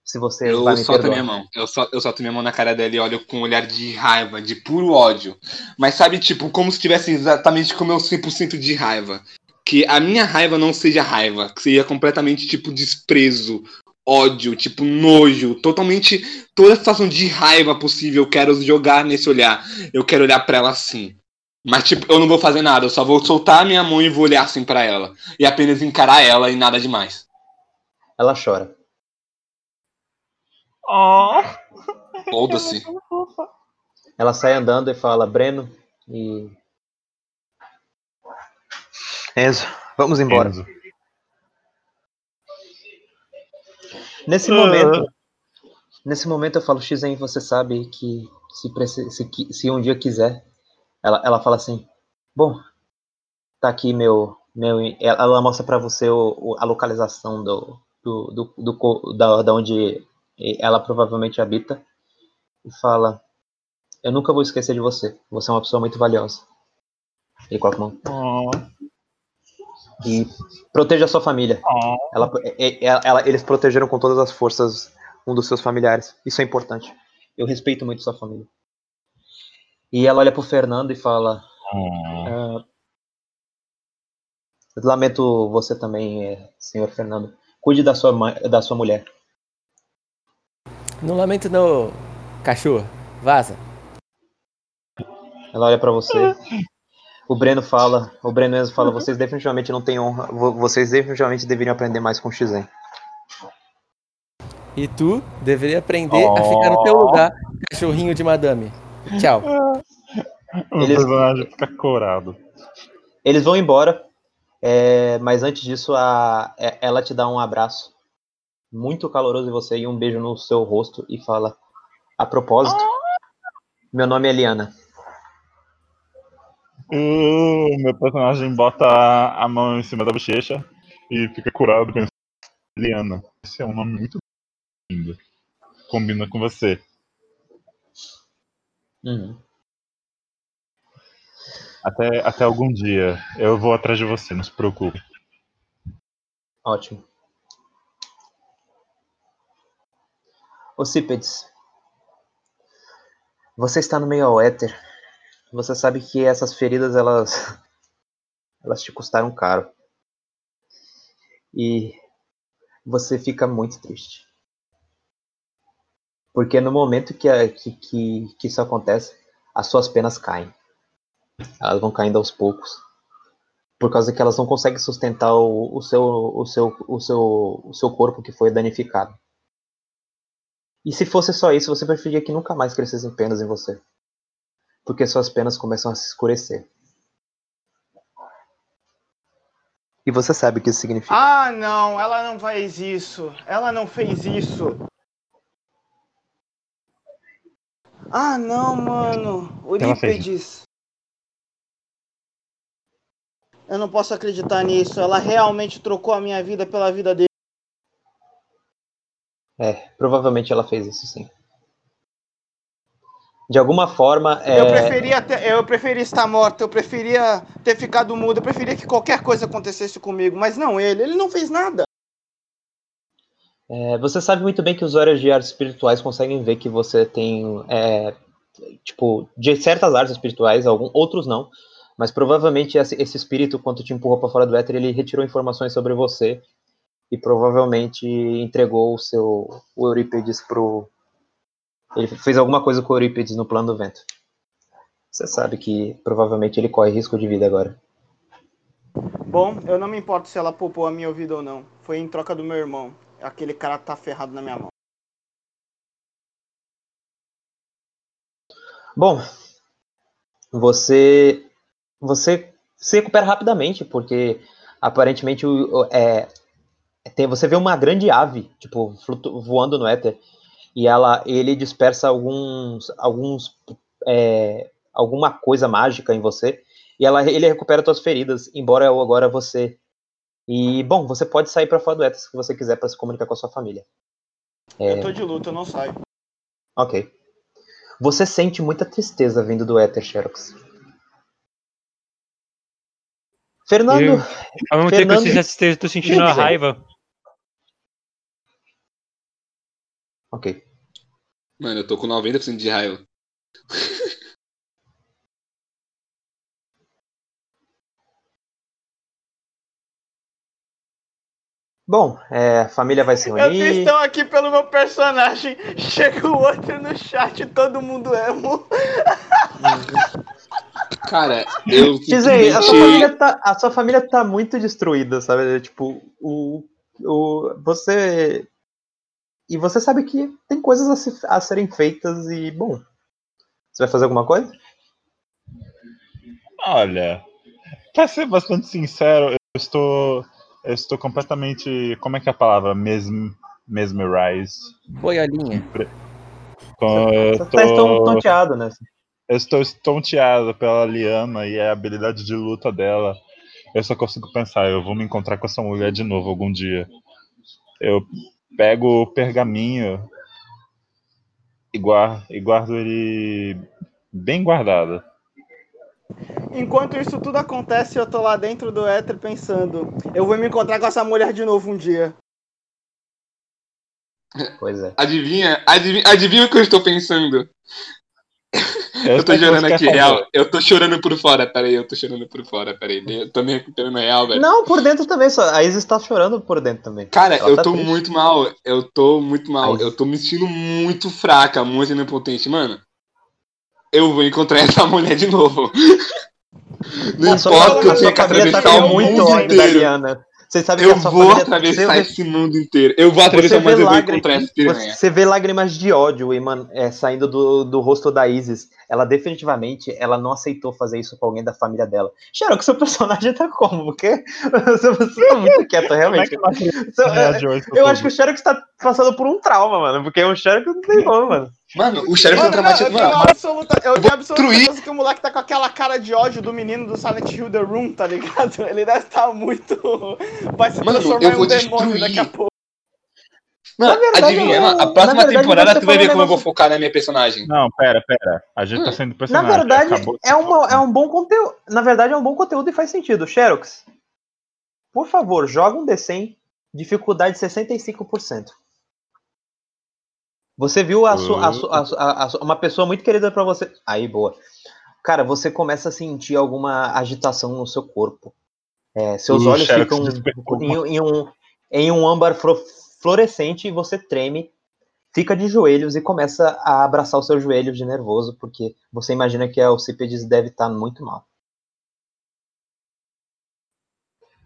se você Eu vai me solto perdoar. minha mão. Eu, sol- eu solto minha mão na cara dela e olho com um olhar de raiva, de puro ódio. Mas sabe, tipo, como se tivesse exatamente com o meu 100% de raiva. Que a minha raiva não seja raiva, que seja completamente, tipo, desprezo, ódio, tipo, nojo. Totalmente, toda a situação de raiva possível eu quero jogar nesse olhar. Eu quero olhar pra ela assim. Mas, tipo, eu não vou fazer nada, eu só vou soltar a minha mão e vou olhar assim pra ela. E apenas encarar ela e nada demais. Ela chora. Oh, Foda-se. Ela sai andando e fala: Breno e. Enzo, vamos embora. Enzo. Nesse momento, nesse momento eu falo, Xen, você sabe que se, se, se um dia quiser, ela, ela fala assim, bom, tá aqui meu, meu ela, ela mostra pra você o, o- a localização do, do, do, do da, da onde ela provavelmente habita e fala, eu nunca vou esquecer de você, você é uma pessoa muito valiosa. E coloca a mão. Oh, E proteja a sua família. oh. Ela, é- é- ela- eles protegeram com todas as forças um dos seus familiares. Isso é importante. Eu respeito muito sua família. E ela olha pro Fernando e fala: oh. "Ah, Lamento você também, eh, senhor Fernando. Cuide da sua, mãe, da sua mulher. Não lamento não, cachorro. Vaza. Ela olha pra você. O Breno fala, o Breno mesmo fala, vocês definitivamente não têm honra, vo- vocês definitivamente deveriam aprender mais com o Xen. E tu deveria aprender a ficar no teu lugar, cachorrinho de madame. Tchau. O Eles- personagem fica corado. Eles vão embora, é, mas antes disso, a, é- ela te dá um abraço muito caloroso em você e um beijo no seu rosto e fala: A propósito, meu nome é Eliana. Uh, meu personagem bota a mão em cima da bochecha e fica curado pensando Liana. Esse é um nome muito lindo. Combina com você. Uhum. Até, até algum dia. Eu vou atrás de você, não se preocupe. Ótimo. Ocípedes, você está no meio ao éter. Você sabe que essas feridas, elas, elas te custaram caro. E você fica muito triste. Porque no momento que, que, que, que isso acontece, as suas penas caem. Elas vão caindo aos poucos. Por causa que elas não conseguem sustentar o, o, seu, o, seu, o, seu, o seu corpo que foi danificado. E se fosse só isso, você preferia que nunca mais crescessem penas em você. Porque suas penas começam a se escurecer. E você sabe o que isso significa. Ah, não, ela não fez isso. Ela não fez isso. Ah, não, mano. Eurípides. Eu não posso acreditar nisso. Ela realmente trocou a minha vida pela vida dele. É, provavelmente ela fez isso sim. De alguma forma, Eu é, preferia ter- eu preferia estar morta, eu preferia ter ficado mudo, eu preferia que qualquer coisa acontecesse comigo, mas não ele, ele não fez nada. é, você sabe muito bem que usuários de artes espirituais conseguem ver que você tem, é, tipo, de certas artes espirituais, alguns, outros não, mas provavelmente esse, esse espírito, quando te empurrou para fora do éter, ele retirou informações sobre você e provavelmente entregou o seu o Eurípides pro. Ele fez alguma coisa com o Eurípides no plano do vento. Você sabe que provavelmente ele corre risco de vida agora. Bom, eu não me importo se ela poupou a minha vida ou não. Foi em troca do meu irmão. Aquele cara tá ferrado na minha mão. Bom, você você se recupera rapidamente porque aparentemente é, tem, você vê uma grande ave tipo voando no éter e ela ele dispersa alguns alguns é, alguma coisa mágica em você e ela ele recupera suas feridas embora agora você e bom você pode sair para fora do éter se você quiser para se comunicar com a sua família. Eu tô de luta, eu não saio. ok. Você sente muita tristeza vindo do éter Xerox Fernando Eu- Ao mesmo tempo que eu Fernando- essa tristeza, eu tô sentindo a raiva. ok Mano, eu tô com 90% de raiva. Bom, é, a família vai se Eu reunir. estão aqui pelo meu personagem. Chega o outro no chat, todo mundo emo. Cara, eu Dizem, a sua, família tá, a sua família tá muito destruída, sabe? Tipo, o, o, você. E você sabe que tem coisas a, se- a serem feitas e, bom. Você vai fazer alguma coisa? Olha, pra ser bastante sincero, eu estou. Eu estou completamente. Como é que é a palavra? Mesm, mesmerize. Boiolinha. Com- Eu Você tá tô, tonteado, né? Eu estou estonteado pela Liana e a habilidade de luta dela. Eu só consigo pensar, eu vou me encontrar com essa mulher de novo algum dia. Eu pego o pergaminho e guardo, e guardo ele bem guardado. Enquanto isso tudo acontece, eu tô lá dentro do éter pensando: eu vou me encontrar com essa mulher de novo um dia. Pois é. Adivinha, adivinha, adivinha o que eu estou pensando? Eu, tô chorando quer aqui, real. Eu tô chorando por fora, peraí, eu tô chorando por fora, peraí. Eu tô me recuperando real, velho. Não, por dentro também. Só, a Isis tá chorando por dentro também. Cara, Ela eu tá tô triste. muito mal. Eu tô muito mal. Eu tô me sentindo muito fraca, muito inipotente. Mano, eu vou encontrar essa mulher de novo. Não importa que eu tenha que tá atravessar com o mundo inteiro. Você sabe Eu que a sua vou família. atravessar você- esse mundo inteiro. Eu vou atravessar, Você mas vê, eu vou lágrimas, encontrar essa piranha. você vê lágrimas de ódio mano, é, saindo do, do rosto da Isis. Ela definitivamente ela não aceitou fazer isso com alguém da família dela. Xerox, seu personagem tá como? Porque você, você tá muito quieto, Como é realmente. que Seu- reagiu a isso eu acho que o Xerox tá passando por um trauma, mano. Porque o Xerox não tem como, mano. Mano, o sheriff tá Mano, traumatizado. tenho Mano, absoluta, eu tenho absoluta destruir. certeza que o moleque tá com aquela cara de ódio do menino do Silent Hill The Room, tá ligado? Ele deve estar muito. Vai se Mano, transformar eu em um vou demônio destruir. daqui a pouco. mano, Na verdade, adivinha, eu- mano, a na próxima verdade, temporada você tu vai ver como eu vou focar na minha personagem. Não, pera, pera. A gente tá sendo Na personagem. verdade, acabou- é, uma, é um bom conteúdo. Na verdade, é um bom conteúdo e faz sentido. Xerox, por favor, joga um D100, dificuldade 65%. Você viu a sua, a sua- a sua- a sua- uma pessoa muito querida pra você. Aí, boa. Cara, você começa a sentir alguma agitação no seu corpo. É, seus olhos ficam em, em um, em um âmbar fluorescente e você treme, fica de joelhos e começa a abraçar os seus joelhos de nervoso, porque você imagina que a Alcipedes deve estar muito mal.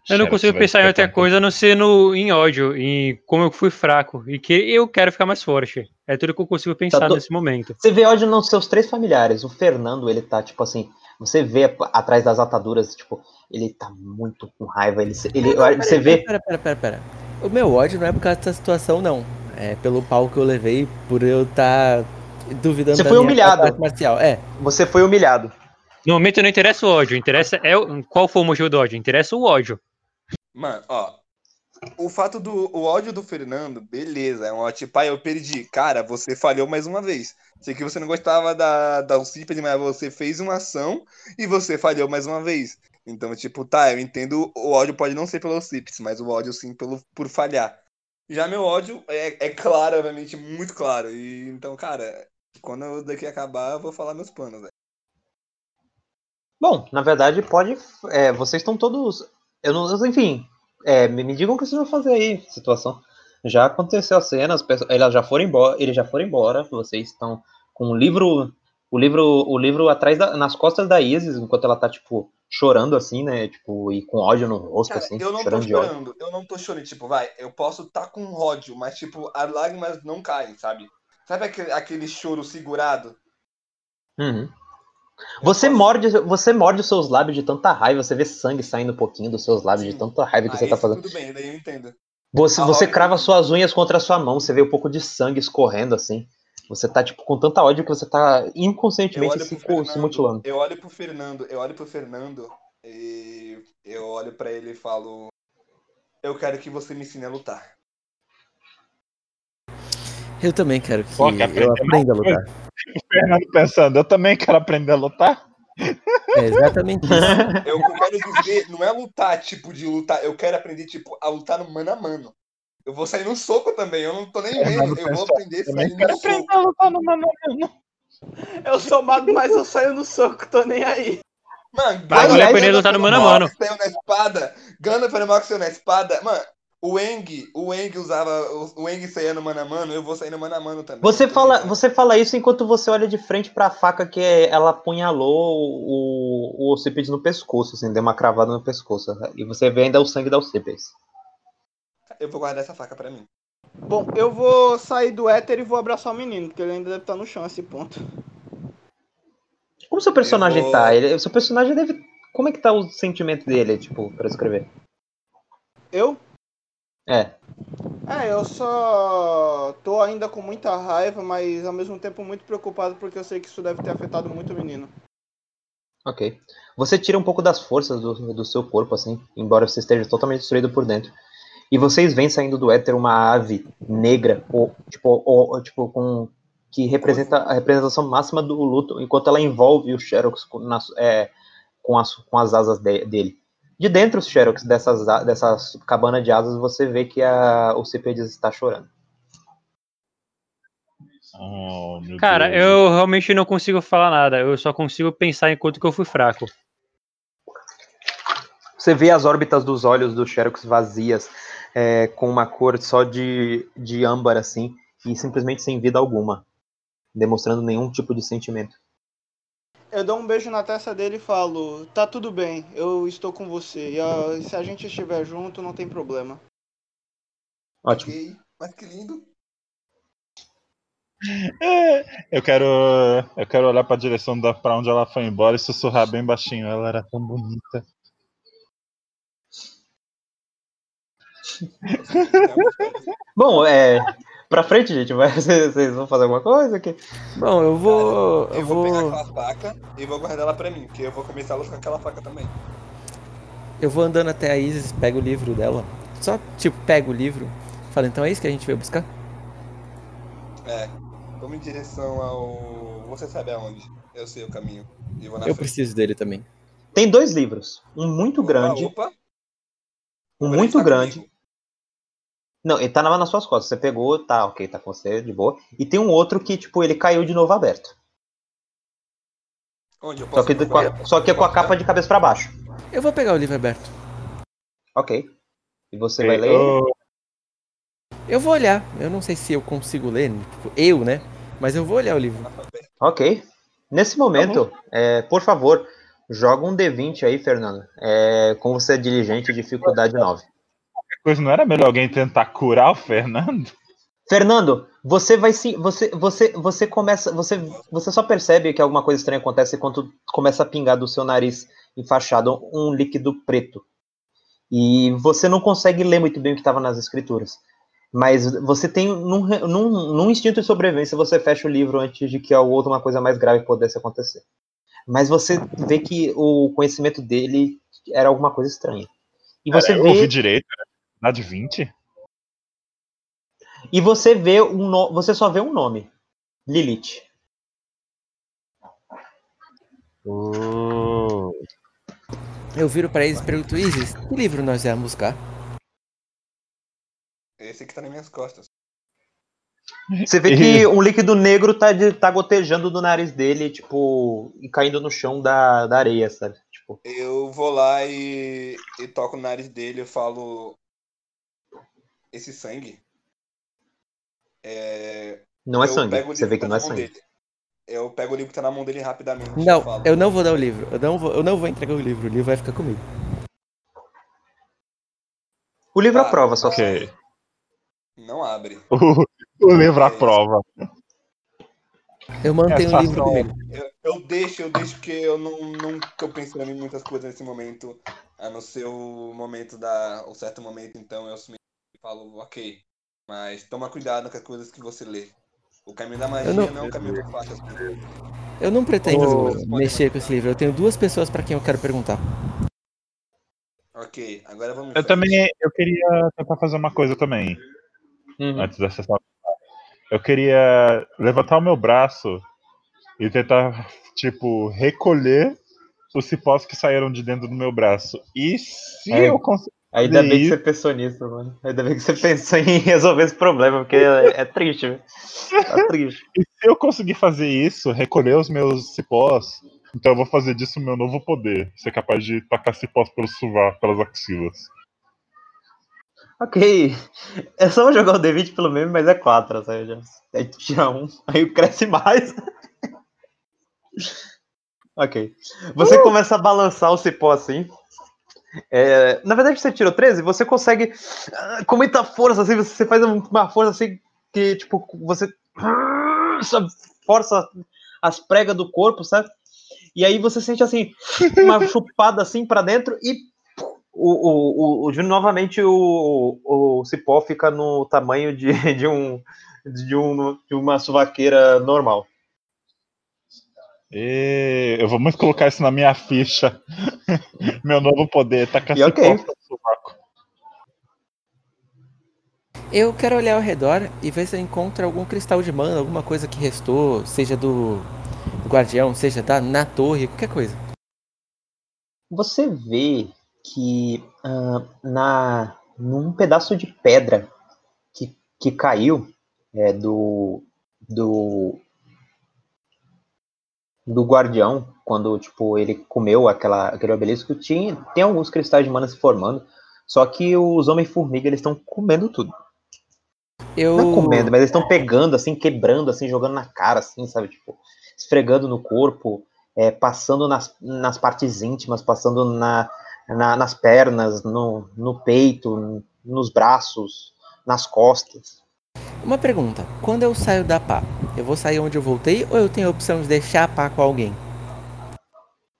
Eu não consigo pensar em outra coisa a não ser no, em ódio, em como eu fui fraco. E que eu quero ficar mais forte. É tudo que eu consigo pensar Tá to- nesse momento. Você vê ódio nos seus três familiares. O Fernando, ele tá, tipo assim, Você vê atrás das ataduras, tipo, ele tá muito com raiva. Ele, ele, Não, não, você vê. Pera, pera, pera, pera. O meu ódio não é por causa dessa situação, não. É pelo pau que eu levei por eu estar duvidando Você da foi minha humilhado. arte marcial. É. Você foi humilhado. No momento não interessa o ódio, interessa é o- qual foi o motivo do ódio, interessa o ódio. Mano, ó. O fato do o ódio do Fernando, beleza, é um ódio. Pai, eu perdi. Cara, você falhou mais uma vez. Sei que você não gostava da, da Alcípedes, mas você fez uma ação e você falhou mais uma vez. Então, tipo, tá, eu entendo, o ódio pode não ser pelo Alcípedes, mas o ódio sim pelo, por falhar. Já meu ódio é, é claro, obviamente, muito claro. E então, cara, quando eu daqui acabar, eu vou falar meus planos, velho. Bom, na verdade, pode. é, vocês estão todos. Eu não, enfim, é, me, me digam o que vocês vão fazer aí, situação. Já aconteceu a cena, as pessoas, elas já foram embora, eles já foram embora, vocês estão com o livro, o livro, o livro atrás da, nas costas da Isis, enquanto ela tá tipo chorando assim, né, tipo e com ódio no rosto Cara, assim, eu não tô chorando ódio. chorando, eu não tô chorando, tipo, vai, eu posso estar com ódio, mas tipo, as lágrimas não caem, sabe? Sabe aquele, aquele choro segurado? Uhum. Você morde, você morde os seus lábios de tanta raiva, você vê sangue saindo um pouquinho dos seus lábios de Sim. tanta raiva que Aí você tá fazendo. tudo bem, daí eu entendo. Você, A você Robin- crava suas unhas contra a sua mão, você vê um pouco de sangue escorrendo assim. Você tá, tipo, com tanta ódio que você tá inconscientemente se, co- se mutilando. Fernando, eu olho pro Fernando, eu olho pro Fernando e eu olho pra ele e falo, eu quero que você me ensine a lutar. Eu também quero que Pô, quer aprender eu aprenda a lutar. O Fernando pensando, eu também quero aprender a lutar. É exatamente isso. Eu quero dizer, não é lutar, tipo, de lutar, eu quero aprender, tipo, a lutar no mano a mano. Eu vou sair no soco também, eu não tô nem Fernando vendo, eu vou aprender a sair quero no aprender soco. a lutar no mano a mano. Eu sou mago, mas eu saio no soco, tô nem aí. Mano, Vai, Gandalf mulher era aprender a lutar no mal mano a mano. que saiu na espada. Mal que saiu na espada. Mano, o Eng, o Eng usava. O Eng saía no mano a mano, eu vou sair no mano a mano também. Você fala, você fala isso enquanto você olha de frente pra faca que ela apunhalou o, o Alcibiades no pescoço, assim, deu uma cravada no pescoço. E você vê ainda o sangue da Alcibiades. Eu vou guardar essa faca pra mim. Bom, eu vou sair do éter e vou abraçar o menino, porque ele ainda deve estar no chão a esse ponto. Como seu personagem vou- tá? Ele, seu personagem deve. Como é que tá o sentimento dele, tipo, pra escrever? Eu? É. É, eu só tô ainda com muita raiva, mas ao mesmo tempo muito preocupado porque eu sei que isso deve ter afetado muito o menino. Ok. Você tira um pouco das forças do, do seu corpo, assim, embora você esteja totalmente destruído por dentro. E vocês veem saindo do éter uma ave negra, ou, tipo, ou, tipo com, que representa a representação máxima do luto, enquanto ela envolve o Xerox com, nas- é, com, as, com as asas de- dele. De dentro, Xerox, dessas, dessas cabana de asas, você vê que a, o Cipedes está chorando. Oh, meu Cara, Deus. eu realmente não consigo falar nada, eu só consigo pensar enquanto que eu fui fraco. Você vê as órbitas dos olhos do Xerox vazias, é, com uma cor só de, de âmbar, assim, e simplesmente sem vida alguma, demonstrando nenhum tipo de sentimento. Eu dou um beijo na testa dele e falo: tá tudo bem, eu estou com você. E ó, se a gente estiver junto, não tem problema. Ótimo. Ok, mas que lindo. É, eu quero, eu quero olhar pra direção da para onde ela foi embora e sussurrar bem baixinho. Ela era tão bonita. Bom, é. Pra frente, gente, vai, vocês, vocês vão fazer alguma coisa aqui? Bom, eu vou. Eu Eu vou pegar vou. aquela faca e vou guardar ela pra mim, porque eu vou começar a lutar com aquela faca também. Eu vou andando até a Isis, pego o livro dela. Só, tipo, pego o livro. Falo, então é isso que a gente veio buscar? É, vamos em direção ao. Você sabe aonde? Eu sei o caminho. E vou na Eu frente. preciso dele também. Tem dois livros. Um muito grande. Opa, opa. Um muito grande. comigo. Não, ele tá na- nas suas costas. Você pegou, tá, ok, tá com você, de boa. E tem um outro que, tipo, ele caiu de novo aberto. Onde eu Só posso que, com a, só que é com a capa de cabeça pra baixo. Eu vou pegar o livro aberto. Ok. E você vai ler? Eu, vou olhar. Eu não sei se eu consigo ler, tipo, eu, né? Mas eu vou olhar o livro. Ok. Nesse momento, é, por favor, joga um D20 aí, Fernando. É, como você é diligente, dificuldade 9. Coisa não era melhor alguém tentar curar o Fernando? Fernando, você vai se. Você, você, você começa. Você, você só percebe que alguma coisa estranha acontece quando começa a pingar do seu nariz enfaixado um líquido preto. E você não consegue ler muito bem o que estava nas escrituras. Mas você tem, num, num, num instinto de sobrevivência, você fecha o livro antes de que alguma coisa mais grave pudesse acontecer. Mas você vê que o conhecimento dele era alguma coisa estranha. E você Cara, eu vê. ouvi direito, né? Dá de 20? E você vê um no... você só vê um nome. Lilith. Eu viro pra eles e pergunto, Isis, que livro nós vamos buscar? Esse aqui tá nas minhas costas. Você vê que um líquido negro tá, de- tá gotejando do nariz dele, tipo, e caindo no chão da, da areia, sabe? Tipo, Eu vou lá e, e toco no nariz dele, eu falo. Esse sangue. É, não é eu sangue. Você livro vê que que tá não é sangue. dele. Eu pego o livro que tá na mão dele rapidamente. e Não, falo, eu não vou dar o livro. Eu não vou, eu não vou entregar o livro. O livro vai ficar comigo. O livro Ah, aprova só. Ok. Não abre. O, o livro à prova. Eu mantenho É o livro comigo. Eu, eu deixo, eu deixo porque eu não, não tô pensando em muitas coisas nesse momento. A não ser o momento da. o certo momento, então eu simplesmente falo, ok. Mas toma cuidado com as coisas que você lê. O caminho da magia Eu não... não- é um caminho fácil. Eu não pretendo Ô. mexer com esse livro. Eu tenho duas pessoas pra quem eu quero perguntar. Ok, agora vamos. Eu também eu queria tentar fazer uma coisa também, Uhum. antes da sessão. Eu queria levantar o meu braço e tentar, tipo, recolher os cipós que saíram de dentro do meu braço. E se É. eu conseguir. Ainda bem que você pensou nisso, mano. Ainda bem que você pensou em resolver esse problema, porque é, é triste, velho. Tá triste. E se eu conseguir fazer isso, recolher os meus cipós, então eu vou fazer disso o meu novo poder. Ser capaz de tacar cipós pelo sovaco, pelas axilas. Ok. É só jogar o D20 pelo meme, mas é 4, sabe? Aí tu tira um, aí cresce mais. ok. Você começa a balançar o cipó assim. É, na verdade, você tirou 13, você consegue. ah, Com muita força, assim, você faz uma força assim que, tipo, você. sabe, força as pregas do corpo, sabe? E aí você sente assim, uma chupada assim pra dentro e o, o, o, o- novamente o, o cipó fica no tamanho de, de, um, de, um, de uma suvaqueira normal. E eu vou muito colocar isso na minha ficha. meu novo poder, tacar ok. cipós pelo sovaco. Eu quero olhar ao redor e ver se eu encontro algum cristal de mana, alguma coisa que restou, seja do, guardião, seja da, na torre, qualquer coisa. Você vê que ah, na num pedaço de pedra que, que caiu é, do, do do guardião quando tipo ele comeu aquela aquele obelisco tinha tem alguns cristais de mana se formando só que os homem formiga eles estão comendo tudo Eu. Não é comendo, mas eles estão pegando, assim, quebrando, assim, jogando na cara, assim, sabe? Tipo, esfregando no corpo, é, passando nas, nas partes íntimas, passando na, na- nas pernas, no, no peito, nos braços, nas costas. Uma pergunta: quando eu saio da pá, eu vou sair onde eu voltei ou eu tenho a opção de deixar a pá com alguém?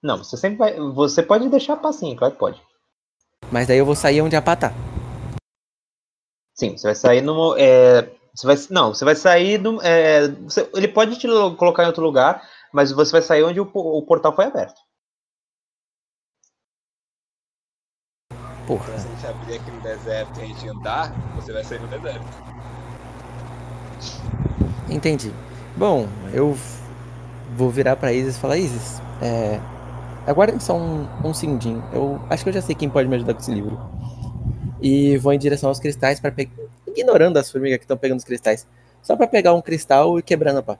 Não, você sempre vai. Você pode deixar passinho, claro que pode. Mas daí eu vou sair onde a pá tá. Sim, você vai sair no. É, você vai, não, você vai sair do. é, você- ele pode te lo- colocar em outro lugar, mas você vai sair onde o, o portal foi aberto. Porra. Se a gente abrir aqui no deserto e a gente andar, você vai sair no deserto. Entendi. Bom, eu vou virar pra Isis e falar: Isis, é. Aguardem só um, um segundinho. Eu acho que eu já sei quem pode me ajudar com esse livro. E vou em direção aos cristais para pegar. Ignorando as formigas que estão pegando os cristais. Só pra pegar um cristal e quebrando a pá.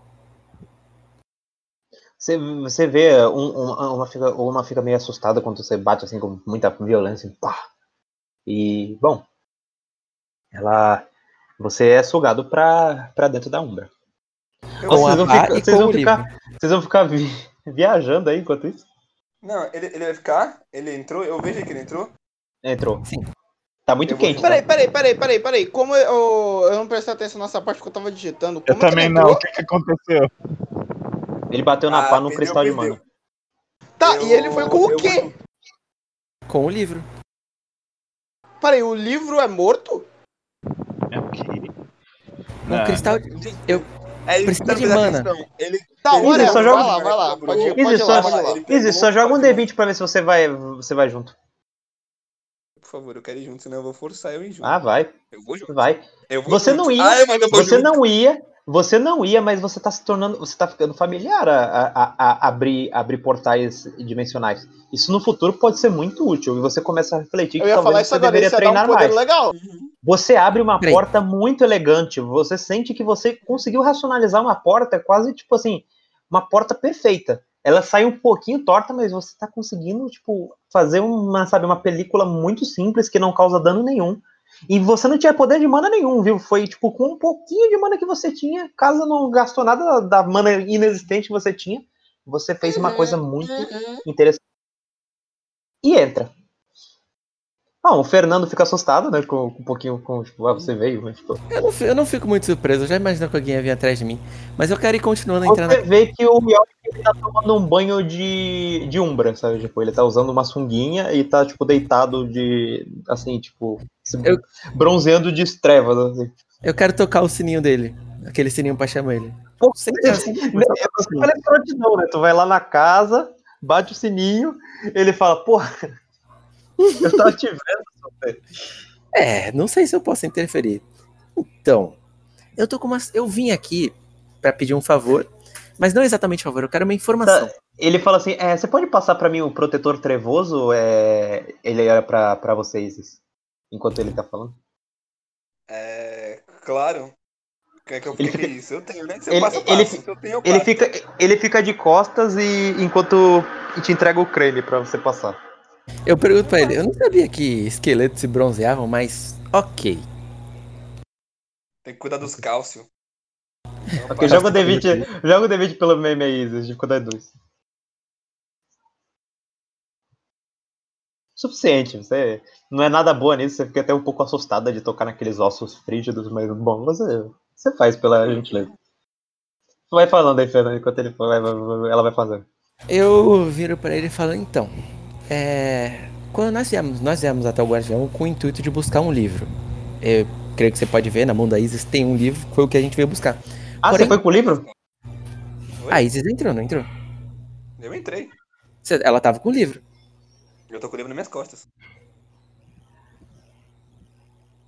Você, você vê um- um- uma, fica, uma fica meio assustada quando você bate assim com muita violência. Pá. E, bom, ela. Você é sugado pra, pra dentro da Umbra. Eu- Vocês vão pá ficar- vocês com vão ficar-. Vocês vão ficar vi- viajando aí enquanto isso? Não, ele, ele vai ficar, ele entrou, eu vejo que ele entrou. Entrou. Sim. Tá muito Eu vou quente. Peraí, tá? peraí, peraí, peraí, peraí. Como eu, eu não prestei atenção nessa parte porque eu tava digitando. Eu Como que também ele não. O que, que aconteceu? Ele bateu na Ah, pá no perdeu, cristal de perdeu. mana. Tá, Eu- e ele foi com o eu quê? Com o livro. Peraí, o livro é morto? Um Ah, cristal. Eu, É isso Precisa que de tá mana. atenção. Ele Tá, Easy, whatever, só vai joga- lá, vai lá. Pode Easy, ir lá, só- pode ir lá. Pegou, Easy, só joga um pode- D20 pra ver se você vai, você vai junto. Por favor, eu quero ir junto, senão eu vou forçar eu ir junto. Ah, vai, Eu vou junto. vai. Eu vou Você junto. não ia, Ah, mas eu vou Você junto. não ia, você não ia, mas você tá se tornando, você tá ficando familiar a, a- a- abrir, abrir portais dimensionais. Isso no futuro pode ser muito útil e você começa a refletir Eu que falar talvez isso você agora, deveria um treinar poder mais. legal. Você abre uma Peraí. porta muito elegante, você sente que você conseguiu racionalizar uma porta quase tipo assim, uma porta perfeita. Ela sai um pouquinho torta, mas você tá conseguindo tipo fazer uma, sabe, uma película muito simples que não causa dano nenhum. E você não tinha poder de mana nenhum, viu? Foi tipo com um pouquinho de mana que você tinha, caso não gastou nada da mana inexistente que você tinha, você fez uma coisa muito interessante. E entra. Ah, o Fernando fica assustado, né? Com, com um pouquinho com, tipo, ah, você veio, mas, tipo, eu, não, eu não fico muito surpreso. Eu já imagino que alguém ia vir atrás de mim. Mas eu quero ir continuando entrando. Você vê que o Yorick ele tá tomando um banho de, de umbra, sabe? Tipo, ele tá usando uma sunguinha e tá, tipo, deitado de. Assim, tipo. Eu- Bronzeando de trevas, assim. Eu quero tocar o sininho dele. Aquele sininho pra chamar ele. Pô, você- É fala escrotidão, né? Tu vai lá na casa, bate o sininho, ele fala, porra, eu tava te vendo. É, não sei se eu posso interferir. Então, eu tô com uma. Eu vim aqui pra pedir um favor, mas não exatamente favor, eu quero uma informação. Ele fala assim, é, você pode passar pra mim o protetor trevoso? É, ele era pra, pra vocês, enquanto ele tá falando. É. Claro. Quer que eu Ele fique fica- isso? Eu tenho, né? Se ele- eu ele passo. eu tenho, eu Ele fica, ele fica de costas e enquanto te entrega o creme pra você passar. Eu pergunto pra ele, eu não sabia que esqueletos se bronzeavam, mas ok. Tem que cuidar dos cálcios. Ok, joga o D20, joga o D20 pelo meme aí, Isis, dificuldade 2. Suficiente, você não é nada boa nisso, você fica até um pouco assustada de tocar naqueles ossos frígidos, mas bom, você, você faz pela gentileza. Vai falando aí, Fernando, enquanto ele vai, vai- vai- ela vai fazendo. Eu viro pra ele e falo, então, é, quando nós viemos, nós viemos até o Guardião com o intuito de buscar um livro. Eu creio que você pode ver, na mão da Isis tem um livro, foi o que a gente veio buscar. Ah, Porém- você foi com o livro? A Isis entrou, não entrou? Eu entrei. Ela tava com o livro. Eu tô com o livro nas minhas costas.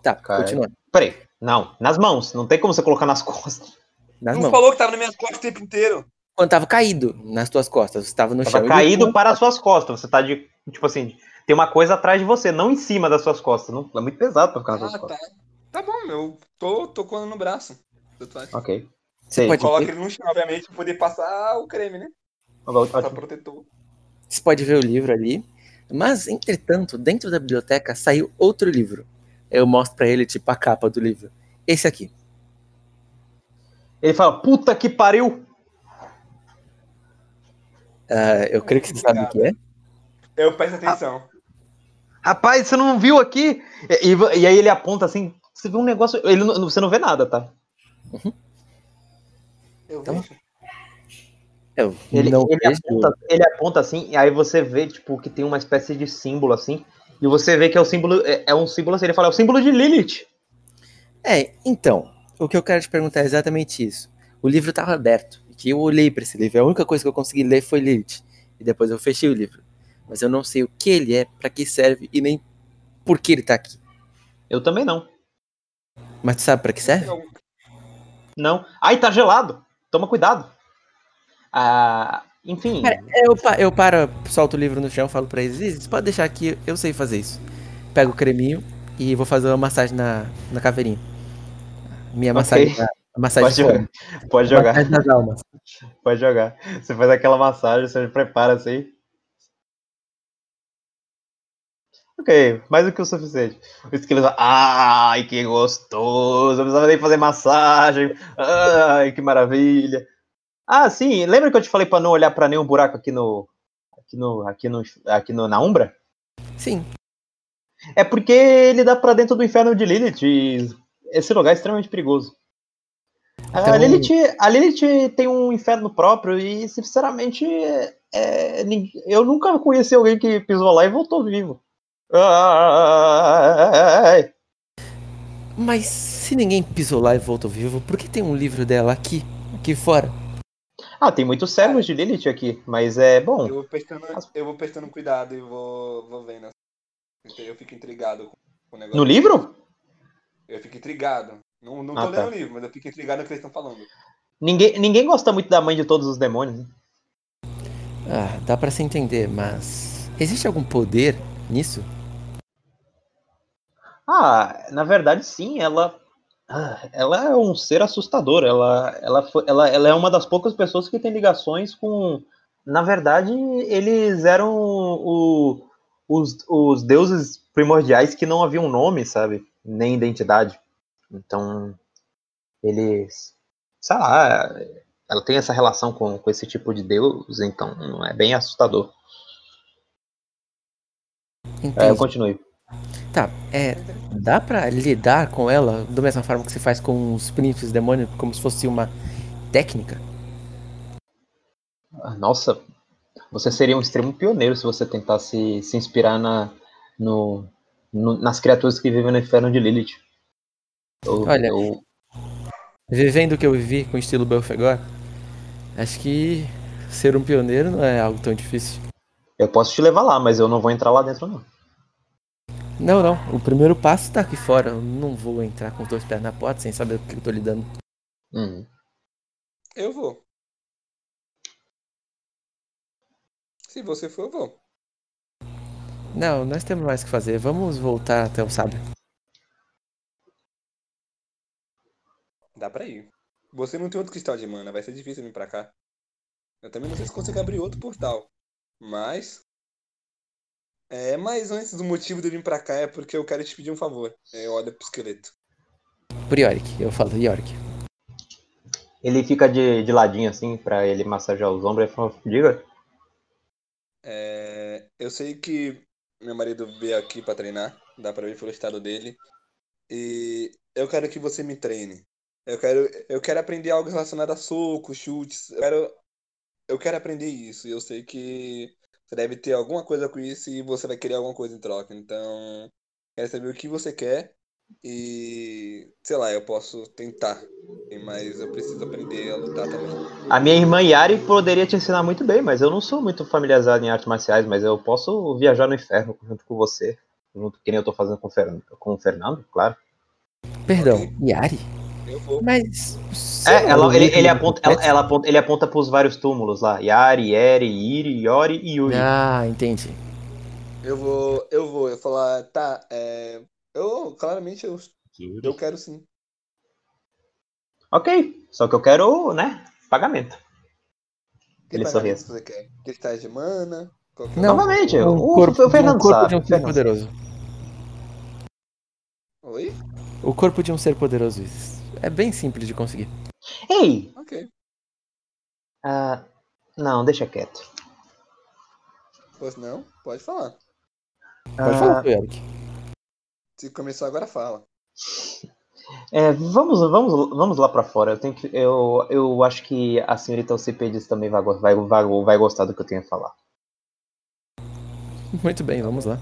Tá, Cara. continua. Peraí, não, nas mãos, não tem como você colocar nas costas. Nas Tu mãos. falou que tava nas minhas costas o tempo inteiro. Quando tava caído nas tuas costas, você tava no chão. Tava e caído para as suas costas, você tá de, tipo assim, tem uma coisa atrás de você, não em cima das suas costas. Não, é muito pesado pra ficar nas Ah, suas tá. costas. Tá bom, eu tô tocando no braço. Ok. Você pode, Coloca ver, ele no chão, obviamente, pra poder passar o creme, né? Ótimo. Passar protetor. você pode ver o livro ali. Mas, entretanto, dentro da biblioteca saiu outro livro. Eu mostro pra ele, tipo, a capa do livro. Esse aqui. Ele fala, puta que pariu! Ah, eu creio que você sabe o que é. Eu presto atenção. Rapaz, você não viu aqui? E, e- e aí ele aponta assim, você vê um negócio. Ele, não- você não vê nada, tá? Eu Então, vejo. Eu Ele, não ele aponta, ele aponta assim, e aí você vê, tipo, que tem uma espécie de símbolo assim. E você vê que é o símbolo. É, é um símbolo assim, ele fala, é o símbolo de Lilith. É, então, o que eu quero te perguntar é exatamente isso. O livro estava aberto, que eu olhei para esse livro, a única coisa que eu consegui ler foi Lilith, e depois eu fechei o livro. Mas eu não sei o que ele é, para que serve e nem por que ele tá aqui. Eu também não. Mas tu sabe para que serve? Não. Ai, tá gelado. Toma cuidado. Ah, enfim. Eu, pa- eu paro, solto o livro no chão, falo pra eles, "Isis, pode deixar aqui, eu sei fazer isso. Pego o creminho e vou fazer uma massagem na, na caveirinha. Minha Ok. massagem, massagem Pode de jogar. Pode jogar. Massagem almas. Pode jogar. Você faz aquela massagem, você prepara assim. Ok, mais do que o suficiente. O esquilo ai, que gostoso, eu precisava nem fazer massagem. Ai, que maravilha. Ah, sim, lembra que eu te falei pra não olhar pra nenhum buraco aqui no. Aqui no. Aqui no. Aqui no, na Umbra? Sim. É porque ele dá pra dentro do inferno de Lilith. E esse lugar é extremamente perigoso. A, Então- Lilith, a Lilith tem um inferno próprio e, sinceramente, é, eu nunca conheci alguém que pisou lá e voltou vivo. Ai, Mas se ninguém pisou lá e voltou vivo, por que tem um livro dela aqui, aqui fora? Ah, tem muitos servos de Lilith aqui, mas é bom. Eu vou prestando, eu vou prestando cuidado e vou, vou vendo. Eu fico intrigado com o negócio. No livro? Eu fico intrigado. Não, não tô Ah, tá. lendo o livro, mas eu fico intrigado no que eles estão falando. Ninguém, ninguém gosta muito da mãe de todos os demônios. né? Ah, dá pra se entender, mas existe algum poder nisso? Ah, na verdade, sim, ela. Ah, Ela é um ser assustador. Ela, ela, ela, ela é uma das poucas pessoas que tem ligações com. Na verdade, eles eram o- os, os deuses primordiais que não haviam nome, sabe? Nem identidade. Então, eles. Sei lá, ela tem essa relação com, com esse tipo de deus, então é bem assustador. É, eu Entendi. Tá, é. Dá pra lidar com ela da mesma forma que se faz com os príncipes demônios, como se fosse uma técnica? Ah, Nossa, você seria um extremo pioneiro se você tentasse se inspirar na, no, no- nas criaturas que vivem no inferno de Lilith. Eu, Olha, eu- Vivendo o que eu vivi com o estilo Belfegor, acho que ser um pioneiro não é algo tão difícil. eu posso te levar lá, mas eu não vou entrar lá dentro, não. Não, não. O primeiro passo tá aqui fora. Eu não vou entrar com os dois pés na porta sem saber o que eu tô lidando. Uhum. Eu vou. Se você for, eu vou. Não, nós temos mais o que fazer. Vamos voltar até o sábio. Dá pra ir. Você não tem outro cristal de mana, vai ser difícil vir pra cá. Eu também não sei se consigo abrir outro portal. Mas. É, mas antes do motivo de eu vir pra cá é porque eu quero te pedir um favor. É, olha pro esqueleto. Por Yorick, eu falo Yorick. Ele fica de, de ladinho assim pra ele massagear os ombros e fala, diga. É, eu sei que meu marido veio aqui pra treinar, dá pra ver pelo estado dele. E eu quero que você me treine. Eu quero, eu quero aprender algo relacionado a socos, chutes. Eu quero, eu quero aprender isso. E eu sei que você deve ter alguma coisa com isso e você vai querer alguma coisa em troca. Então, quero saber o que você quer. E sei lá, eu posso tentar. Mas eu preciso aprender a lutar também. A minha irmã Yari poderia te ensinar muito bem, mas eu não sou muito familiarizado em artes marciais, mas eu posso viajar no inferno junto com você. Junto que nem eu tô fazendo com o, Fer- com o Fernando, claro. Perdão. Yari? Vou. Mas. É, ela, ele, ele aponta, profeta? ela, ela aponta, ele aponta pros vários túmulos lá. Yari, Eri, Iri, Yori e Yuri. Ah, entendi. Eu vou, eu vou, eu falar, tá, é, eu, claramente, eu, eu quero sim. Ok, só que eu quero, né, pagamento. Que Ele pagamento sorri. você quer? Cristais de mana? Qualquer Não, Novamente, um o, corpo, o Fernando um corpo sabe. de um ser poderoso. Oi? O corpo de um ser poderoso. Isso É bem simples de conseguir. Ei, Ok. ah, não, deixa quieto. Pois não? Pode falar. Pode Ah, falar, Yorick. Se começou agora, fala. É, vamos, vamos, vamos lá pra fora. Eu, tenho que, eu, eu acho que a senhorita Alcipedes também vai, vai, vai, vai gostar do que eu tenho a falar. Muito bem, vamos lá.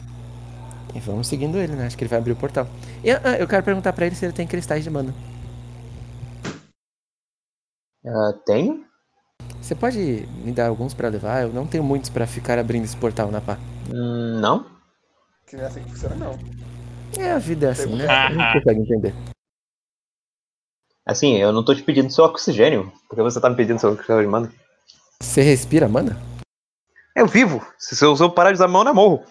E vamos seguindo ele, né? Acho que ele vai abrir o portal. E, ah, eu quero perguntar pra ele se ele tem cristais de mana. Ah, tenho? Você pode me dar alguns pra levar? Eu não tenho muitos pra ficar abrindo esse portal na pá. Hum, não? Que não é assim que funciona, não. É, a vida é assim, né? A gente consegue entender. Assim, eu não tô te pedindo seu oxigênio. Porque você tá me pedindo seu oxigênio de mana. Você respira mana? Eu vivo. Se eu eu parar de usar a mão, eu morro.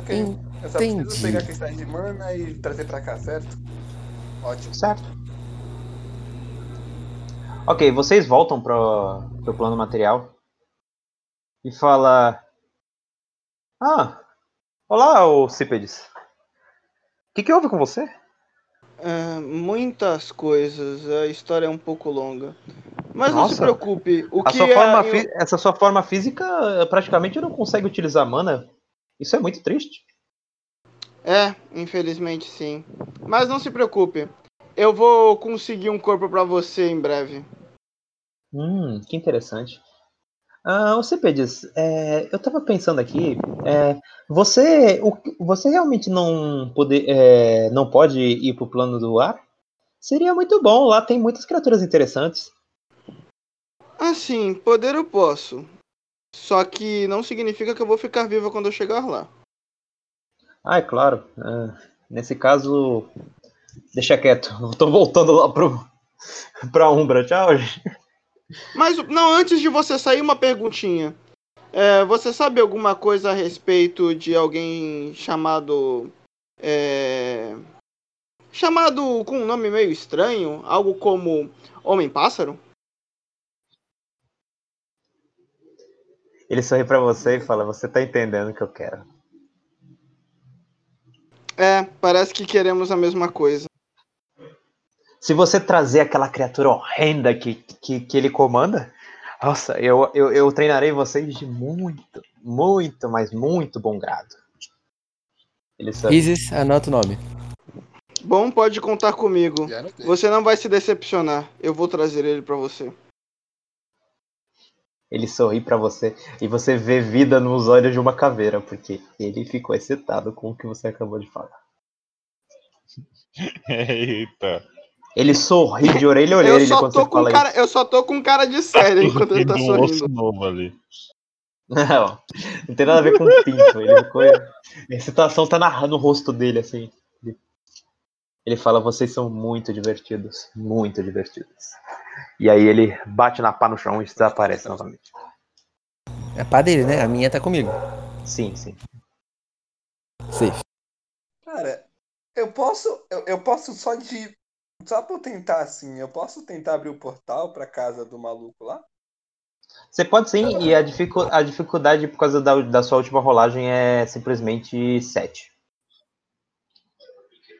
Ok. Eu só preciso Entendi. pegar cristais de mana e trazer pra cá, certo? Ótimo. Certo. Ok, vocês voltam pro, pro plano material e fala. Ah, olá, ô Cípedes. O que, que houve com você? É, muitas coisas, a história é um pouco longa. Mas não se Nossa. preocupe, o que é- fi- Essa sua forma física praticamente não consegue utilizar mana. Isso é muito triste. É, infelizmente sim. Mas não se preocupe. Eu vou conseguir um corpo pra você em breve. Hum, que interessante. Ah, o Cepedis, é, eu tava pensando aqui, é, você, o, você realmente não, poder, é, não pode ir pro plano do ar? Seria muito bom, lá tem muitas criaturas interessantes. Assim, poder eu posso. Só que não significa que eu vou ficar viva quando eu chegar lá. Ah, é claro. Ah, nesse caso, deixa quieto. Tô voltando lá pro, pra Umbra. Tchau, gente. Mas não, antes de você sair, uma perguntinha. É, você sabe alguma coisa a respeito de alguém chamado. É, chamado com um nome meio estranho? Algo como Homem-Pássaro? Ele sorri pra você e fala: Você tá entendendo o que eu quero. É, parece que queremos a mesma coisa. Se você trazer aquela criatura horrenda que, que, que ele comanda, nossa, eu, eu, eu treinarei vocês de muito, muito, mas muito bom grado. Ele sorri. Isis, anota o nome. Bom, pode contar comigo. Você não vai se decepcionar. Eu vou trazer ele pra você. Ele sorri pra você e você vê vida nos olhos de uma caveira, porque ele ficou excitado com o que você acabou de falar. Eita. Ele sorri de orelha a Eu orelha só, quando tô com cara, isso. eu só tô com cara de sério enquanto ele tá Tem um osso sorrindo. novo ali. Não, não tem nada a ver com pinto. Ele ficou. A excitação tá na, no rosto dele, assim. Ele- fala: vocês são muito divertidos. Muito divertidos. E aí ele bate na pá no chão e desaparece novamente. É a pá dele, né? A minha tá comigo. Sim, sim. Safe. Cara, eu posso. Eu, eu posso só de. Só pra eu tentar assim, eu posso tentar abrir o portal pra casa do maluco lá? Você pode sim, e a, dificu a dificuldade por causa da, da sua última rolagem é simplesmente 7.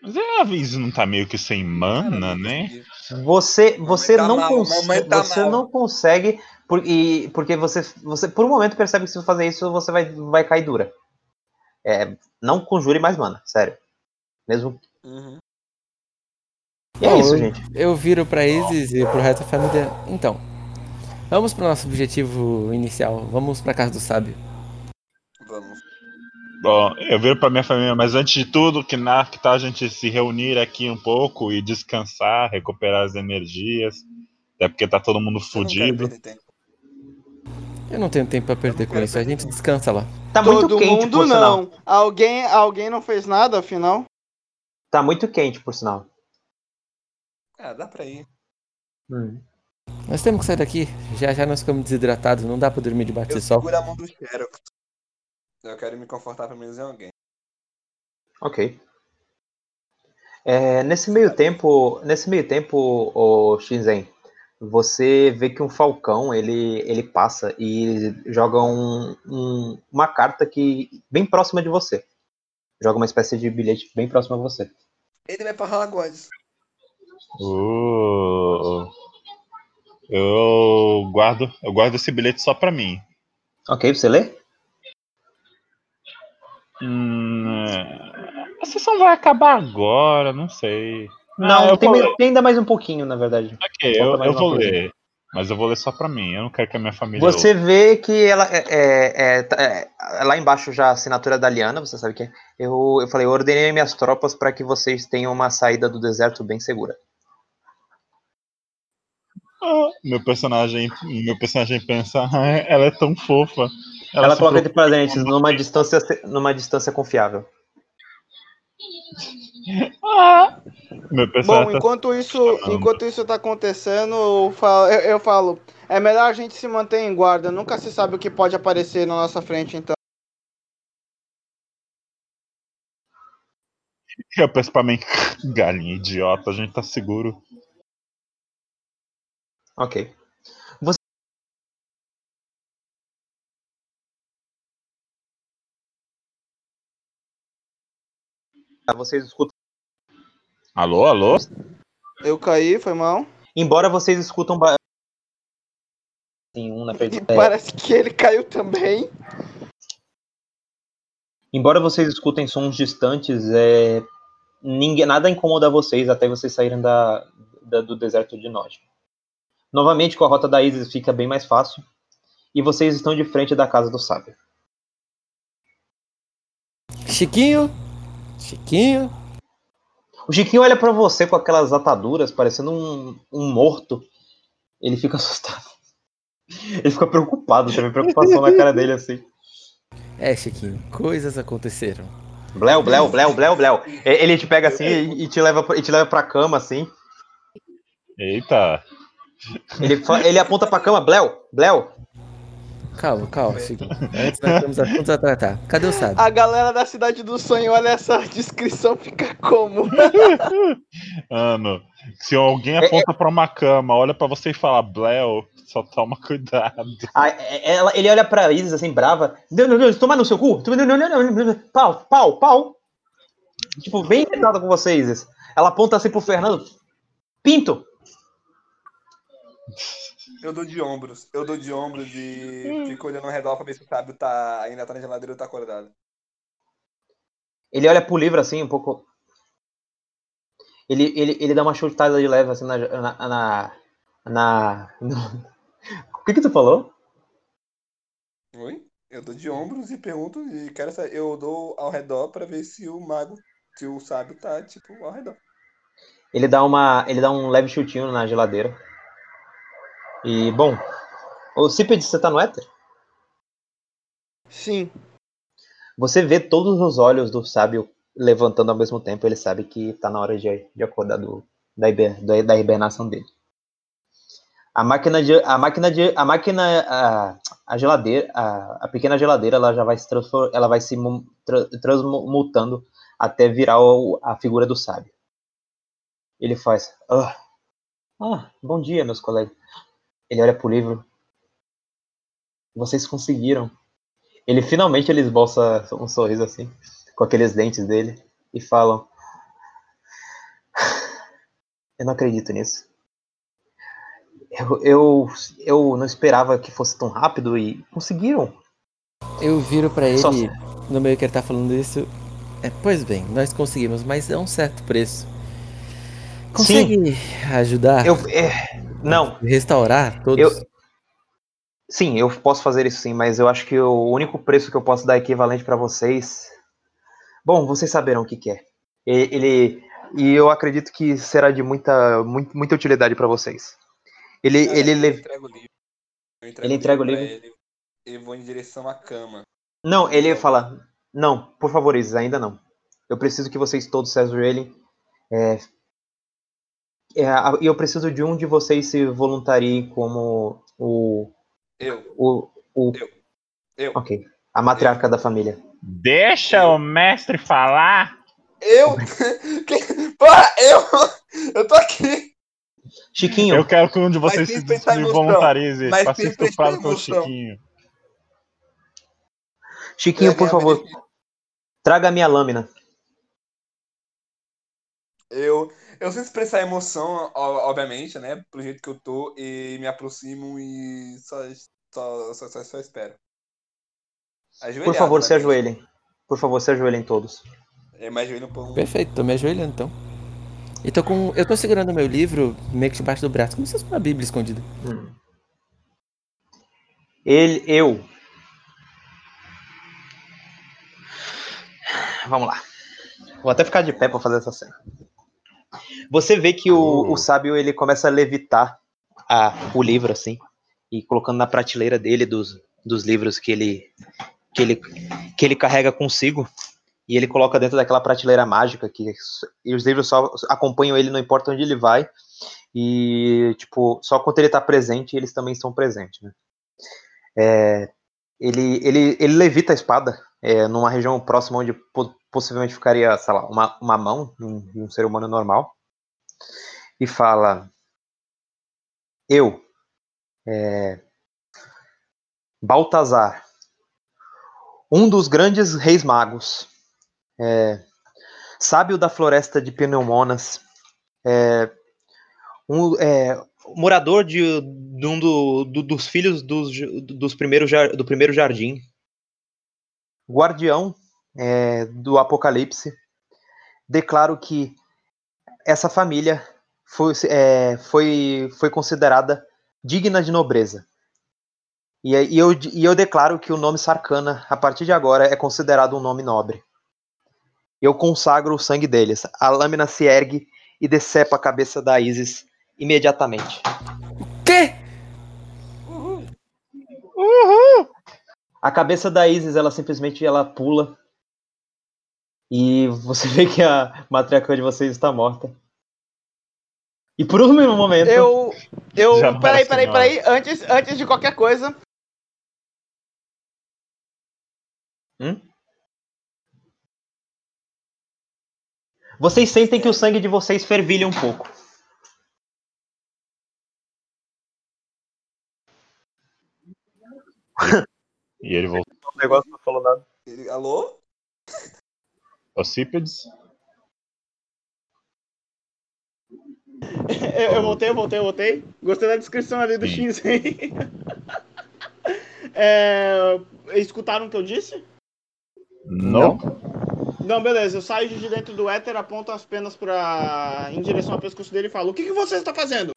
Mas é, a Viz não tá meio que sem mana, né? Você, você tá não mal, consegue. tá você mal. não consegue. Por, e, porque você, você, por um momento, percebe que se você fazer isso, você vai, vai cair dura. É, não conjure mais mana, sério. Mesmo. Uhum. E é Bom, isso, eu- gente. Eu viro pra Isis e pro resto da família. Então, vamos pro nosso objetivo inicial. Vamos pra casa do sábio. Vamos. Bom, eu viro pra minha família, mas antes de tudo, que, na, que tal a gente se reunir aqui um pouco e descansar, recuperar as energias. Até porque tá todo mundo fudido. Eu não tenho tempo pra perder com isso. A gente descansa lá. Tá muito Todo quente, mundo por sinal. não. Alguém, alguém não fez nada, afinal? Tá muito quente, por sinal. Ah, dá pra ir. Hum. Nós temos que sair daqui. Já já nós ficamos desidratados. Não dá pra dormir debaixo do sol. seguro a mão do Xerox. Eu quero me confortar pelo menos em alguém. Ok. É, nesse meio tempo, nesse meio tempo, o Shinzen, você vê que um falcão ele, ele passa e joga um, um- uma carta que bem próxima de você. Joga uma espécie de bilhete bem próximo a você. Ele vai pra Hogwarts. Uh, eu guardo, eu guardo esse bilhete só pra mim. Ok, você lê? Hum, é, a sessão vai acabar agora, não sei. Não, Ah, tem, vou tem ainda mais um pouquinho, na verdade. Ok, eu, eu vou coisa. ler. Mas eu vou ler só pra mim. Eu não quero que a minha família. Você vê que ela é, é- é- tá- é- lá embaixo já a assinatura da Liana, você sabe que é. Eu, eu falei, eu ordenei minhas tropas para que vocês tenham uma saída do deserto bem segura. Ah, meu personagem, meu personagem pensa, "Ah, ela é tão fofa. Ela, se coloca de preocupa presentes numa distância, numa distância confiável. Ah! Bom, tá- enquanto isso, enquanto isso tá acontecendo, eu falo, eu, eu falo, é melhor a gente se manter em guarda. Nunca se sabe o que pode aparecer na nossa frente, então. Eu penso pra mim, galinha idiota, a gente tá seguro. Ok. Vocês escutam. Alô, alô? Eu caí, foi mal. Embora vocês escutam. Ba... Tem um na frente. parece que ele caiu também. Embora vocês escutem sons distantes, é, ninguém, nada incomoda vocês até vocês saírem da, da- do deserto de Nod. Novamente, com a rota da Isis fica bem mais fácil. E vocês estão de frente da casa do sábio. Chiquinho? Chiquinho? O Chiquinho olha pra você com aquelas ataduras, parecendo um, um morto. Ele fica assustado. Ele fica preocupado, você vê preocupação na cara dele assim. É, Chiquinho, coisas aconteceram. Bleu, bleu, bleu, bleu, bleu. Ele te pega assim e e te leva, pra- e te leva pra cama assim. Eita. Ele, ele aponta pra cama, bleu, bleu. Calma, calma, Chiquinho. Antes nós temos assuntos a tratar. Cadê o sábio? A galera da Cidade do Sonho olha essa descrição, fica como? Mano, se alguém aponta pra uma cama, olha pra você e fala, Bleo, só toma cuidado. Ah, é- ela- ele olha pra Isis assim, brava. Não, não, não, toma no seu cu. Não, não, não, não, pau, pau, pau. Tipo, bem irritada com você, Isis. Ela aponta assim pro Fernando. Pinto. Eu dou de ombros. Eu dou de ombros e fico olhando ao redor pra ver se o sábio tá, ainda tá na geladeira ou tá acordado. Ele olha pro livro assim, um pouco. Ele, ele, ele dá uma chutada de leve assim na. na, na, na- no- O que que tu falou? Oi? Eu dou de ombros e pergunto e quero saber. Eu dou ao redor pra ver se o mago, se o sábio tá, tipo, ao redor. Ele dá uma. Ele dá um leve chutinho na geladeira. E, bom. Ô, Ciped, você tá no éter? Sim. Você vê todos os olhos do sábio levantando ao mesmo tempo. Ele sabe que tá na hora de, de acordar do, da, hiber- da, da hibernação dele. A máquina de. A máquina de. A máquina. A, a geladeira. A, a pequena geladeira ela já vai se transformar. Ela vai se tra- transmutando até virar o- a figura do sábio. Ele faz. Ah, ah, bom dia, meus colegas. Ele olha pro livro. Vocês conseguiram. Ele finalmente ele esboça um sorriso assim, com aqueles dentes dele, e falam: Eu não acredito nisso. Eu, eu, eu não esperava que fosse tão rápido e conseguiram. Eu viro pra ele, Só- no meio que ele tá falando isso. É, pois bem, nós conseguimos, mas é um certo preço. Consegue ajudar? Eu, é, não, Restaurar todos? eu, sim, eu posso fazer isso sim, mas eu acho que o único preço que eu posso dar equivalente para vocês, bom, vocês saberão o que, que é. E- Ele e eu acredito que será de muita, muito, muita utilidade para vocês. Ele, Cara, ele, eu le- entrego o livro. Eu Ele entrega o livro? Ele, e vou em direção à cama. Não, ele fala, não, por favor, Isis, ainda não. Eu preciso que vocês todos se ajoelhem. É, e eu preciso de um de vocês se voluntariem como o. Eu. o, o Eu. ok. A matriarca da família. Deixa o mestre falar. Eu? Porra, eu? Eu tô aqui. Chiquinho, Eu quero que um de vocês se, se voluntarize pra ser estuprado pelo. Chiquinho. Chiquinho, por É, favor, traga a minha lâmina. Eu, eu sem expressar emoção, obviamente, né? Pro jeito que eu tô, e me aproximo e só, só, só, só, só espero. Por favor, se obviamente. ajoelhem. Por favor, se ajoelhem todos. É, mas ajoelho por um. Perfeito, tô me ajoelhando então. E tô com. Eu tô segurando meu livro meio que debaixo do braço, como se fosse uma Bíblia escondida. Hum. Ele, eu. Vamos lá. Vou até ficar de pé pra fazer essa cena. Você vê que o, o sábio ele começa a levitar a, o livro assim e colocando na prateleira dele dos, dos livros que ele que ele que ele carrega consigo e ele coloca dentro daquela prateleira mágica que e os livros só acompanham ele não importa onde ele vai e tipo só quando ele tá presente eles também estão presentes né? É, ele, ele, ele levita a espada é, numa região próxima onde po- possivelmente ficaria, sei lá, uma, uma mão de um, de um ser humano normal. E fala: Eu, é, Baltazar, um dos grandes reis magos, é, sábio da floresta de Pneumonas, é, um, é, morador de, de um do- do- dos filhos dos, dos primeiros, do primeiro jardim, guardião é, do Apocalipse, declaro que essa família foi, é, foi, foi considerada digna de nobreza. E, e eu, e eu declaro que o nome Sarkana, a partir de agora, é considerado um nome nobre. Eu consagro o sangue deles. A lâmina se ergue e decepa a cabeça da Isis imediatamente. A cabeça da Isis, ela simplesmente ela pula. E você vê que a matriarca de vocês está morta. E por um momento. Eu. Eu. Já Peraí, peraí, senhora. peraí. Antes, antes de qualquer coisa. Vocês sentem que o sangue de vocês fervilha um pouco. E ele voltou. O negócio não falou nada. Ele- Alô? Ocípedes. Eu, eu voltei, eu voltei, eu voltei. Gostei da descrição ali do Sim. X aí. É, escutaram o que eu disse? Não. Não, beleza. Eu saio de dentro do éter, aponto as penas pra... em direção ao pescoço dele e falo: O que, que você está fazendo?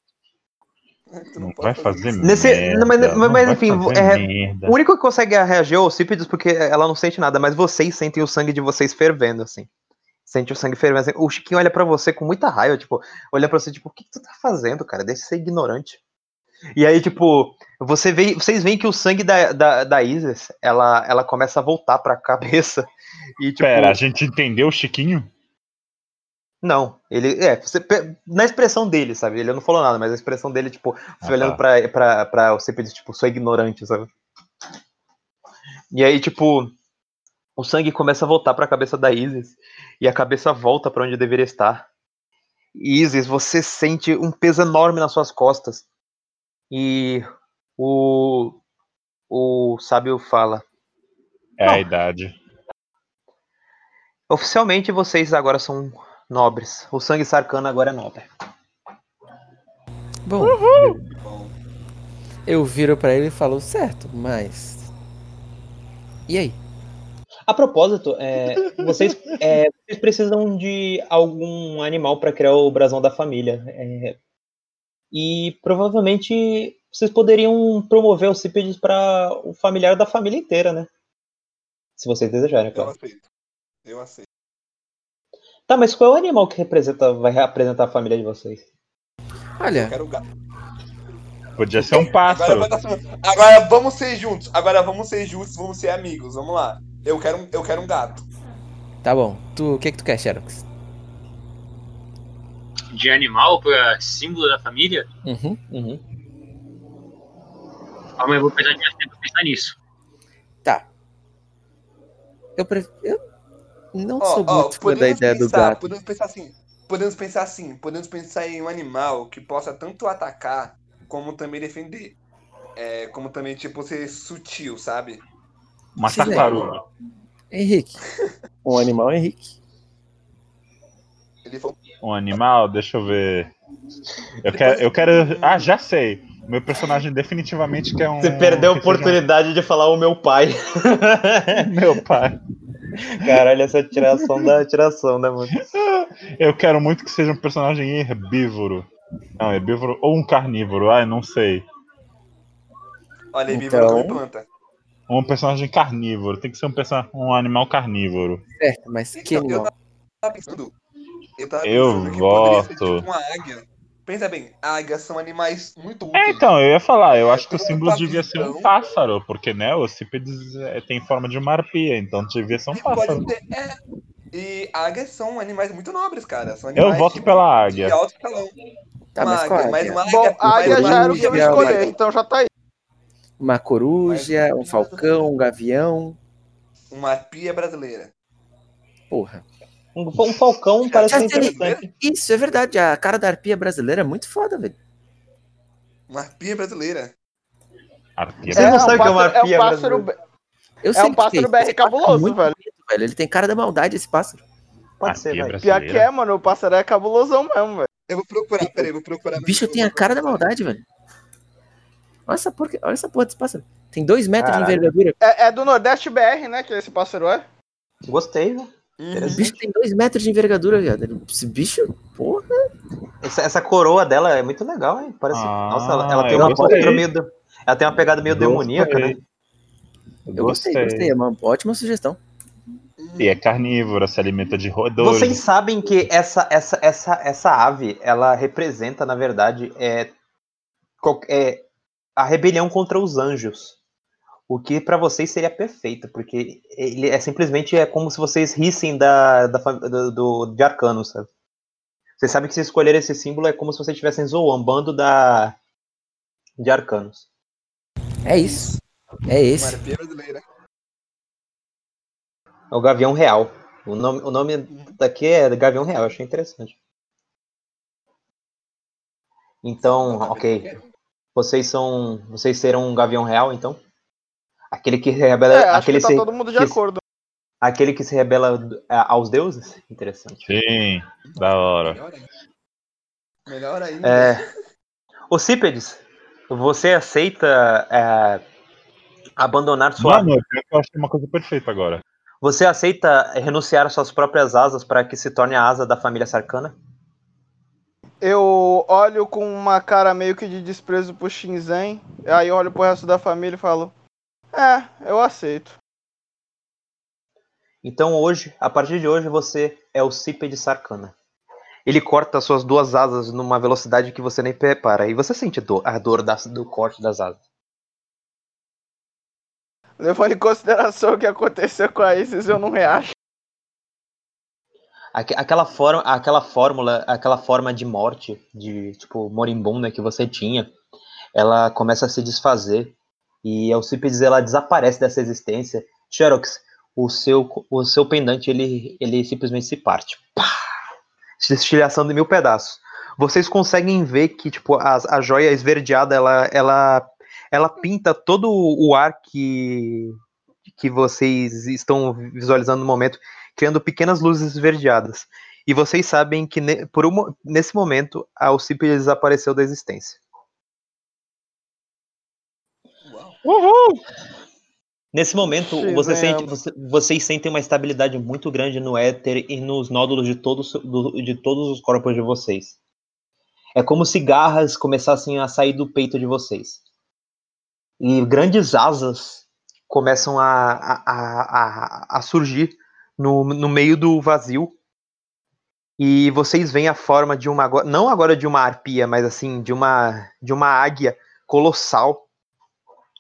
Tu Não pode vai fazer. Nesse- merda. não, mas- mas- não mas vai enfim, fazer é- merda. O único que consegue reagir é o Ocípedes porque ela não sente nada, mas vocês sentem o sangue de vocês fervendo, assim. Sente o sangue fervendo. assim. O Chiquinho olha pra você com muita raiva, tipo, olha pra você, tipo, o que, que tu tá fazendo, cara? Deixa de ser ignorante. E aí, tipo, você vê, vocês veem que o sangue da, da, da Isis, ela, ela começa a voltar pra cabeça. E, tipo, Pera, a gente entendeu o Chiquinho? Não, ele. É, você na expressão dele, sabe? Ele não falou nada, mas a expressão dele, tipo, Ah, olhando tá. pra, pra, pra você pedir, tipo, sou ignorante, sabe? E aí, tipo, o sangue começa a voltar pra cabeça da Isis, e a cabeça volta pra onde deveria estar. Isis, você sente um peso enorme nas suas costas. E o. O sábio fala: É a idade. oficialmente vocês agora são nobres. O sangue sarcano agora é nobre. Bom, eu viro pra ele e falo, certo, mas. E aí? A propósito, é, vocês, é, vocês precisam de algum animal para criar o brasão da família. é, e provavelmente vocês poderiam promover o Cípedes para o familiar da família inteira, né? Se vocês desejarem, eu claro. aceito. Eu aceito. Tá, mas qual é o animal que representa, vai representar a família de vocês? Eu Olha. Podia ser um Agora, pássaro. certo. Agora vamos ser juntos. Agora vamos ser justos, vamos ser amigos. Vamos lá. Eu quero, um- eu quero um gato. tá bom. Tu, o que que tu quer, Xerox? De animal pra símbolo da família? Uhum. Uhum. Calma, eu vou pensar de tempo pra pensar nisso. Tá. Eu, pre... eu não Ó, sou muito fã da podemos ideia do pensar, gato. podemos pensar assim. Podemos pensar assim. Podemos pensar em um animal que possa tanto atacar como também defender. É, como também, tipo, ser sutil, sabe? Uma tartaruga. Henrique. Um animal Henrique. Ele falou. Um animal, deixa eu ver. Eu quero, eu quero. Ah, já sei. Meu personagem definitivamente quer um. Você perdeu a oportunidade de falar o meu pai. Meu pai. Caralho, essa tiração da tiração, né, mano? Eu quero muito que seja um personagem herbívoro. Não, herbívoro ou um carnívoro. Ai, não sei. Olha, Então- então... planta. Um personagem carnívoro. Tem que ser um, um animal carnívoro. Certo, mas que Então, eu animal? tava pensando. Eu tava Eu pensando que poderia ser voto. tipo uma águia. Pensa bem, águias são animais muito É, úteis. então, eu ia falar, eu acho que o símbolo tá devia ser um pássaro, porque, né, o Cípedes é, tem forma de uma arpia, então devia ser um E pássaro. ter, é. E águias são animais muito nobres, cara. São Eu voto tipo, pela De águia. alto escalão. Tá, uma mas qual águia, mas águia? uma águia. Bom, a águia uma já era o que eu escolher, então já tá aí. Uma coruja, um falcão, um gavião. Uma arpia brasileira. Porra. Um, um falcão parece Já ser interessante. Isso, é verdade. A cara da arpia brasileira é muito foda, velho. Uma arpia brasileira. Arpia. Vocês não sabem o que é uma pássaro- arpia É um pássaro, brasileira? Eu É um que pássaro é. BR Esse é cabuloso, muito velho. bonito, velho. Ele tem cara da maldade, esse pássaro. Pode ser, Arpia vai. pior brasileira. que é, mano. O pássaro é cabulosão mesmo, velho. Eu vou procurar, peraí, vou procurar. O bicho tem a cara da maldade, velho. Olha essa porra, olha essa porra desse pássaro. Tem dois metros Caralho. de envergadura. É, é do Nordeste BR, né? Que esse pássaro é. Gostei, né? O bicho tem dois metros de envergadura, viado. Esse bicho, porra. Essa, essa coroa dela é muito legal, hein? Parece. Ah, Nossa, ela, ela tem uma gostei. postura meio. Ela tem uma pegada meio demoníaca, né? Eu gostei, gostei. É uma ótima sugestão. E é carnívora, se alimenta de roedores. Vocês sabem que essa, essa, essa, essa ave, ela representa, na verdade, é, é a rebelião contra os anjos. O que pra vocês seria perfeito, porque ele é simplesmente é como se vocês rissem da, da, do, do- de Arcano, sabe? Vocês sabem que se escolher esse símbolo é como se vocês estivessem zoambando da de Arcanos. É isso. É esse. Marpia brasileira. É o Gavião Real. O nome, o nome daqui é Gavião Real, eu achei interessante. Então, ok. Vocês são. Vocês serão um Gavião Real, então? Aquele que rebela. É, acho aquele, que tá se- todo mundo de que- acordo. aquele que se rebela é, aos deuses? Interessante. Sim, da hora. Melhor ainda. Melhor ainda. É, Ocípedes, você aceita é, abandonar sua. Mano, eu pior que achei uma coisa perfeita agora. Você aceita renunciar às suas próprias asas para que se torne a asa da família Sarcana? Eu olho com uma cara meio que de desprezo pro Shinzen, aí eu olho pro resto da família e falo: É, eu aceito. Então hoje, a partir de hoje, você é o Cípede Sarcana. Ele corta as suas duas asas numa velocidade que você nem prepara. E você sente a dor das- do corte das asas. Levando em consideração o que aconteceu com a Isis, eu não reacho. Aque- Aquela, forma, aquela fórmula, aquela forma de morte, de tipo moribunda que você tinha, ela começa a se desfazer. E a Alcipides ela desaparece dessa existência. Xerox, o seu, o seu pendante ele, ele simplesmente se parte. Pá! Se estilhaçando em mil pedaços. Vocês conseguem ver que tipo a, a joia esverdeada ela, ela, ela pinta todo o ar que, que vocês estão visualizando no momento criando pequenas luzes esverdeadas. E vocês sabem que ne- por um nesse momento a Alcipe desapareceu da existência. Nesse momento, Sim, você sente- você- vocês sentem uma estabilidade muito grande no éter e nos nódulos de todos, do- de todos os corpos de vocês. É como se garras começassem a sair do peito de vocês. E grandes asas começam a, a, a, a- surgir no, no meio do vazio. E vocês veem a forma de uma. Não agora de uma arpia, mas assim, de uma, de uma águia colossal.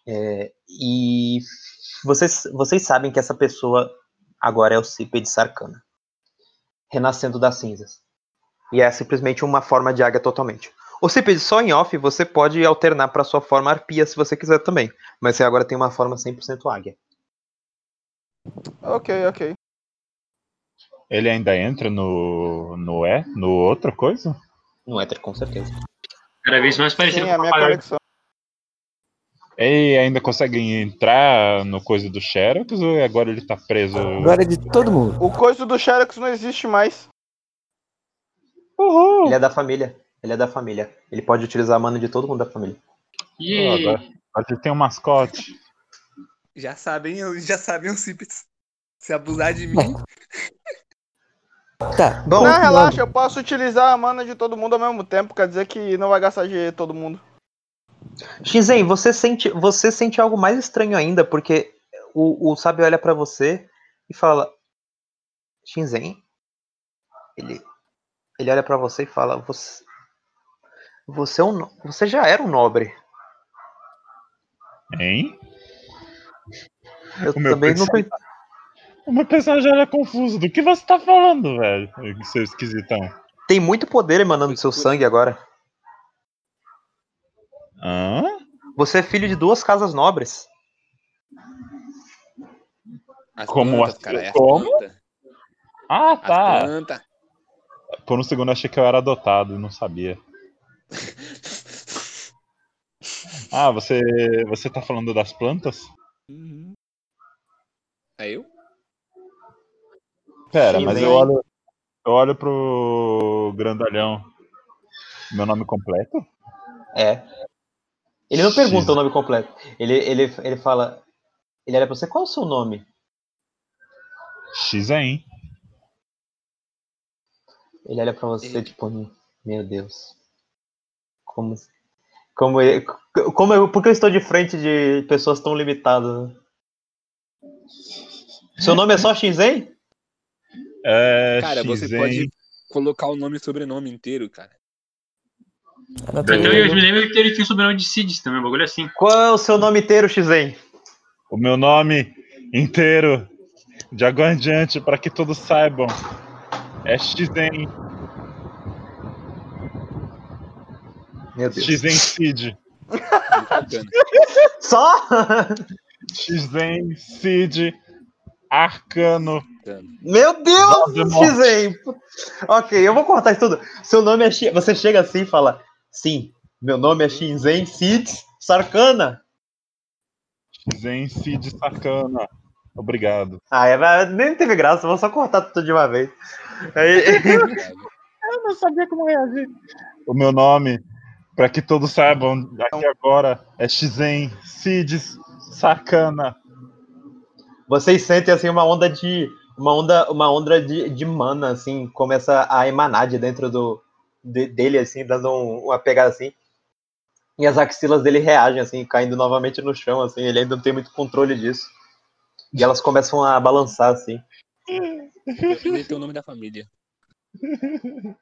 É, e vocês, vocês sabem que essa pessoa agora é o Cípede Sarcana renascendo das cinzas. E é simplesmente uma forma de águia totalmente. O Cípede, só em off, você pode alternar para sua forma arpia se você quiser também. Mas você agora tem uma forma 100% águia. Ok, ok. Ele ainda entra no. no é? No outra coisa? No éter, com certeza. Cada vez mais parecido Sim, com a minha conexão. Ele ainda consegue entrar no coisa do Xerox ou agora ele tá preso? Agora é de todo mundo. O coiso do Xerox não existe mais. Uhul! Ele é da família. Ele é da família. Ele pode utilizar a mana de todo mundo da família. E Agora, agora ele tem um mascote. Já sabem, já sabem os Cípedes. Se abusar de mim, Tá. Bom, não, relaxa, eu posso utilizar a mana de todo mundo ao mesmo tempo, quer dizer que não vai gastar de todo mundo. Shinzen, você sente, você sente algo mais estranho ainda, porque o, o sábio olha pra você e fala: Shinzen, ele, ele olha pra você e fala: Você, você, é um, você já era um nobre. Hein? Eu O meu também não tô, O meu personagem era confuso. Do que você tá falando, velho? Seu esquisitão. Tem muito poder emanando do seu sangue agora. Hã? Você é filho de duas casas nobres. as Como plantas, assim? cara, é as Como? Ah, As tá. Por um segundo eu achei que eu era adotado, não sabia. Ah, você, você tá falando das plantas? Uhum. É eu? Pera, Sim, mas bem. eu olho, eu olho pro grandalhão. Meu nome completo? É. Ele não pergunta o nome completo. Ele, ele, ele fala. Ele olha pra você, qual é o seu nome? Xizen. Ele olha pra você, tipo, meu Deus. Como. Como, eu- como eu, por que eu estou de frente de pessoas tão limitadas? né? Seu nome é só Shinzen? É, Cara, você Xizen. pode colocar o nome e sobrenome inteiro, cara. Então eu me lembro que ele tinha o sobrenome de Cids também, um bagulho assim. Qual é o seu nome inteiro, Shinzen? O meu nome inteiro, de agora em diante, para que todos saibam, é Xizen. Meu Deus. Xizen Cid. Só? Xizen Cid Arcano. Meu Deus, Voldemort. Shinzen! Ok, eu vou cortar isso tudo. Seu nome é. Você chega assim e fala: Sim, meu nome é Shinzen Cid Sarkana. Xizen Cid Sacana. Obrigado. Ah, é, nem teve graça, vou só cortar tudo de uma vez. Eu não sabia como reagir. O meu nome, para que todos saibam, aqui agora é Xizen Cid Sacana. Vocês sentem assim uma onda de. Uma onda, uma onda de, de mana, assim, começa a emanar de dentro do, de- dele, assim, dando um- uma pegada assim. E as axilas dele reagem, assim, caindo novamente no chão, assim, ele ainda não tem muito controle disso. E elas começam a balançar, assim. Inventei o nome da família.